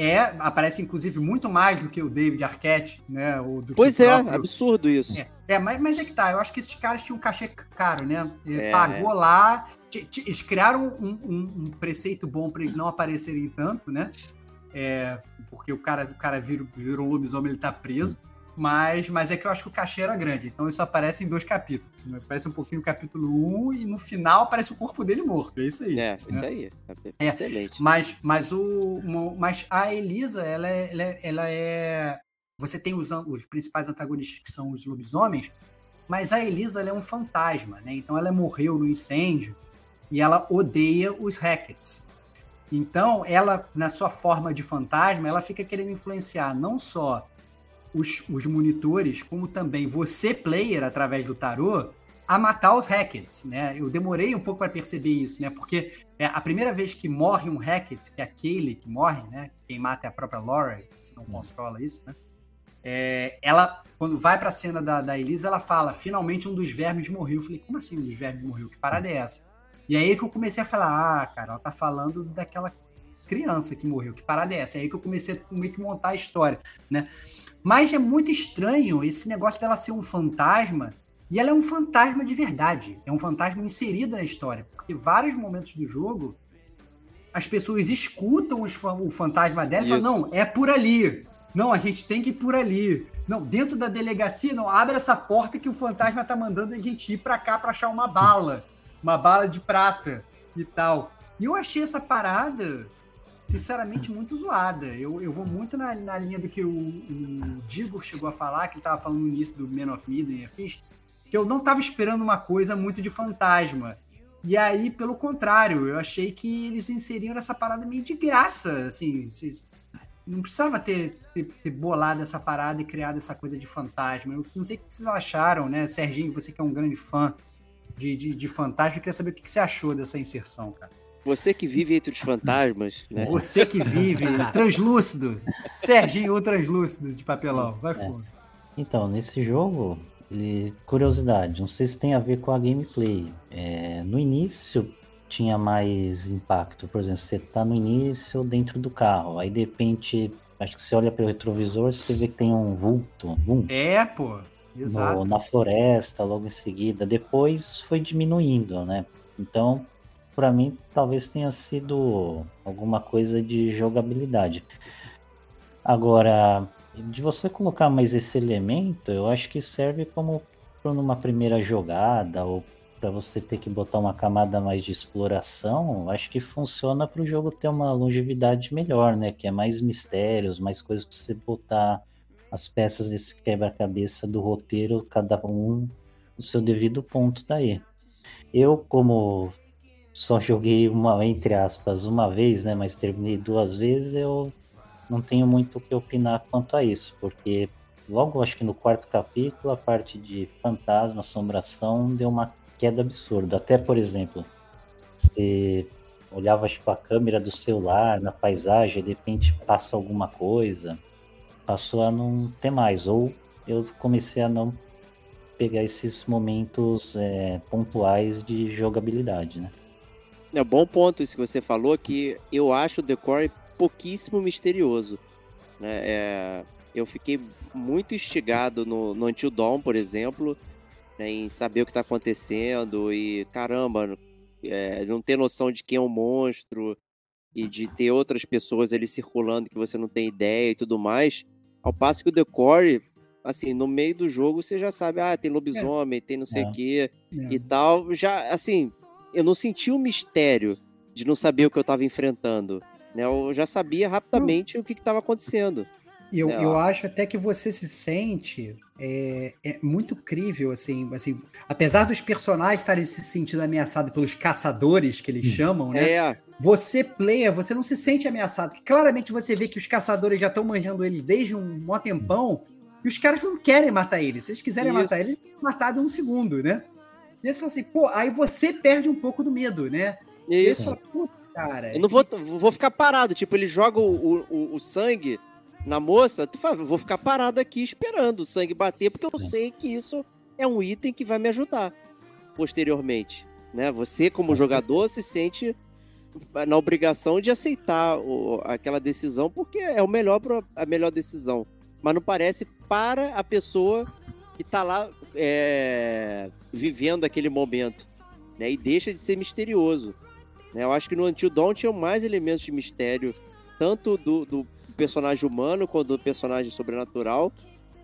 é, aparece inclusive muito mais do que o David Arquette, né? Ou do Pois é, próprio- absurdo isso. é, é, mas, mas é que tá, eu acho que esses caras tinham um cachê caro, né? É, Pagou lá, eles criaram um, um- um preceito bom pra eles não aparecerem tanto, né? É, porque o cara, o cara vira, vira um lobisomem, ele tá preso. Mas, mas é que eu acho que o cachê era grande, então isso aparece em dois capítulos. né? Aparece um pouquinho no capítulo 1 e no final aparece o corpo dele morto. É isso aí. É, isso né? aí. É. Excelente. Mas, mas, o, mas a Elisa, ela é, ela é, ela é- Você tem os, os principais antagonistas que são os lobisomens, mas a Elisa ela é um fantasma, né? Então ela morreu no incêndio e ela odeia os Hackets. Então, ela, na sua forma de fantasma, ela fica querendo influenciar não só os, os monitores, como também você, player, através do tarô, a matar os Hackets, né? Eu demorei um pouco para perceber isso, né? Porque é, a primeira vez que morre um Hackett, que é aquele que morre, né? Quem mata é a própria Laura, você não controla isso, né? É, ela, quando vai pra cena da, da Elisa, ela fala: finalmente um dos vermes morreu. Eu falei: como assim um dos vermes morreu? Que parada é essa? E aí que eu comecei a falar: ah, cara, ela tá falando daquela criança que morreu. Que parada é essa? É aí que eu comecei a meio que montar a história, né? Mas é muito estranho esse negócio dela ser um fantasma. E ela é um fantasma de verdade. É um fantasma inserido na história. Porque vários momentos do jogo as pessoas escutam o fantasma dela e falam: não, é por ali. Não, a gente tem que ir por ali. Não, dentro da delegacia, não, abre essa porta que o fantasma tá mandando a gente ir pra cá pra achar uma bala. Uma bala de prata e tal. E eu achei essa parada, sinceramente, muito zoada. Eu, eu vou muito na, na linha do que o, o Digo chegou a falar, que ele tava falando no início do Man of Medan e afins, que eu não tava esperando uma coisa muito de fantasma. E aí, pelo contrário, eu achei que eles inseriram essa parada meio de graça, assim, não precisava ter, ter, ter bolado essa parada e criado essa coisa de fantasma. Eu não sei o que vocês acharam, né? Serginho, você que é um grande fã de, de, de fantasma, eu queria saber o que você achou dessa inserção, cara. Você que vive entre os fantasmas, né? Você que vive translúcido. Serginho, o translúcido de papelão. Vai fundo. Então, nesse jogo, ele- curiosidade, não sei se tem a ver com a gameplay. É, no início tinha mais impacto, por exemplo, você tá no início dentro do carro, aí de repente, acho que você olha pelo retrovisor, você vê que tem um vulto, um, É, pô. Exato. no- na floresta logo em seguida. Depois foi diminuindo, né? Então, pra mim, talvez tenha sido alguma coisa de jogabilidade. Agora, de você colocar mais esse elemento, eu acho que serve como numa primeira jogada ou para você ter que botar uma camada mais de exploração, acho que funciona para o jogo ter uma longevidade melhor, né? Que é mais mistérios, mais coisas para você botar as peças desse quebra-cabeça do roteiro, cada um no seu devido ponto daí. Eu, como só joguei uma, entre aspas, uma vez, né? Mas terminei duas vezes, eu não tenho muito o que opinar quanto a isso, porque logo acho que no quarto capítulo, a parte de fantasma, assombração, deu uma queda absurda. Até, por exemplo, você olhava tipo, a câmera do celular na paisagem, de repente passa alguma coisa, passou a não ter mais. Ou eu comecei a não pegar esses momentos é, pontuais de jogabilidade, né? É bom ponto isso que você falou, que eu acho o Decore pouquíssimo misterioso. Né? É, eu fiquei muito instigado no, no Until Dawn, por exemplo, né, em saber o que está acontecendo e, caramba, é, não ter noção de quem é o monstro e de ter outras pessoas ali circulando que você não tem ideia e tudo mais. Ao passo que o Decore, assim, no meio do jogo você já sabe, ah, tem lobisomem, tem não sei o É. quê É. e tal. Já, assim, eu não senti o mistério de não saber o que eu tava enfrentando. Né? Eu já sabia rapidamente o que estava acontecendo. Eu, É, eu acho até que você se sente é, é muito crível, assim, assim, apesar dos personagens estarem se sentindo ameaçados pelos caçadores que eles chamam, né? É, Você, player, você não se sente ameaçado. porque Claramente você vê que os caçadores já estão manjando eles desde um mó tempão e os caras não querem matar eles. Se eles quiserem Isso. matar eles, matar em um segundo, né? E aí você fala assim, pô, aí você perde um pouco do medo, né? E aí isso. você fala, "Puta, cara. Eu não vou, vou ficar parado. Tipo, ele joga o, o, o sangue na moça, tu fala, vou ficar parado aqui esperando o sangue bater, porque eu sei que isso é um item que vai me ajudar posteriormente. Né? Você, como jogador, se sente na obrigação de aceitar o- aquela decisão, porque é o melhor pro- a melhor decisão. Mas não parece para a pessoa que tá lá é, vivendo aquele momento. Né? E deixa de ser misterioso. né? Eu acho que no Until Dawn tinham mais elementos de mistério, tanto do, do personagem humano quanto do personagem sobrenatural,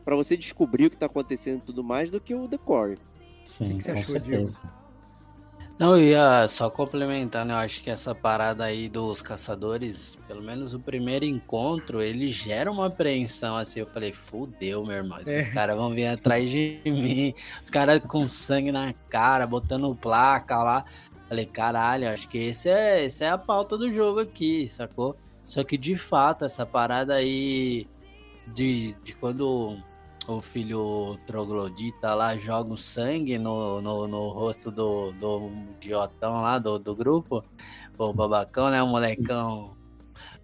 para você descobrir o que tá acontecendo e tudo mais, do que o The Core. Sim, que você com achou, Diego? Não, eu ia só complementando, eu acho que essa parada aí dos caçadores, pelo menos o primeiro encontro, ele gera uma apreensão assim. Eu falei, fudeu, meu irmão, esses É. caras vão vir atrás de mim, os caras com sangue na cara, botando placa lá. Falei, caralho, acho que esse é, esse é a pauta do jogo aqui, sacou? Só que de fato, essa parada aí de, de quando o filho troglodita lá joga o sangue no, no, no rosto do, do idiotão lá do, do grupo, o babacão, né? O molecão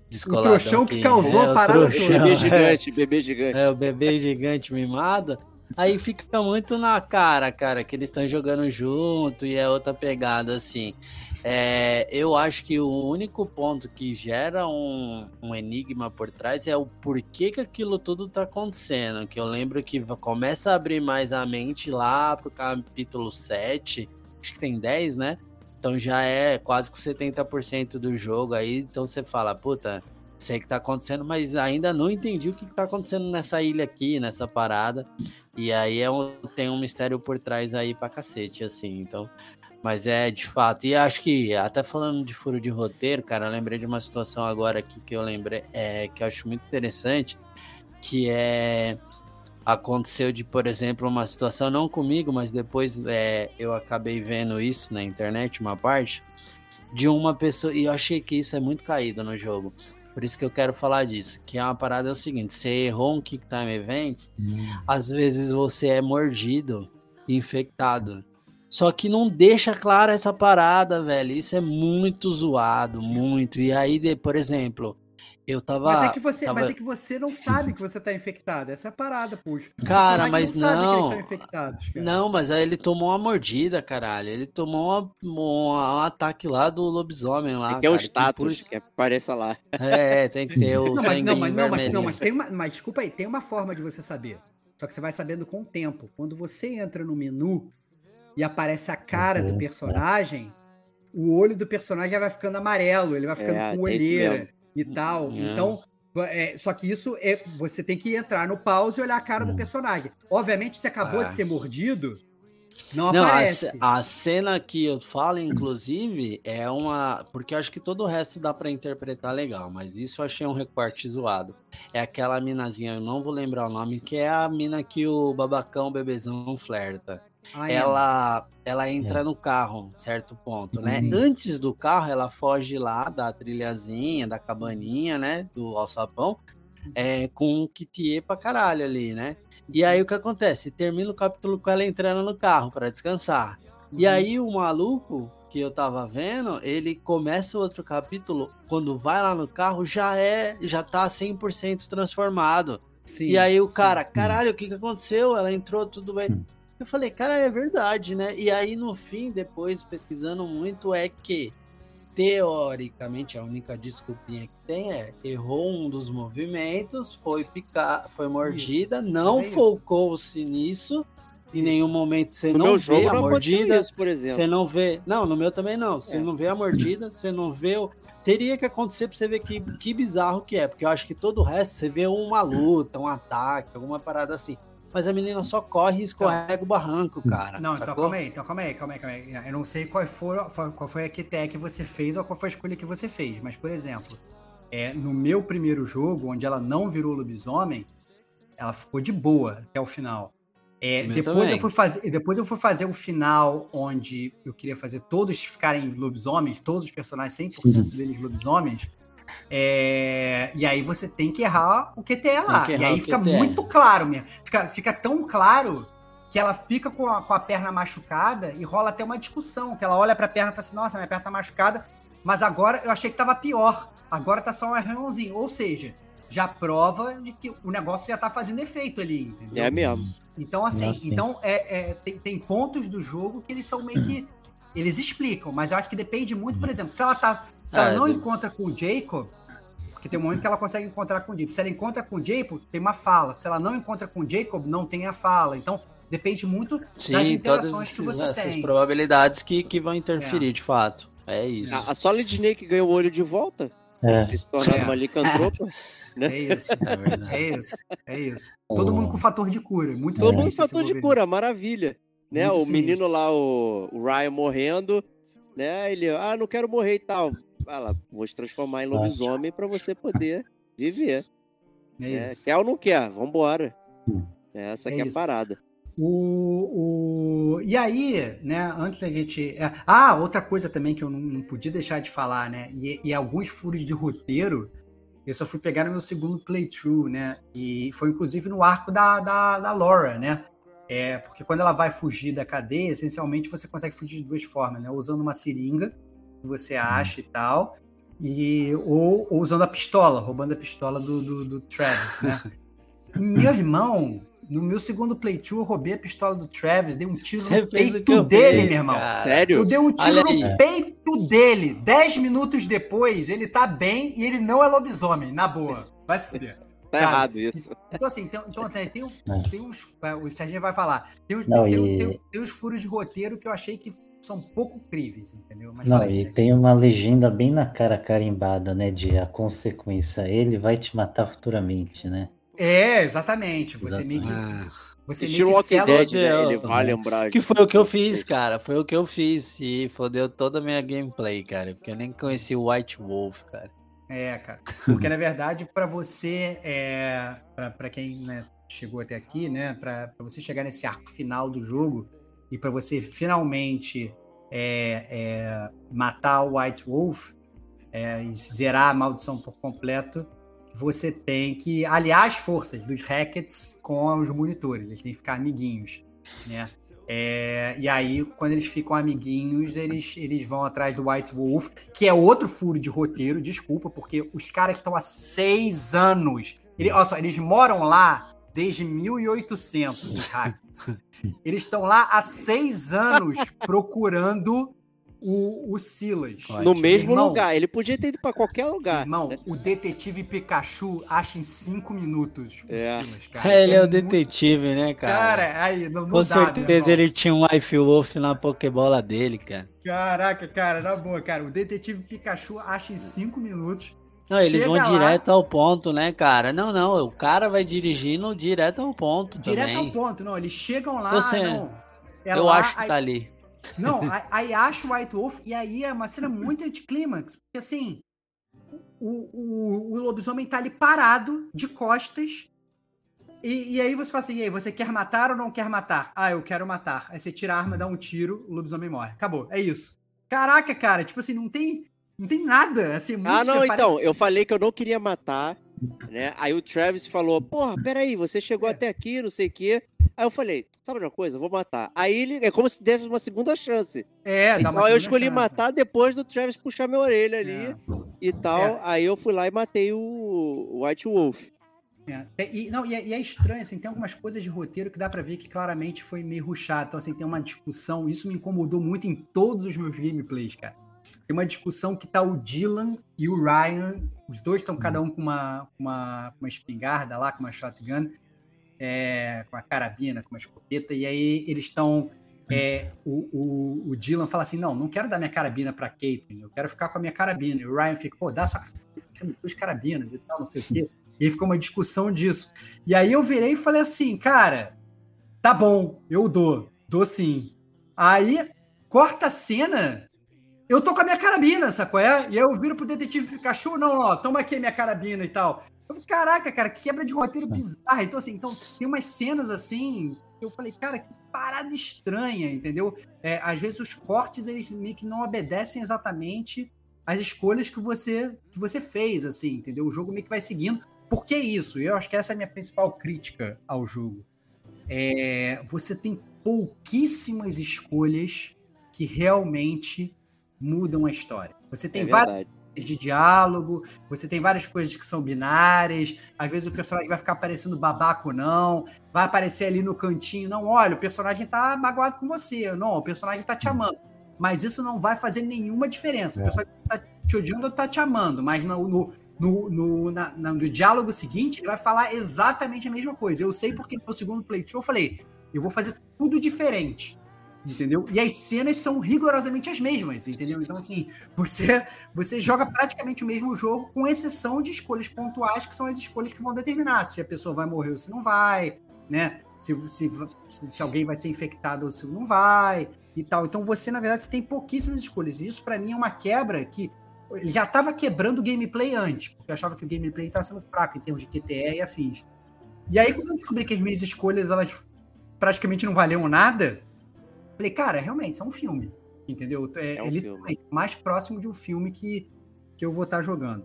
descoladão. trouxão que causou a é, o parada trouxão, Bebê é. gigante, bebê gigante. É, o bebê gigante mimado. Aí fica muito na cara, cara, que eles estão jogando junto e é outra pegada, assim. É, eu acho que o único ponto que gera um, um enigma por trás é o porquê que aquilo tudo tá acontecendo. Que eu lembro que começa a abrir mais a mente lá pro capítulo 7. Acho que tem 10, né? Então já é quase que 70% do jogo aí. Então você fala, puta, sei que tá acontecendo, mas ainda não entendi o que, que tá acontecendo nessa ilha aqui, nessa parada. E aí é um, tem um mistério por trás aí pra cacete, assim. Então, mas é de fato. E acho que, até falando de furo de roteiro, cara, eu lembrei de uma situação agora aqui que eu lembrei, é, que eu acho muito interessante, que é. Aconteceu de, por exemplo, uma situação, não comigo, mas depois é, eu acabei vendo isso na internet, uma parte, de uma pessoa. E eu achei que isso é muito caído no jogo. Por isso que eu quero falar disso. Que é uma parada é o seguinte: você errou um Kick Time Event, às vezes você é mordido e infectado. Só que não deixa clara essa parada, velho. Isso é muito zoado, muito. E aí, de- por exemplo, eu tava. Mas é, que você, tava- mas é que você não sabe que você tá infectado. Essa é a parada, puxa. Cara, mas que não. infectados, cara. Não, mas aí ele tomou uma mordida, caralho. Ele tomou uma- uma- um ataque lá do lobisomem lá. que é o cara, que status que apareça lá. É, tem que ter o Não, mas, sangue não, mas, não, mas, não, mas tem uma. Mas desculpa aí, tem uma forma de você saber. Só que você vai sabendo com o tempo. Quando você entra no menu e aparece a cara do Uhum, personagem, o olho do personagem já vai ficando amarelo, ele vai ficando É, com isso olheira e tal. É. Então. é, só que isso é. Você tem que entrar no pause e olhar a cara do Hum. personagem. Obviamente, se acabou Ah. de ser mordido, não, Não, a, aparece. ce- a cena que eu falo, inclusive, é uma. Porque eu acho que todo o resto dá pra interpretar legal, mas isso eu achei um recorte zoado. É aquela minazinha, eu não vou lembrar o nome, que é a mina que o babacão, o bebezão flerta. É. ela, ela entra no carro, certo ponto, né? Uhum. Antes do carro, ela foge lá da trilhazinha, da cabaninha, né? Do alçapão, é, com um kitiê pra caralho ali, né? E aí o que acontece? Termina o capítulo com ela entrando no carro para descansar. E Uhum. aí o maluco que eu tava vendo, ele começa o outro capítulo, quando vai lá no carro, já é, já tá 100% transformado. Sim, e aí o sim. cara, caralho, o que que aconteceu? Ela entrou, tudo bem. Hum. Eu falei, cara, é verdade, né? E aí no fim, depois pesquisando muito, é que teoricamente a única desculpinha que tem é errou um dos movimentos, foi picar, foi mordida, não Mas é isso. focou-se nisso. Em Isso. nenhum momento você No não vê jogo a não mordida. isso, por exemplo. Você não vê. Não, no meu também não. Você É. não vê a mordida, você não vê o. Teria que acontecer pra você ver que, que bizarro que é. Porque eu acho que todo o resto você vê uma luta, um ataque, alguma parada assim. Mas a menina só corre e escorrega o barranco, cara. Não, então sacou? calma aí, então calma aí, calma aí, calma aí. Eu não sei qual foi, qual foi a QTE que você fez ou qual foi a escolha que você fez, mas, por exemplo, é, no meu primeiro jogo, onde ela não virou lobisomem, ela ficou de boa até o final. É, depois, também. eu fui fazer, depois eu fui fazer o final onde eu queria fazer todos ficarem lobisomens, todos os personagens, 100% deles lobisomens. É, e aí você tem que errar o QTE lá. que E aí fica QTE. muito claro mesmo. Fica, fica tão claro que ela fica com a, com a perna machucada e rola até uma discussão, que ela olha pra perna e fala assim, nossa, minha perna tá machucada, mas agora eu achei que tava pior. Agora tá só um arranhãozinho. Ou seja, já prova de que o negócio já tá fazendo efeito ali, entendeu? É mesmo. Então, assim, sim. então é, é- tem, tem pontos do jogo que eles são meio que. Eles explicam, mas eu acho que depende muito, por exemplo, se ela tá. Se ela É, não de- encontra com o Jacob, porque tem um momento que ela consegue encontrar com o Jacob. Se ela encontra com o Jacob, tem uma fala. Se ela não encontra com o Jacob, não tem a fala. Então, depende muito das Sim, todas interações que esses- você essas tem. probabilidades que, que vão interferir, de fato. É isso. A, a Solid Snake ganhou o olho de volta, É, se tornando É. uma licantropa. É isso. É verdade. É isso. É isso. Todo mundo com fator de cura. Muito Todo mundo esse fator de cura, maravilha. Né? Muito o sinistro. menino lá, o, o Ryan morrendo, né? Ele, ah, não quero morrer e tal. Lá, vou te transformar em lobisomem pra você poder viver. É né? isso. Quer ou não quer? Vambora. Hum. Essa É aqui é a isso. parada. O, o... E aí, né, antes da gente. é- Ah, outra coisa também que eu não, não podia deixar de falar, né? E, e alguns furos de roteiro, eu só fui pegar no meu segundo playthrough, né? E foi inclusive no arco da, da, da Laura, né? É, porque quando ela vai fugir da cadeia, essencialmente você consegue fugir de duas formas, né? Usando uma seringa, que você acha e tal, e, ou, ou usando a pistola, roubando a pistola do, do, do Travis, né? Meu irmão, no meu segundo playthrough, eu roubei a pistola do Travis, dei um tiro Você no peito dele, fiz, meu irmão. cara. Sério? Eu dei um tiro no peito dele. Dez minutos depois, ele tá bem e ele não é lobisomem, na boa. Vai se fuder. Tá Sabe? errado isso. Então, assim, então, então tem, tem, um- É. tem uns. é, O Serginho vai falar. Tem, uns- Não, tem, e- tem- tem uns furos de roteiro que eu achei que são pouco críveis, entendeu? Mas Não, e tem uma legenda bem na cara carimbada, né? De a consequência, ele vai te matar futuramente, né? É, exatamente. Você meio que. Ah, Você meio que Walking. Dead, né? Ele vai lembrar. que foi o que eu fiz, cara. Foi o que eu fiz. E fodeu toda a minha gameplay, cara. Porque eu nem conheci o White Wolf, cara. É, cara. Porque na verdade, para você, é, para quem né, chegou até aqui, né, para você chegar nesse arco final do jogo e para você finalmente é, é, matar o White Wolf é, e zerar a maldição por completo, você tem que aliar as forças dos Hackets com os monitores. Eles têm que ficar amiguinhos, né? É, e aí, quando eles ficam amiguinhos, eles, eles vão atrás do White Wolf, que é outro furo de roteiro, desculpa, porque os caras estão há seis anos. Ele, olha só, eles moram lá desde 1800, os hackers. Eles estão lá há seis anos procurando o, o Silas. No mesmo Irmão, lugar. Ele podia ter ido pra qualquer lugar. Irmão, o detetive Pikachu acha em cinco minutos o É. Silas, cara. ele é o muito- detetive, né, cara? Cara, aí, não, não Com dá, meu certeza ele tinha um Life Wolf na Pokébola dele, cara. Caraca, cara, na boa, cara. O detetive Pikachu acha em cinco minutos. Não, eles vão lá- direto ao ponto, né, cara? Não, não, o cara vai dirigindo direto ao ponto Direto também. ao ponto, não. Eles chegam lá. Você- não. É Eu lá, acho que aí- tá ali. Não, aí, aí acha o White Wolf e aí é uma cena muito anticlímax. Porque assim, o, o, o lobisomem tá ali parado, de costas. E, e aí você fala assim: e aí, você quer matar ou não quer matar? Ah, eu quero matar. Aí você tira a arma, dá um tiro, o lobisomem morre. Acabou, é isso. Caraca, cara, tipo assim, não tem, não tem nada. Assim, muito Ah, não, parece- então, eu falei que eu não queria matar, né? Aí o Travis falou, porra, peraí, você chegou É. até aqui, não sei o quê. Aí eu falei, sabe de uma coisa? Vou matar. Aí ele, é como se desse uma segunda chance. É, dá uma Então eu escolhi chance. matar depois do Travis puxar minha orelha ali É. e tal. É. Aí eu fui lá e matei o, White Wolf. É, e, não, e, é, e é estranho, assim, tem algumas coisas de roteiro que dá pra ver que claramente foi meio ruchado. Então, assim, tem uma discussão, isso me incomodou muito em todos os meus gameplays, cara. Tem uma discussão que tá o Dylan e o Ryan, os dois estão cada um com uma, uma, uma espingarda lá, com uma shotgun, é, com uma carabina, com uma escopeta, e aí eles estão. é, o, o, o Dylan fala assim: não, não quero dar minha carabina pra Caitlyn, eu quero ficar com a minha carabina. E o Ryan fica, pô, dá sua duas carabinas e tal, não sei o quê. E aí ficou uma discussão disso. E aí eu virei e falei assim, cara, tá bom, eu dou, dou sim. Aí corta a cena, eu tô com a minha carabina, sacou? É? E aí eu viro pro detetive Pikachu, não, ó, toma aqui a minha carabina e tal. Eu falei, caraca, cara, que quebra de roteiro bizarra. Então, assim, então, tem umas cenas assim, que eu falei, cara, que parada estranha, entendeu? É, às vezes os cortes, eles meio que não obedecem exatamente as escolhas que você, que você fez, assim, entendeu? O jogo meio que vai seguindo. Por que isso? Eu acho que essa é a minha principal crítica ao jogo. É, você tem pouquíssimas escolhas que realmente mudam a história. Você tem É várias de diálogo, você tem várias coisas que são binárias, às vezes o personagem vai ficar parecendo babaca ou não, vai aparecer ali no cantinho, não, olha, o personagem tá magoado com você, não, o personagem tá te amando. Mas isso não vai fazer nenhuma diferença. O É. personagem tá te odiando ou tá te amando, mas no, no, no, no, na- na- no diálogo seguinte, ele vai falar exatamente a mesma coisa. Eu sei porque no segundo playthrough eu falei, eu vou fazer tudo diferente. Entendeu? E as cenas são rigorosamente as mesmas, entendeu? Então, assim, você, você joga praticamente o mesmo jogo, com exceção de escolhas pontuais, que são as escolhas que vão determinar se a pessoa vai morrer ou se não vai, né? Se, se, se alguém vai ser infectado ou se não vai, e tal. Então, você, na verdade, você tem pouquíssimas escolhas. E isso, pra mim, é uma quebra que já estava quebrando o gameplay antes, porque eu achava que o gameplay estava sendo fraco em termos de QTE e afins. E aí, quando eu descobri que as minhas escolhas, elas praticamente não valiam nada, falei, cara, realmente, isso é um filme. Entendeu? É, É um é literalmente mais próximo de um filme que, que eu vou estar jogando.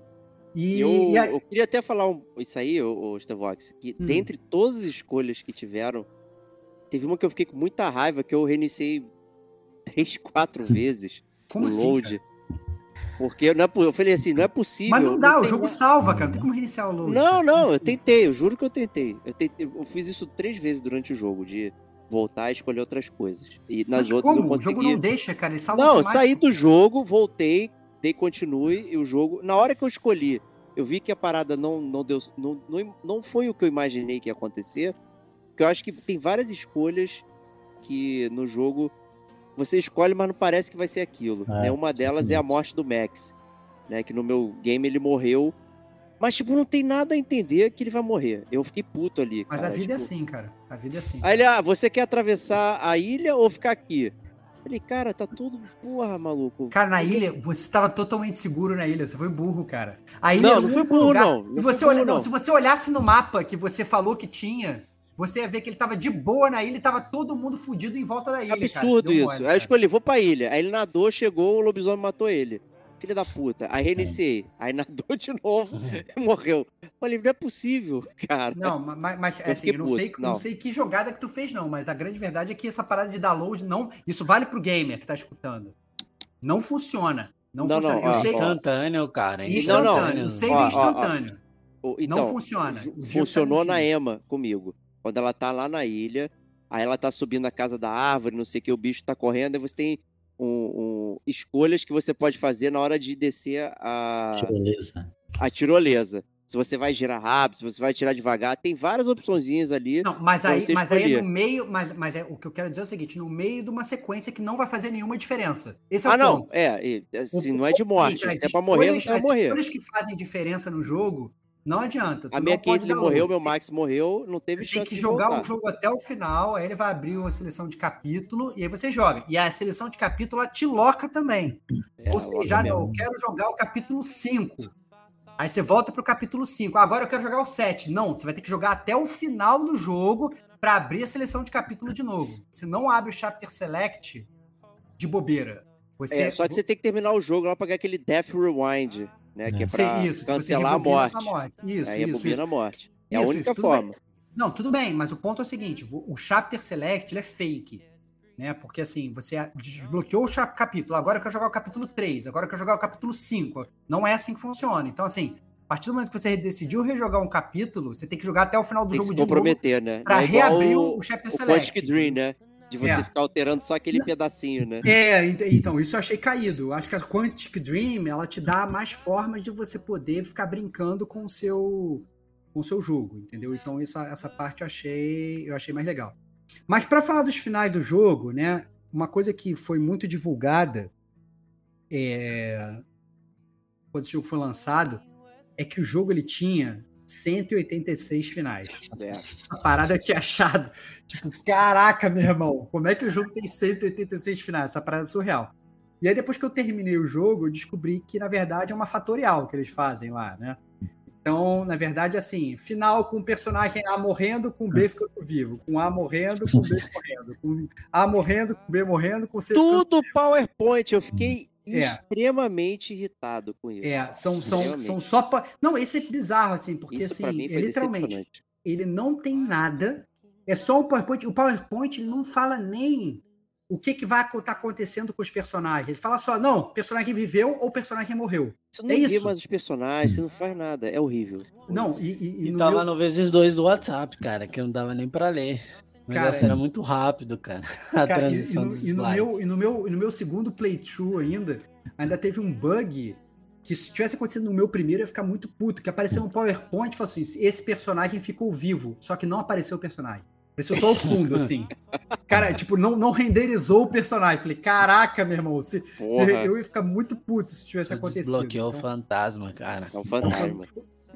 E, eu, e aí- eu queria até falar um- isso aí, o, o Stevox, que Hum. dentre todas as escolhas que tiveram, teve uma que eu fiquei com muita raiva, que eu reiniciei três, quatro vezes como o assim? load. Porque não é, eu falei assim, não é possível. Mas não dá, o tem jogo salva, cara. Não tem como reiniciar o load. Não, não, eu tentei, eu juro que eu tentei. Eu, tentei, eu fiz isso três vezes durante o jogo, de voltar e escolher outras coisas. E nas Mas outras como? eu O jogo consegui. não deixa, cara. Ele salva Não, saí do jogo, voltei, dei continue e o jogo. Na hora que eu escolhi, eu vi que a parada não, não deu. Não, não, não foi o que eu imaginei que ia acontecer. Porque eu acho que tem várias escolhas que no jogo você escolhe, mas não parece que vai ser aquilo. É, né? Uma delas é a morte do Max. Né? Que no meu game ele morreu. Mas, tipo, não tem nada a entender que ele vai morrer. Eu fiquei puto ali. Mas cara, a vida é tipo, assim, cara. A vida é assim. Aí ele, ah, você quer atravessar a ilha ou ficar aqui? Falei, cara, tá tudo. Porra, maluco. Cara, na ilha, você tava totalmente seguro na ilha. Você foi burro, cara. A ilha Não, é não único burro, lugar- não. Não Se você, olha... não, se você olhasse no mapa que você falou que tinha, você ia ver que ele tava de boa na ilha e tava todo mundo fudido em volta da ilha. cara. Absurdo Deu isso. mole, Aí eu cara. escolhi, vou pra ilha. Aí ele nadou, chegou, o lobisomem matou ele. Filho da puta. Aí reiniciei. Aí nadou de novo e morreu. Falei, não é possível, cara. Não, ma- ma- mas, Eu assim, fiquei eu não puto, sei, não não. sei que jogada que tu fez, não, mas a grande verdade é que essa parada de download não. Isso vale pro gamer que tá escutando. Não funciona. Não, Não, funciona. não, eu ó, sei. Instantâneo, cara. Não, instantâneo. não. O save Ó, ó, é ó. instantâneo. O- não Então, funciona. funcionou na. Ema comigo. Quando ela tá lá na ilha, aí ela tá subindo a casa da árvore, não sei o que, o bicho tá correndo, aí você tem um, um- escolhas que você pode fazer na hora de descer a, Beleza. a tirolesa. Se você vai girar rápido, se você vai tirar devagar, tem várias opçõezinhas ali. Não, mas aí, você mas aí escolher. no meio. Mas, mas é, o que eu quero dizer é o seguinte: no meio de uma sequência que não vai fazer nenhuma diferença. Esse é ah, o não, ponto. é, assim, O não é de morte. Se as é pra morrer, você vai as morrer. escolhas que fazem diferença no jogo, não adianta. A não minha Caitlyn morreu, meu Max morreu, não teve Você tem chance que jogar o jogo até o final, aí ele vai abrir uma seleção de capítulo e aí você joga. E a seleção de capítulo te loca também. É, Ou seja, ah, não, eu quero jogar o capítulo 5. Aí você volta pro capítulo 5. Agora eu quero jogar o 7. Não, você vai ter que jogar até o final do jogo para abrir a seleção de capítulo de novo. Se não abre o chapter select de bobeira. Você É, só que você tem que terminar o jogo lá pra ganhar aquele Death Rewind, né? Que é Você- pra isso, que você cancelar a morte. morte. Isso, Aí isso, isso. a morte. É a Isso, única isso, tudo bem. forma. Não, tudo bem, mas o ponto é o seguinte: o chapter select ele é fake. Né? Porque assim, você desbloqueou o capítulo, agora eu quero jogar o capítulo 3, agora eu quero jogar o capítulo 5. Não é assim que funciona. Então, assim, a partir do momento que você decidiu rejogar um capítulo, você tem que jogar até o final do Tem que jogo se de novo comprometer, né? para Não é reabrir o, o, chapter o select. Quantic Dream, né? De você É. ficar alterando só aquele pedacinho, né? É, ent- então, isso eu achei caído. Acho que a Quantic Dream, ela te dá mais formas de você poder ficar brincando com o seu com o seu jogo, entendeu? Então, essa, essa parte eu achei, eu achei mais legal. Mas para falar dos finais do jogo, né? Uma coisa que foi muito divulgada é, quando esse jogo foi lançado é que o jogo ele tinha 186 finais. É. A parada eu tinha achado. Tipo, caraca, meu irmão, como é que o jogo tem 186 finais? Essa parada é surreal. E aí, depois que eu terminei o jogo, eu descobri que, na verdade, é uma fatorial que eles fazem lá, né? Então, na verdade, assim, final com o personagem A morrendo, com B ficando vivo. Com A morrendo, com B morrendo. Com A morrendo, com B morrendo, com C Tudo PowerPoint. Eu fiquei É. extremamente irritado com isso. É, são, são, são só. pa- Não, esse é bizarro, assim, porque isso assim, é literalmente, ele não tem nada. É só um PowerPoint. O PowerPoint ele não fala nem o que, que vai estar acontecendo com os personagens. Ele fala só, não, o personagem viveu ou o personagem morreu. Você não É vê mais os personagens, você não faz nada. É horrível. Não, e, e- e E no tava meu- no vezes dois do WhatsApp, cara, que não dava nem pra ler. O Cara, negócio era muito rápido, cara. A Cara, e- e, transição no, dos e no meu, e, no meu, e no meu segundo playthrough ainda, ainda teve um bug que se tivesse acontecido no meu primeiro, eu ia ficar muito puto, que apareceu um PowerPoint e falou assim, esse personagem ficou vivo, só que não apareceu o personagem. Apareceu só o fundo, assim. Cara, tipo, não, não renderizou o personagem. Falei, caraca, meu irmão, se- Porra, eu ia ficar muito puto se tivesse Você acontecido. Desbloqueou o Então- fantasma, cara. é um fantasma.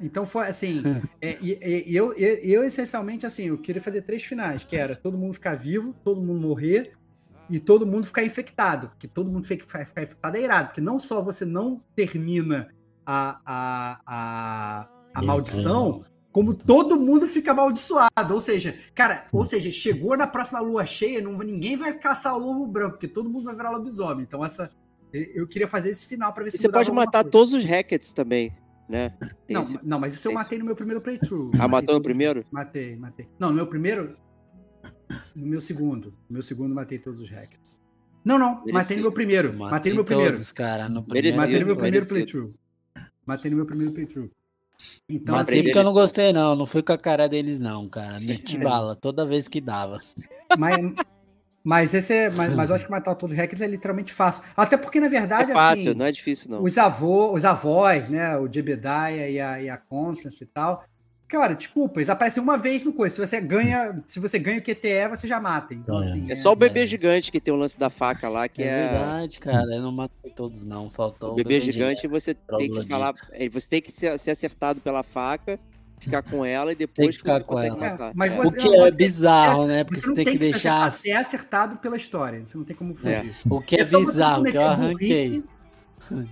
Então foi assim, é, e- e- eu, eu, eu essencialmente assim, eu queria fazer três finais, que era todo mundo ficar vivo, todo mundo morrer e todo mundo ficar infectado. Porque todo mundo fica, ficar ficar infectado é irado, porque não só você não termina a, a, a, a maldição, como todo mundo fica amaldiçoado. Ou seja, cara, ou seja, chegou na próxima lua cheia, não, ninguém vai caçar o lobo branco, porque todo mundo vai virar lobisomem. Então essa eu queria fazer esse final pra ver E se você pode matar coisa. todos os hackets também, né? Tem Não, esse- não, mas isso eu tem esse- matei no meu primeiro playthrough. Ah, Matei matou no primeiro? Matei, matei. Não, no meu primeiro. No meu segundo. No meu segundo, matei todos os hackers. Não, não. Matei Merecido. no meu primeiro. Matei no meu primeiro. todos, cara, no Merecido, primeiro. Matei no meu primeiro merecido. playthrough. Matei no meu primeiro playthrough. Então, Matei assim, porque eu não gostei, não. Não fui com a cara deles, não, cara. Meti É. bala toda vez que dava. mas, mas esse é. Mas, mas eu acho que matar todos os hackers é literalmente fácil. Até porque, na verdade, É fácil, assim. não é difícil, não. Os, avô, os avós, né? O Jebediah e a, e a Constance e tal. Cara, desculpa, eles aparecem uma vez no coisa. Se você ganha, se você ganha o QTE, você já mata. Então, É. assim. É só o bebê é. gigante que tem o lance da faca lá, que é, é. verdade, cara. Eu não matei todos, não. Faltou O bebê gigante, você tem que falar. é, Você tem que ser, ser acertado pela faca, ficar com ela e Tem depois que ficar com ela. matar. É, mas É. você- O que não, é bizarro, né? Porque Você você não tem que se deixar. acertar, Você é acertado pela história. Você não tem como fugir. O que é você bizarro, que eu arranquei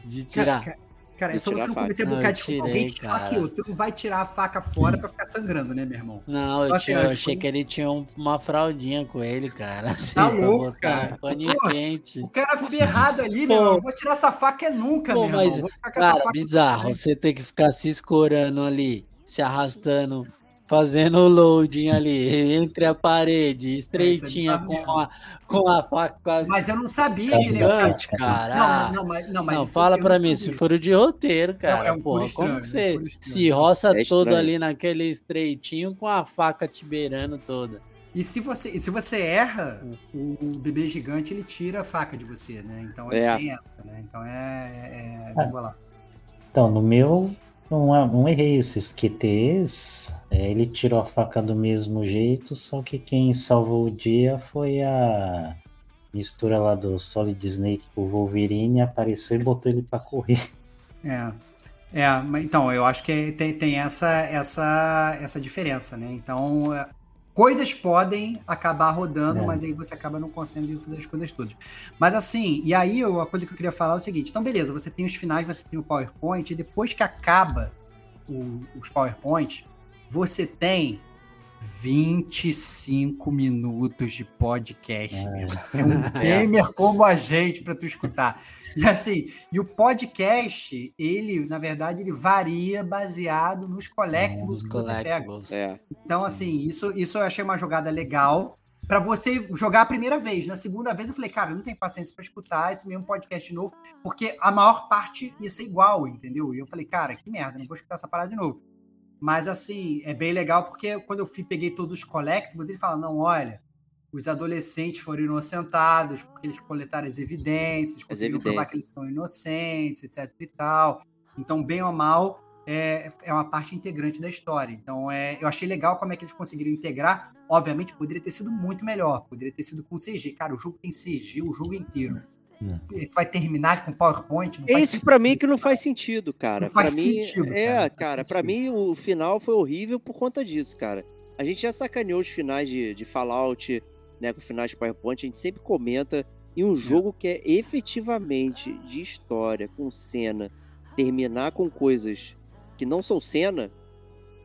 de tirar. cara, cara, é só tirar você não faca. cometer Não, bocado de alguém te cara. Tu não vai tirar a faca fora pra ficar sangrando, né, meu irmão? Não, eu, Assim, tinha- eu achei que- que ele tinha um- uma fraldinha com ele, cara. Assim, Tá louco, cara. um paninho Pô, quente. O cara ferrado ali, meu irmão. Vou tirar essa faca é nunca, Pô, meu mas, irmão. Vou ficar com essa Cara, faca bizarro. Você ter que ficar se escorando ali, se arrastando, fazendo o loading ali, entre a parede, estreitinha, com a, com a faca Mas eu não sabia que ele ia gigante, cara. Não, não, mas, não, mas Não, fala pra não mim, sabia. se for de roteiro, cara, é um porra, como estranho, que é um você se roça É todo ali naquele estreitinho com a faca te beirando toda? E se você, e se você erra, o, o bebê gigante ele tira a faca de você, né? Então É. tem essa, né? Então é. é, é vamos lá. Então, no meu, é- não errei esses QTs. é, ele tirou a faca do mesmo jeito, só que quem salvou o dia foi a mistura lá do Solid Snake com o Wolverine, apareceu e botou ele pra correr. É. É, então, eu acho que tem, tem essa, essa, essa diferença, né? Então, é, coisas podem acabar rodando, É. mas aí você acaba não conseguindo fazer as coisas todas. Mas assim, e aí eu- a coisa que eu queria falar é o seguinte: então, beleza, você tem os finais, você tem o PowerPoint, e depois que acaba o- os PowerPoint, você tem 25 minutos de podcast. É um gamer como a gente para tu escutar. E assim, e o podcast, ele, na verdade, ele varia baseado nos collectibles que você pega. É. Então, Sim. assim, isso, isso eu achei uma jogada legal para você jogar a primeira vez. Na segunda vez eu falei, cara, eu não tenho paciência para escutar esse mesmo podcast de novo, porque a maior parte ia ser igual, entendeu? E eu falei, cara, que merda, não vou escutar essa parada de novo. Mas assim, é bem legal porque quando eu fui, peguei todos os collectibles, ele fala: não, olha, os adolescentes foram inocentados porque eles coletaram as evidências, conseguiram provar que eles são inocentes, etc e tal. Então, bem ou mal, é, é uma parte integrante da história. Então, é, eu achei legal como é que eles conseguiram integrar. Obviamente, poderia ter sido muito melhor, poderia ter sido com CG. Cara, o jogo tem CG o jogo inteiro. Hum. Vai terminar com PowerPoint? Não É isso pra mim que não faz sentido, cara. Não faz pra mim, sentido, É, cara, não cara, pra sentido. mim o final foi horrível por conta disso, cara. A gente já sacaneou os finais de, de Fallout, né, com finais de PowerPoint, a gente sempre comenta. E um jogo que é efetivamente de história, com cena, terminar com coisas que não são cena,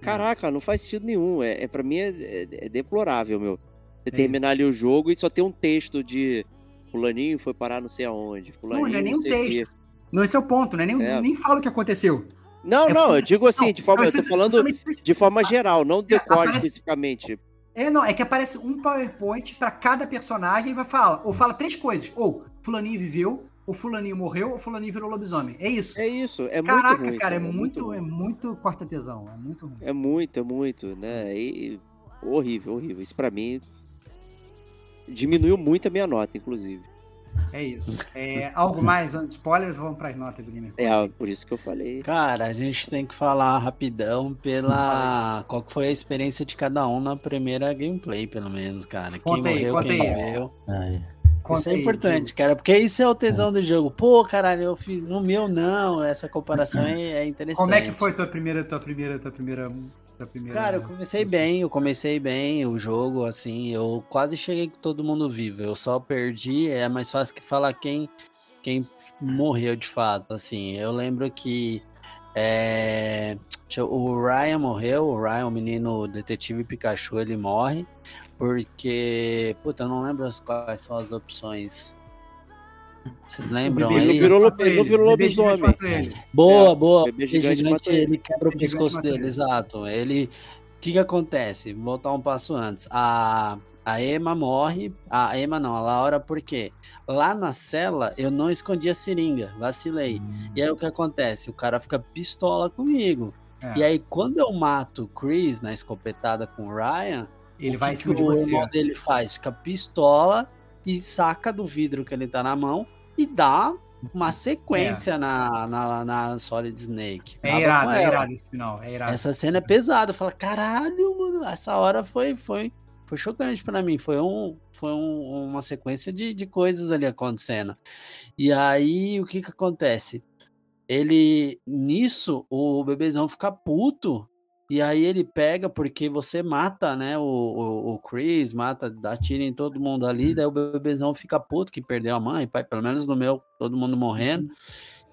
caraca, não faz sentido nenhum. É, é para mim é, é- é deplorável, meu. Você É terminar ali o jogo e só ter um texto de fulaninho foi parar não sei aonde, fulaninho Não, não é nem um texto. Não, esse é o ponto, né? Nem, É. nem fala o que aconteceu. Não, É não, eu digo assim, Não, de forma, não, eu tô falando de forma geral, não decode aparece- especificamente. É, não, é que aparece um PowerPoint pra cada personagem e vai falar, ou fala três coisas. Ou fulaninho viveu, ou fulaninho morreu, ou fulaninho virou lobisomem. É isso. É isso, é Caraca, muito ruim. cara, é muito, ruim. é muito corta tesão. É muito ruim. É muito, é muito, né? E horrível, horrível. Isso pra mim diminuiu muito a minha nota, inclusive. É isso. É, algo mais? Spoilers, vamos pras notas do Gamer. É, por isso que eu falei. Cara, a gente tem que falar rapidão pela. Qual que foi a experiência de cada um na primeira gameplay, pelo menos, cara. Conta quem aí, morreu, conta quem aí. Ai, Conta isso é aí, importante, cara, porque isso é o tesão do jogo. Pô, caralho, eu fiz. No meu não, essa comparação é, é interessante. Como é que foi tua primeira, tua primeira, tua primeira, primeira? Cara, eu comecei bem, eu comecei bem o jogo, assim, eu quase cheguei com todo mundo vivo. Eu só perdi, é mais fácil que falar quem, quem morreu de fato, assim. Eu lembro que é, o Ryan morreu, o Ryan, o menino detetive Pikachu, ele morre, porque, puta, eu não lembro quais são as opções. Vocês lembram Bebê Ele não virou, ele não virou lobisomem. Boa, É, boa. bebê Bebê gigante gigante, ele. quebra o pescoço dele, ele. exato. Ele. O que que acontece? Vou voltar um passo antes. A, a Emma morre. A Emma não, a Laura, por quê? Lá na cela, eu não escondi a seringa, vacilei. E aí o que acontece? O cara fica pistola comigo. É. E aí, quando eu mato o Chris na escopetada com o Ryan, Ele o vai que cima que de o irmão dele faz? Fica pistola e saca do vidro que ele tá na mão e dá uma sequência na, na, na Solid Snake. É irado, é irado esse final. É irado. Essa cena é pesada. Fala, caralho, mano, essa hora foi, foi, foi chocante pra mim. Foi, um, foi um- uma sequência de, de coisas ali acontecendo. E aí, o que que acontece? Ele, nisso, o bebezão fica puto. E aí ele pega, porque você mata, né, o, o, o Chris, mata, dá tiro em todo mundo ali, daí o bebezão fica puto que perdeu a mãe, pai, pelo menos no meu, todo mundo morrendo.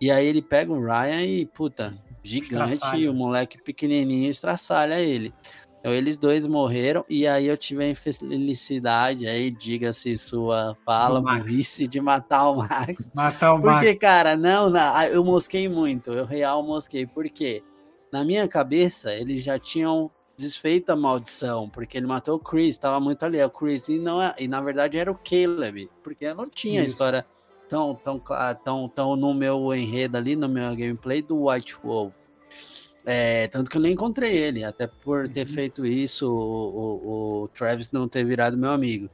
E aí ele pega o Ryan e, puta, gigante, Estraçalha. o moleque pequenininho estraçalha ele. Então eles dois morreram e aí eu tive a infelicidade, aí diga-se sua fala, burrice de matar o Max. Matar o Max. Porque, cara, não, não, eu mosquei muito, eu real mosquei. Por quê? Na minha cabeça, eles já tinham desfeito a maldição, porque ele matou o Chris, tava muito ali, é o Chris, e, não é, e na verdade era o Caleb, porque não tinha Isso. história tão, tão, tão, tão no meu enredo ali, no meu gameplay do White Wolf. É, tanto que eu nem encontrei ele, até por ter Uhum. feito isso, o, o- o Travis não ter virado meu amigo.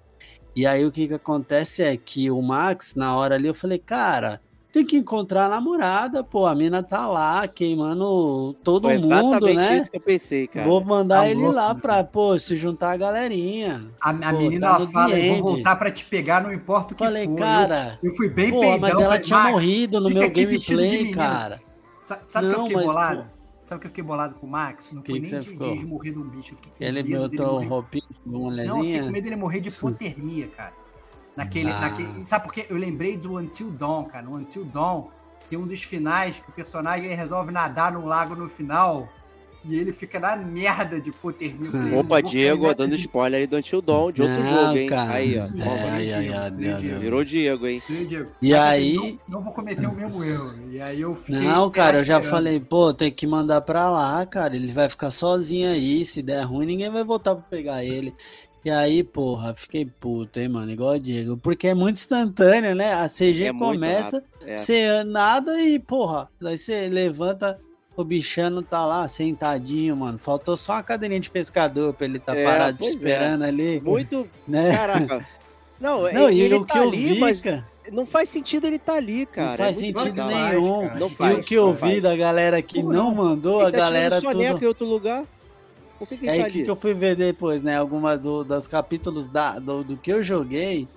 E aí o que que acontece é que o Max, na hora ali, eu falei, cara, tem que encontrar a namorada, pô, a mina tá lá queimando todo Foi mundo, né? isso que eu pensei, cara. Vou mandar Tá ele louco, lá pra, pô, se juntar a galerinha. A, a Pô, menina tá ela fala, eu vou voltar pra te pegar, não importa o que Falei, for. cara, eu, eu fui bem pô, peidão. mas ela falei, tinha "Max, morrido no meu gameplay, menina." cara. Sa- Sabe o que eu Não, fiquei mas, bolado? pô, Sabe o que eu fiquei bolado com o Max? Não Que foi que nem de, ficou? de morrer de um bicho. Eu fiquei com ele medo botou morrer. roupinha de Não, eu fiquei com mulherzinha. medo dele morrer de hipotermia, cara. Naquele, Ah. naquele. Sabe por quê? Eu lembrei do Until Dawn, cara. No Until Dawn tem um dos finais que o personagem resolve nadar num lago no final e ele fica na merda de falei, eu Opa, Diego, dando de- spoiler aí do Until Dawn, de outro Não, jogo, hein? cara. Aí, ó. É, toma. Diego, Diego. Deus. Virou Diego, hein? Entendeu, Diego? E Aí eu falei, aí- não, não vou cometer o mesmo erro. E aí eu fiquei. Não, cara, eu já falei, pô, tem que mandar pra lá, cara. Ele vai ficar sozinho aí. Se der ruim, ninguém vai voltar pra pegar ele. E aí, porra, fiquei puto, hein, mano, igual o Diego. Porque é muito instantâneo, né? A CG É começa, é. você nada e, porra, daí você levanta, o bichano tá lá, sentadinho, mano. Faltou só uma cadeirinha de pescador pra ele tá É, parado é. esperando ali, Muito. né? Caraca. Não, Não, e ele o que tá eu ali, vi, mas cara, não faz sentido ele tá ali, cara. não faz É sentido nenhum. cara. Não E faz, o que eu vi faz. da galera que não mandou, Ele a tá galera tudo. soneca em outro lugar? Por que, que É tá aí que, que eu fui ver depois, né? Algumas do, dos capítulos da, do, do que eu joguei,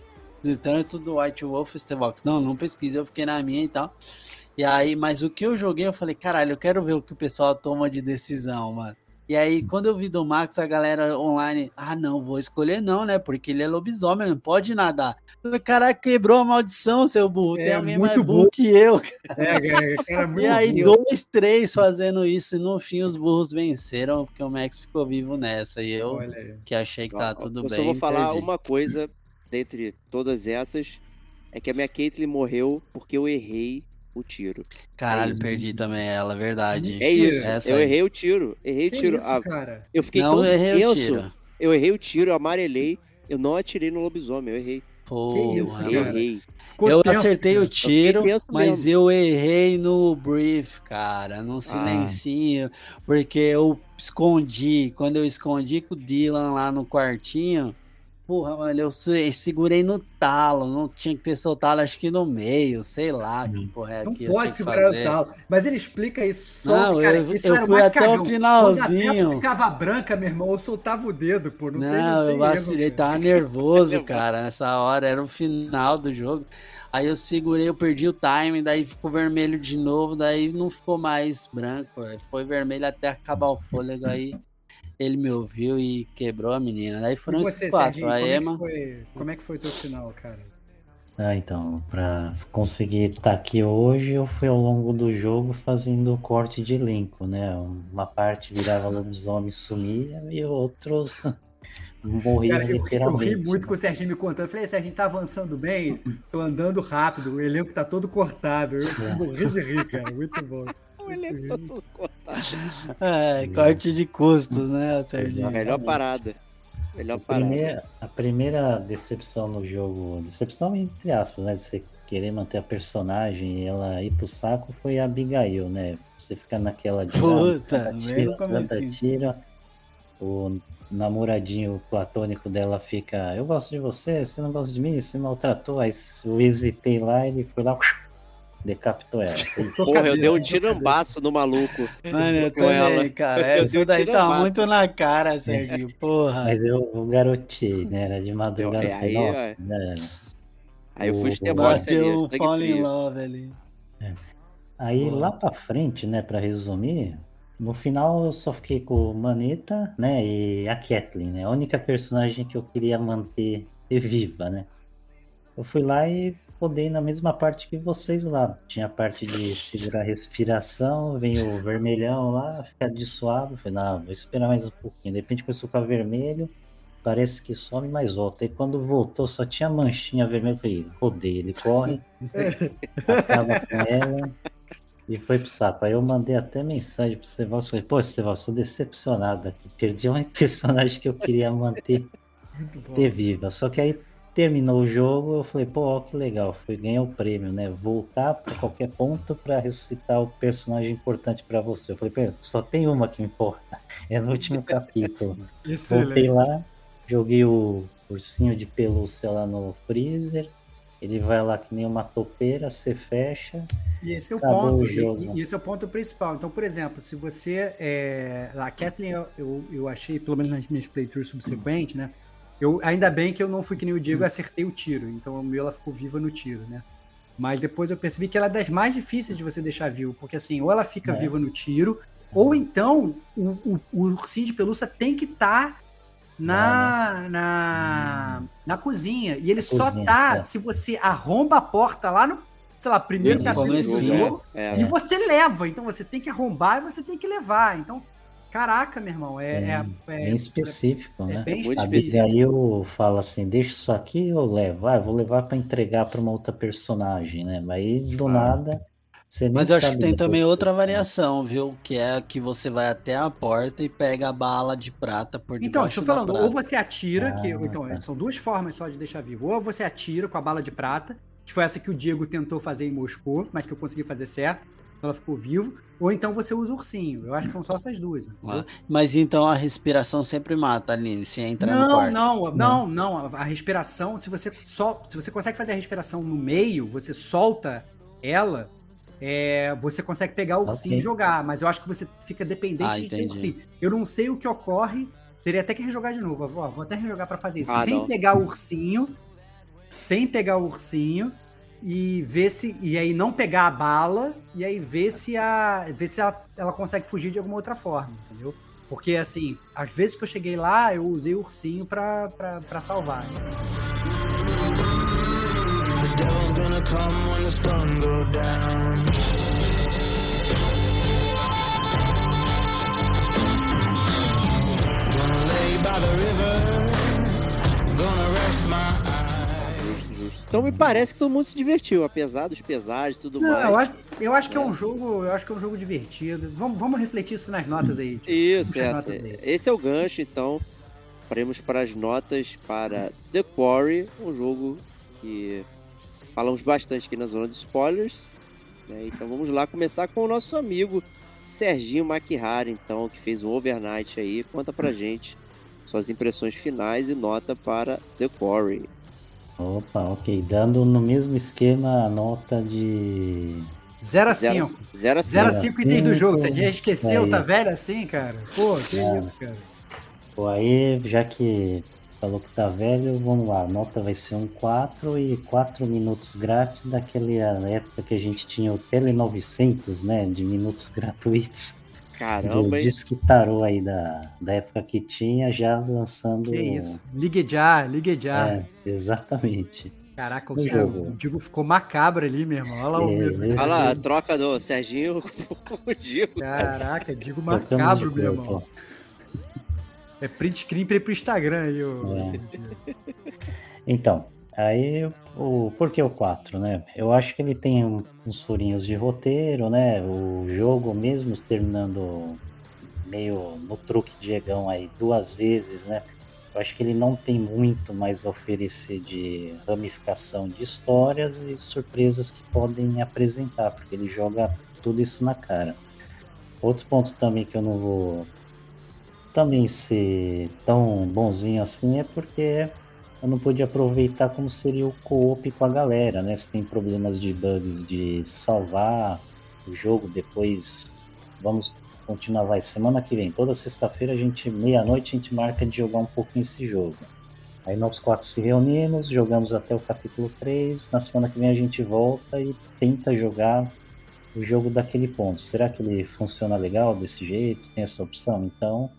do tanto do White Wolf e Stevox. Não, não pesquisa, eu fiquei na minha e tal. E aí, mas o que eu joguei, eu falei, caralho, eu quero ver o que o pessoal toma de decisão, mano. E aí, quando eu vi do Max, a galera online, ah, não, vou escolher não, né? Porque ele é lobisomem, não pode nadar. Eu Caraca, quebrou a maldição, seu burro. Tem É, alguém muito burro que eu. É, cara, cara, muito E aí, burro. dois, três fazendo isso, e no fim os burros venceram, porque o Max ficou vivo nessa. E eu, que achei que tá tudo eu bem. só vou falar perdi. uma coisa dentre todas essas: é que a minha Caitlyn morreu porque eu errei o tiro. Caralho, É perdi também ela, verdade. É isso. Essa eu aí. errei o tiro. Errei o tiro. isso, Ah, cara? eu fiquei Não tão errei o tenso. tiro. Eu errei o tiro, eu amarelei. Eu não atirei no lobisomem, eu errei. Porra, isso, mano. Eu errei. Eu tenso, acertei cara. o tiro, tenso mas mesmo. eu errei no brief, cara, num silencinho, porque eu escondi, quando eu escondi com o Dylan lá no quartinho, porra, mano, eu se- segurei no talo, não tinha que ter soltado, acho que no meio, sei lá, que porra é Não que eu tinha pode que segurar o fazer. talo. Mas ele explica isso só. Não, cara, eu- isso eu fui até o cagão. Quando a finalzinho. ficava branca, meu irmão, eu soltava o dedo, pô. Não, tem, Não, não tem eu vacilei, erro, tava nervoso, cara, nessa hora, era o final do jogo. Aí eu segurei, eu perdi o time, daí ficou vermelho de novo, daí não ficou mais branco, foi vermelho até acabar o fôlego, aí ele me ouviu e quebrou a menina. Daí foram esses quatro, Serginho, a como, é que Emma, foi, como é que foi o teu final, cara? Ah, então, para conseguir estar aqui hoje, eu fui ao longo do jogo fazendo corte de elenco, né? Uma parte virava lobisomem e sumia, e outros morriam Cara, eu, eu literalmente. ri muito com o Serginho me contando. Eu falei, Serginho, tá avançando bem? Tô andando rápido, o elenco tá todo cortado. Eu É. morri de rir, cara. Muito bom. O elenco tá todo cortado. é, corte de custos, né, Serginho? Melhor parada. Melhor A parada. primeira, a primeira decepção no jogo, decepção entre aspas, né? De você querer manter a personagem e ela ir pro saco foi a Abigail, né? Você fica naquela de Puta, ah, mesmo tira, assim? tira. O namoradinho platônico dela fica, eu gosto de você, você não gosta de mim, você maltratou. Aí eu hesitei lá, ele foi lá, decapitou ela. Porra, eu dei um tirambaço no maluco. Mano, eu com ela. cara, Eu isso daí tá muito na cara, Serginho, porra. Mas eu, eu garotei, né? Era de madrugada, Eu- aí, nossa, ó. né? Aí eu fui O- ali. Bateu um sangue fall in love ali. Aí Boa. lá pra frente, né, pra resumir, no final eu só fiquei com o Maneta, né, e a Kathleen, né, a única personagem que eu queria manter viva, né. Eu fui lá e rodei na mesma parte que vocês lá. Tinha a parte de segurar a respiração, vem o vermelhão lá, fica de suave. Falei, não, vou esperar mais um pouquinho. De repente começou a ficar vermelho, parece que some, mas volta. E quando voltou só tinha manchinha vermelha. Falei, rodei, ele corre, acaba com ela. E foi pro saco. Aí eu mandei até mensagem pro Sevasco. Falei, pô, Sevasco, sou decepcionado aqui. Perdi uma personagem que eu queria manter ter viva. Só que aí terminou o jogo, eu falei, pô, ó, que legal. Fui ganhar o prêmio, né? Voltar pra qualquer ponto pra ressuscitar o personagem importante pra você. Eu falei, pô, só tem uma que importa. É no último capítulo. Voltei lá, joguei o ursinho de pelúcia lá no freezer. Ele vai lá que nem uma topeira, você fecha. E esse é o ponto. o. E, e esse é o ponto principal. Então, por exemplo, se você. É, a Kathleen, eu, eu, eu achei, pelo menos nas minhas playthroughs subsequentes, né? Eu, ainda bem que eu não fui que nem o Diego, eu acertei o tiro. Então, o meu ela ficou viva no tiro, né? Mas depois eu percebi que ela é das mais difíceis de você deixar vivo. Porque assim, ou ela fica É. viva no tiro, ou então o, o, o ursinho de pelúcia tem que estar na, na, na cozinha. E ele só cozinha, tá é. se você arromba a porta lá no, sei lá, primeiro capítulo do jogo. É, E você leva, então você tem que arrombar e você tem que levar. Então, caraca, meu irmão, é, é, é- Bem específico, é né? bem específico. Abigail fala assim, deixa isso aqui eu levo. Ah, eu vou levar pra entregar pra uma outra personagem, né? Mas aí do Ah. nada você nem Mas eu acho que tem também que outra você- variação, viu? Que é que você vai até a porta e pega a bala de prata por Então, debaixo estou da falando, prata. ou você atira, que, Ah, então, tá. são duas formas só de deixar vivo. Ou você atira com a bala de prata, que foi essa que o Diego tentou fazer em Moscou, mas que eu consegui fazer certo, então ela ficou vivo. Ou então você usa o ursinho. Eu acho que são só essas duas. entendeu? Ah, Mas então a respiração sempre mata, Aline, se entra no Não, quarto. não, não, não. A respiração, se você só, se você consegue fazer a respiração no meio, você solta ela, é, você consegue pegar o ursinho Ok. e jogar. Mas eu acho que você fica dependente Ah, de ursinho. Eu não sei o que ocorre. Teria até que rejogar de novo. Vou, vou até rejogar pra fazer isso. Ah, sem não. pegar o ursinho, sem pegar o ursinho e ver se e aí não pegar a bala e aí ver se a ver se ela, ela consegue fugir de alguma outra forma, entendeu? Porque assim, às vezes que eu cheguei lá, eu usei o ursinho pra, pra, pra salvar. justo, justo. Então me parece que todo mundo se divertiu, apesar dos pesares e tudo Não, mais. eu acho, eu acho que é um jogo, eu acho que é um jogo divertido. Vamos, vamos refletir isso nas notas aí. tipo. Isso, essa- notas aí. esse é o gancho, então. paremos para as notas para The Quarry, um jogo que falamos bastante aqui na zona de spoilers. né? Então vamos lá começar com o nosso amigo Serginho Maquihara, então, que fez o Overnight aí. Conta pra gente suas impressões finais e nota para The Quarry. Opa, ok. Dando no mesmo esquema a nota de. 0 a 5. 0 a 0 a 5. 5 itens do jogo. Você já esqueceu? Aí. Tá velho assim, cara? Pô, que É. isso, cara. Pô, aí, já que falou que tá velho, vamos lá. A nota vai ser um 4 e 4 minutos grátis daquela época que a gente tinha o Tele 900, né? De minutos gratuitos. Do Caramba, hein? Disque Tarô aí da, da época que tinha, já lançando. Que isso. Ligue já, ligue já. É, exatamente. Caraca, o, jogo. o Digo ficou macabro ali, meu irmão. Olha lá o medo. Olha lá, a troca do Serginho com o Diego. Caraca, Digo macabro, meu irmão. É print screen pra ir pro Instagram aí, ô. É. Então, aí o por que o 4, né? Eu acho que ele tem um- uns furinhos de roteiro, né? O jogo mesmo terminando meio no truque Diegão aí duas vezes, né? Eu acho que ele não tem muito mais a oferecer de ramificação de histórias e surpresas que podem apresentar, porque ele joga tudo isso na cara. Outro ponto também que eu não vou também ser tão bonzinho assim é porque eu não pude aproveitar como seria o co-op com a galera, né? Se tem problemas de bugs de salvar o jogo depois, vamos continuar, vai, semana que vem, toda sexta-feira a gente, meia-noite, a gente marca de jogar um pouquinho esse jogo. Aí nós quatro se reunimos, jogamos até o capítulo 3, na semana que vem a gente volta e tenta jogar o jogo daquele ponto. Será que ele funciona legal desse jeito? Tem essa opção? Então,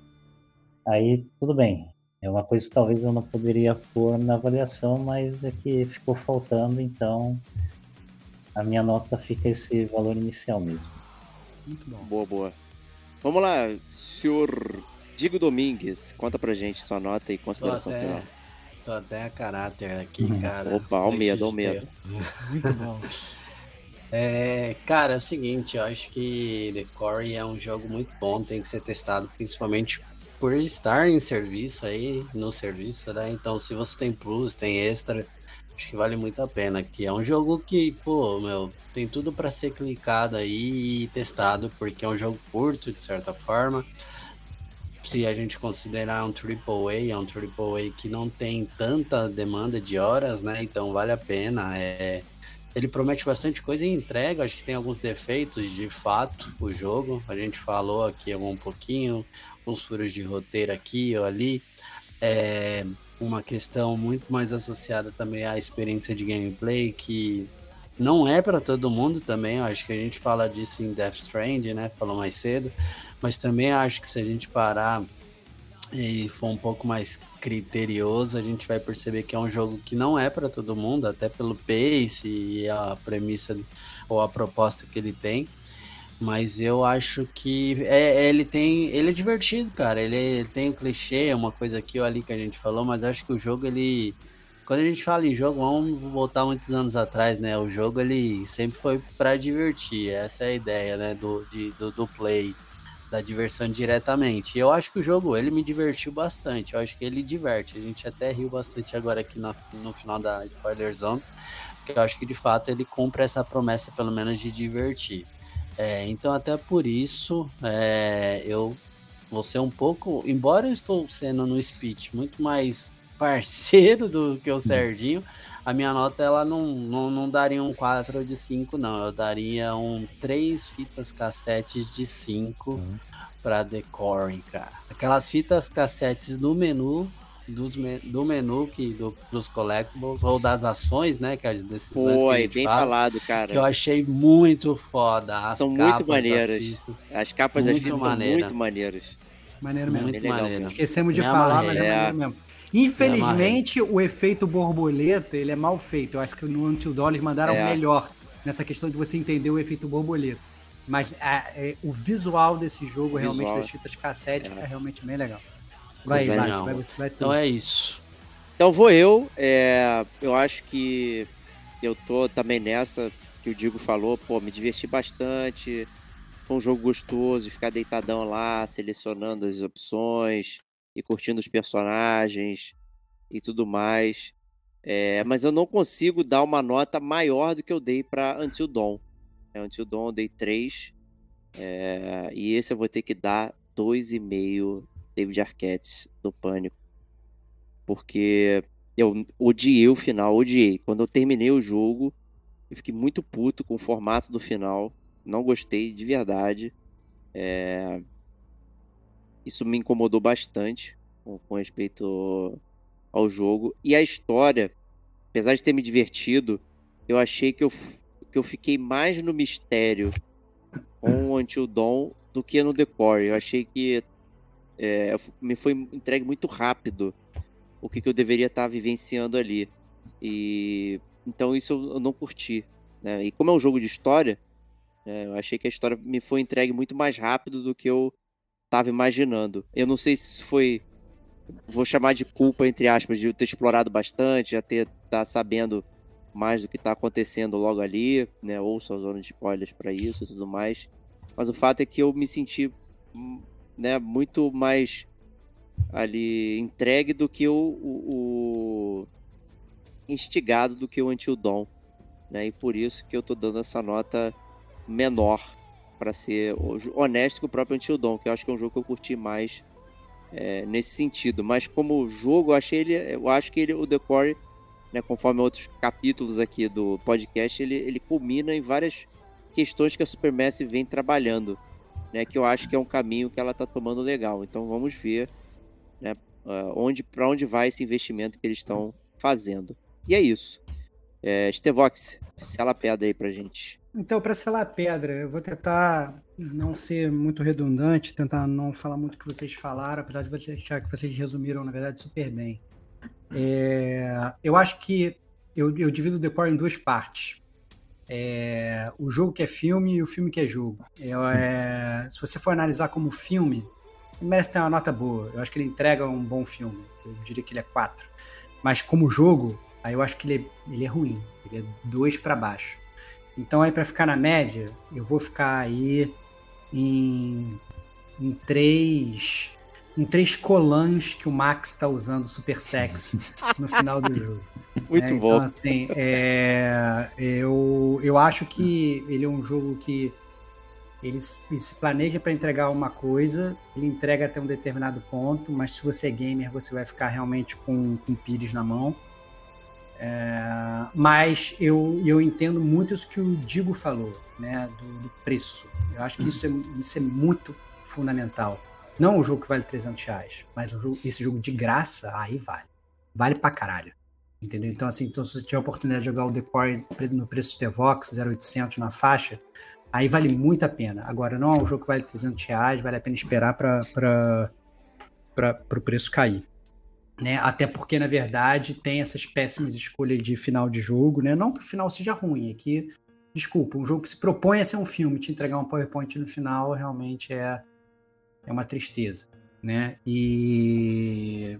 aí tudo bem. É uma coisa que talvez eu não poderia pôr na avaliação, mas é que ficou faltando, então a minha nota fica esse valor inicial mesmo. Muito bom. Boa, boa. Vamos lá, senhor Diego Domingues. Conta pra gente sua nota e Tô consideração até, final. tô até a caráter aqui, Uhum. cara. Opa, ao medo, ao medo. Muito bom. É, cara, é o seguinte, eu acho que The Core é um jogo muito bom, tem que ser testado, principalmente por estar em serviço aí, no serviço, né? Então, se você tem plus, tem extra, acho que vale muito a pena. Que é um jogo que, pô, meu, tem tudo pra ser clicado aí e testado, porque é um jogo curto, de certa forma. Se a gente considerar um AAA, é um AAA que não tem tanta demanda de horas, né? Então vale a pena. É, ele promete bastante coisa e entrega. Acho que tem alguns defeitos de fato o jogo. A gente falou aqui um pouquinho, uns furos de roteiro aqui ou ali. É uma questão muito mais associada também à experiência de gameplay que não é para todo mundo também. Eu acho que a gente fala disso em Death Strand, né? Falou mais cedo. Mas também acho que se a gente parar e for um pouco mais criterioso, a gente vai perceber que é um jogo que não é para todo mundo, até pelo pace e a premissa ou a proposta que ele tem. Mas eu acho que é, ele tem. Ele é divertido, cara. Ele, ele tem o clichê, é uma coisa aqui ou ali que a gente falou, mas acho que o jogo, ele. Quando a gente fala em jogo, vamos voltar muitos anos atrás, né? O jogo ele sempre foi para divertir. Essa é a ideia, né? Do, de, do, do play da diversão diretamente. E eu acho que o jogo ele me divertiu bastante. Eu acho que ele diverte. A gente até riu bastante agora aqui no, no final da Spoiler Zone, porque eu acho que de fato ele cumpre essa promessa, pelo menos, de divertir. É, então, até por isso, é, eu vou ser um pouco, embora eu estou sendo no speech muito mais parceiro do que o Serginho, a minha nota ela não, não, não daria um 4 de 5, não. Eu daria um 3 fitas cassetes de 5 Uhum. para Decoring, cara. Aquelas fitas cassetes do menu, dos me- do menu que, do, dos collectibles, ou das ações, né? Que as decisões que a gente bem fala, falado, que eu cara. achei muito foda. As São muito maneiras. fitas, As capas das fitas são maneira. muito maneiras. Maneiro mesmo. Muito legal, maneiro. cara. Esquecemos de Me falar, amarrei. mas é É. maneiro mesmo. Infelizmente, o efeito borboleta, ele é mal feito. Eu acho que no Until Dawn eles mandaram É. melhor nessa questão de você entender o efeito borboleta. Mas a- é, o visual desse jogo, realmente, Visual. das fitas cassete, É. fica realmente bem legal. Vai, vai, vai, você vai Então é isso. Então vou eu. é, eu acho que eu tô também nessa que o Digo falou. Pô, me diverti bastante. Foi um jogo gostoso, ficar deitadão lá, selecionando as opções. e curtindo os personagens e tudo mais. É, mas eu não consigo dar uma nota maior do que eu dei para Until Dawn. É, Until Dawn eu dei 3. É, e esse eu vou ter que dar 2,5 David Arquette do Pânico. Porque eu odiei o final, odiei. Quando eu terminei o jogo, eu fiquei muito puto com o formato do final. Não gostei de verdade. É... Isso me incomodou bastante com, com respeito ao jogo. E a história, apesar de ter me divertido, eu achei que eu, que eu fiquei mais no mistério com o Until Dawn do que no Decore. Eu achei que é, me foi entregue muito rápido o que, que eu deveria estar vivenciando ali. E então isso eu não curti. Né? E como é um jogo de história, é, eu achei que a história me foi entregue muito mais rápido do que eu estava imaginando. Eu não sei se foi vou chamar de culpa, entre aspas, de eu ter explorado bastante, já ter tá sabendo mais do que está acontecendo logo ali, né? Ouço a zona de spoilers para isso e tudo mais. Mas o fato é que eu me senti né, muito mais ali entregue do que o, o, o instigado do que o Until né? E por isso que eu tô dando essa nota menor para ser honesto com o próprio Until que eu acho que é um jogo que eu curti mais é, nesse sentido. Mas como jogo, eu achei ele, eu acho que ele, o Decore, né, conforme outros capítulos aqui do podcast, ele, ele culmina em várias questões que a Supermassive vem trabalhando, né, que eu acho que é um caminho que ela está tomando legal. Então vamos ver, né, onde para onde vai esse investimento que eles estão fazendo. E é isso. É, Stevox, sela a pedra aí pra gente. Então, para selar a pedra, eu vou tentar não ser muito redundante, tentar não falar muito o que vocês falaram, apesar de vocês achar que vocês resumiram, na verdade, super bem. É, eu acho que eu, eu divido o decor em duas partes. É, o jogo que é filme e o filme que é jogo. É, se você for analisar como filme, ele merece ter uma nota boa. Eu acho que ele entrega um bom filme. Eu diria que ele é 4. Mas como jogo, aí eu acho que ele é, ele é ruim. Ele é 2 para baixo. Então aí para ficar na média, eu vou ficar aí em, em três em três colãs que o Max está usando super sexy no final do jogo. Muito é, bom. Então, assim, é, eu, eu acho que ele é um jogo que ele, ele se planeja para entregar uma coisa, ele entrega até um determinado ponto, mas se você é gamer, você vai ficar realmente com, com pires na mão. É, mas eu, eu entendo muito isso que o Digo falou, né, do, do preço. Eu acho que isso é, isso é muito fundamental. Não o jogo que vale 300 reais, mas jogo, esse jogo de graça, aí vale. Vale pra caralho. Entendeu? Então, assim, então, se você tiver a oportunidade de jogar o Decore no preço de Tevox, 0800 na faixa, aí vale muito a pena. Agora, não é um jogo que vale 300 reais, vale a pena esperar para o preço cair né? Até porque, na verdade, tem essas péssimas escolhas de final de jogo, né? Não que o final seja ruim, é que, desculpa, um jogo que se propõe a ser um filme, te entregar um PowerPoint no final, realmente é, é uma tristeza, né? E,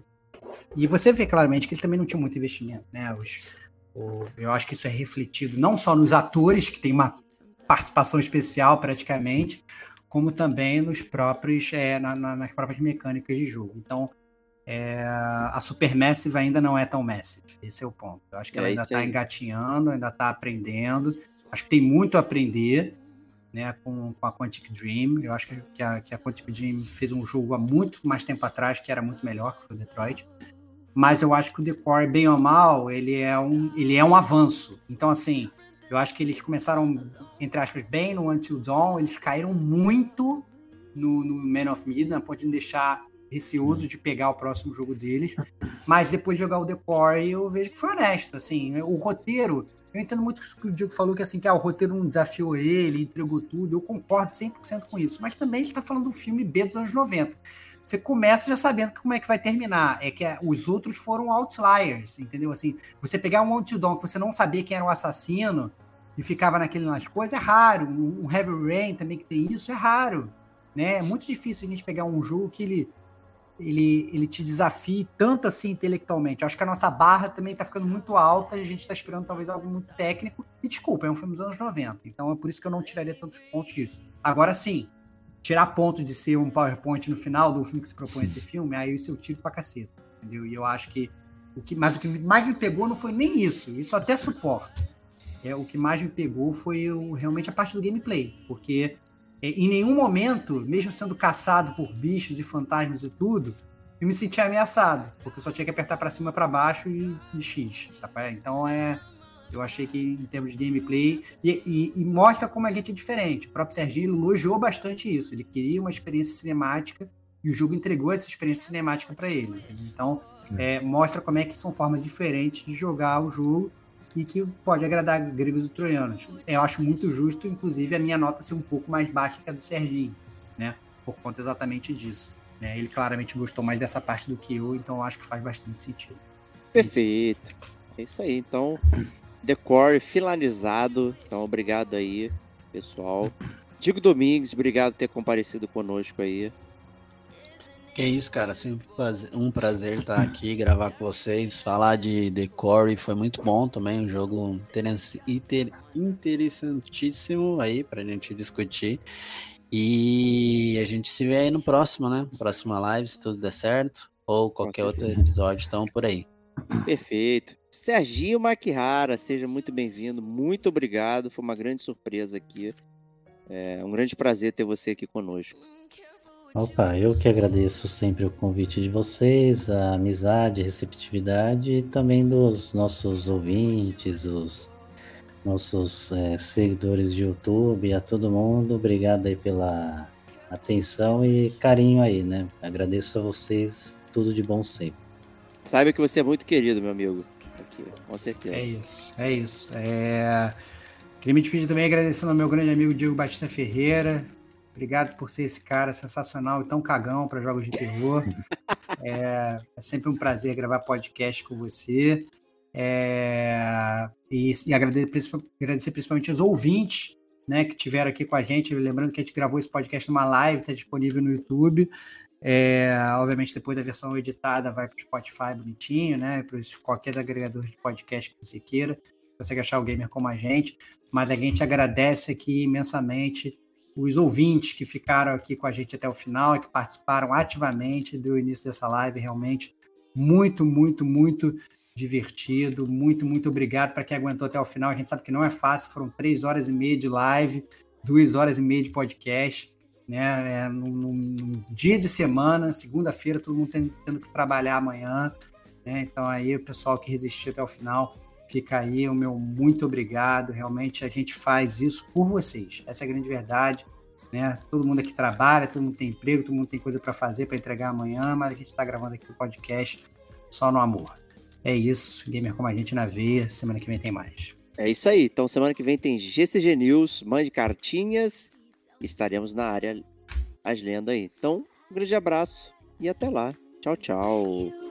e você vê claramente que ele também não tinha muito investimento, né? Os, o, eu acho que isso é refletido não só nos atores, que tem uma participação especial praticamente, como também nos próprios, é, na, na, nas próprias mecânicas de jogo. Então, é, a Supermassive ainda não é tão massive. Esse é o ponto. Eu acho que ela É ainda está engatinhando, ainda está aprendendo. Acho que tem muito a aprender né, com, com a Quantic Dream. Eu acho que, a, que a Quantic Dream fez um jogo há muito mais tempo atrás que era muito melhor, que foi o Detroit. Mas eu acho que o Decore, bem ou mal, ele é um, ele é um avanço. Então, assim, eu acho que eles começaram, entre aspas, bem no Until Dawn, eles caíram muito no, no Man of Medan, a ponto de me deixar receoso de pegar o próximo jogo deles. Mas depois de jogar o Decore, eu vejo que foi honesto. Assim, o roteiro, eu entendo muito o que o Diego falou, que assim, que ah, o roteiro não desafiou ele, entregou tudo. Eu concordo 100% com isso. Mas também está falando do filme B dos anos 90. Você começa já sabendo como é que vai terminar. É que os outros foram outliers, entendeu? Assim, você pegar um Dawn que você não sabia quem era o assassino e ficava naquele nas coisas, é raro. Um Heavy Rain também que tem isso, é raro. Né? É muito difícil a gente pegar um jogo que ele ele, ele te desafie tanto assim intelectualmente. Eu acho que a nossa barra também tá ficando muito alta e a gente tá esperando talvez algo muito técnico. E desculpa, é um filme dos anos 90. Então é por isso que eu não tiraria tantos pontos disso. Agora sim, tirar ponto de ser um PowerPoint no final do filme que se propõe ser filme, aí isso eu tiro pra caceta, entendeu? E eu acho que o que mas o que mais me pegou não foi nem isso, isso até suporto. É, o que mais me pegou foi o, realmente a parte do gameplay, porque em nenhum momento, mesmo sendo caçado por bichos e fantasmas e tudo, eu me sentia ameaçado, porque eu só tinha que apertar para cima, para baixo e, e X, sabe? Então é, eu achei que em termos de gameplay e, e, e, mostra como a gente é diferente. O próprio Serginho elogiou bastante isso. Ele queria uma experiência cinemática e o jogo entregou essa experiência cinemática para ele. Então é, mostra como é que são formas diferentes de jogar o jogo e que pode agradar gregos e troianos. Eu acho muito justo, inclusive, a minha nota ser um pouco mais baixa que a do Serginho, né? Por conta exatamente disso. Né? Ele claramente gostou mais dessa parte do que eu, então eu acho que faz bastante sentido. Perfeito. É isso aí. Então, decore finalizado. Então, obrigado aí, pessoal. Diego Domingues, obrigado por ter comparecido conosco aí. Que isso, cara. Sempre um prazer estar aqui, gravar com vocês. Falar de Decore foi muito bom também. Um jogo interessantíssimo aí pra gente discutir. E a gente se vê aí no próximo, né? Próxima live, se tudo der certo. Ou qualquer outro episódio, então por aí. Perfeito. Serginho Maquihara, seja muito bem-vindo. Muito obrigado. Foi uma grande surpresa aqui. É um grande prazer ter você aqui conosco. Opa, eu que agradeço sempre o convite de vocês, a amizade, a receptividade e também dos nossos ouvintes, os nossos é, seguidores de YouTube, a todo mundo. Obrigado aí pela atenção e carinho aí, né? Agradeço a vocês, tudo de bom sempre. Saiba que você é muito querido, meu amigo. Aqui, com certeza. É isso, é isso. É... Queria me despedir também agradecendo ao meu grande amigo Diego Batista Ferreira, Obrigado por ser esse cara sensacional e tão cagão para jogos de terror. é, é, sempre um prazer gravar podcast com você. É, e, e agradecer, agradecer, principalmente os ouvintes né, que tiveram aqui com a gente. Lembrando que a gente gravou esse podcast numa live, está disponível no YouTube. É, obviamente, depois da versão editada, vai para o Spotify bonitinho, né? Para qualquer agregador de podcast que você queira. Você consegue achar o gamer como a gente. Mas a gente agradece aqui imensamente os ouvintes que ficaram aqui com a gente até o final e que participaram ativamente do início dessa live, realmente muito, muito, muito divertido. Muito, muito obrigado para quem aguentou até o final. A gente sabe que não é fácil, foram três horas e meia de live, duas horas e meia de podcast. Né, é, num, num dia de semana, segunda-feira, todo mundo tendo, que trabalhar amanhã. Né, então, aí, o pessoal que resistiu até o final, Fica aí o meu muito obrigado. Realmente a gente faz isso por vocês. Essa é a grande verdade. Né? Todo mundo aqui trabalha, todo mundo tem emprego, todo mundo tem coisa para fazer, para entregar amanhã, mas a gente está gravando aqui o podcast só no amor. É isso. Gamer como a gente na veia. Semana que vem tem mais. É isso aí. Então, semana que vem tem GCG News. Mande cartinhas. Estaremos na área as lendas aí. Então, um grande abraço e até lá. Tchau, tchau.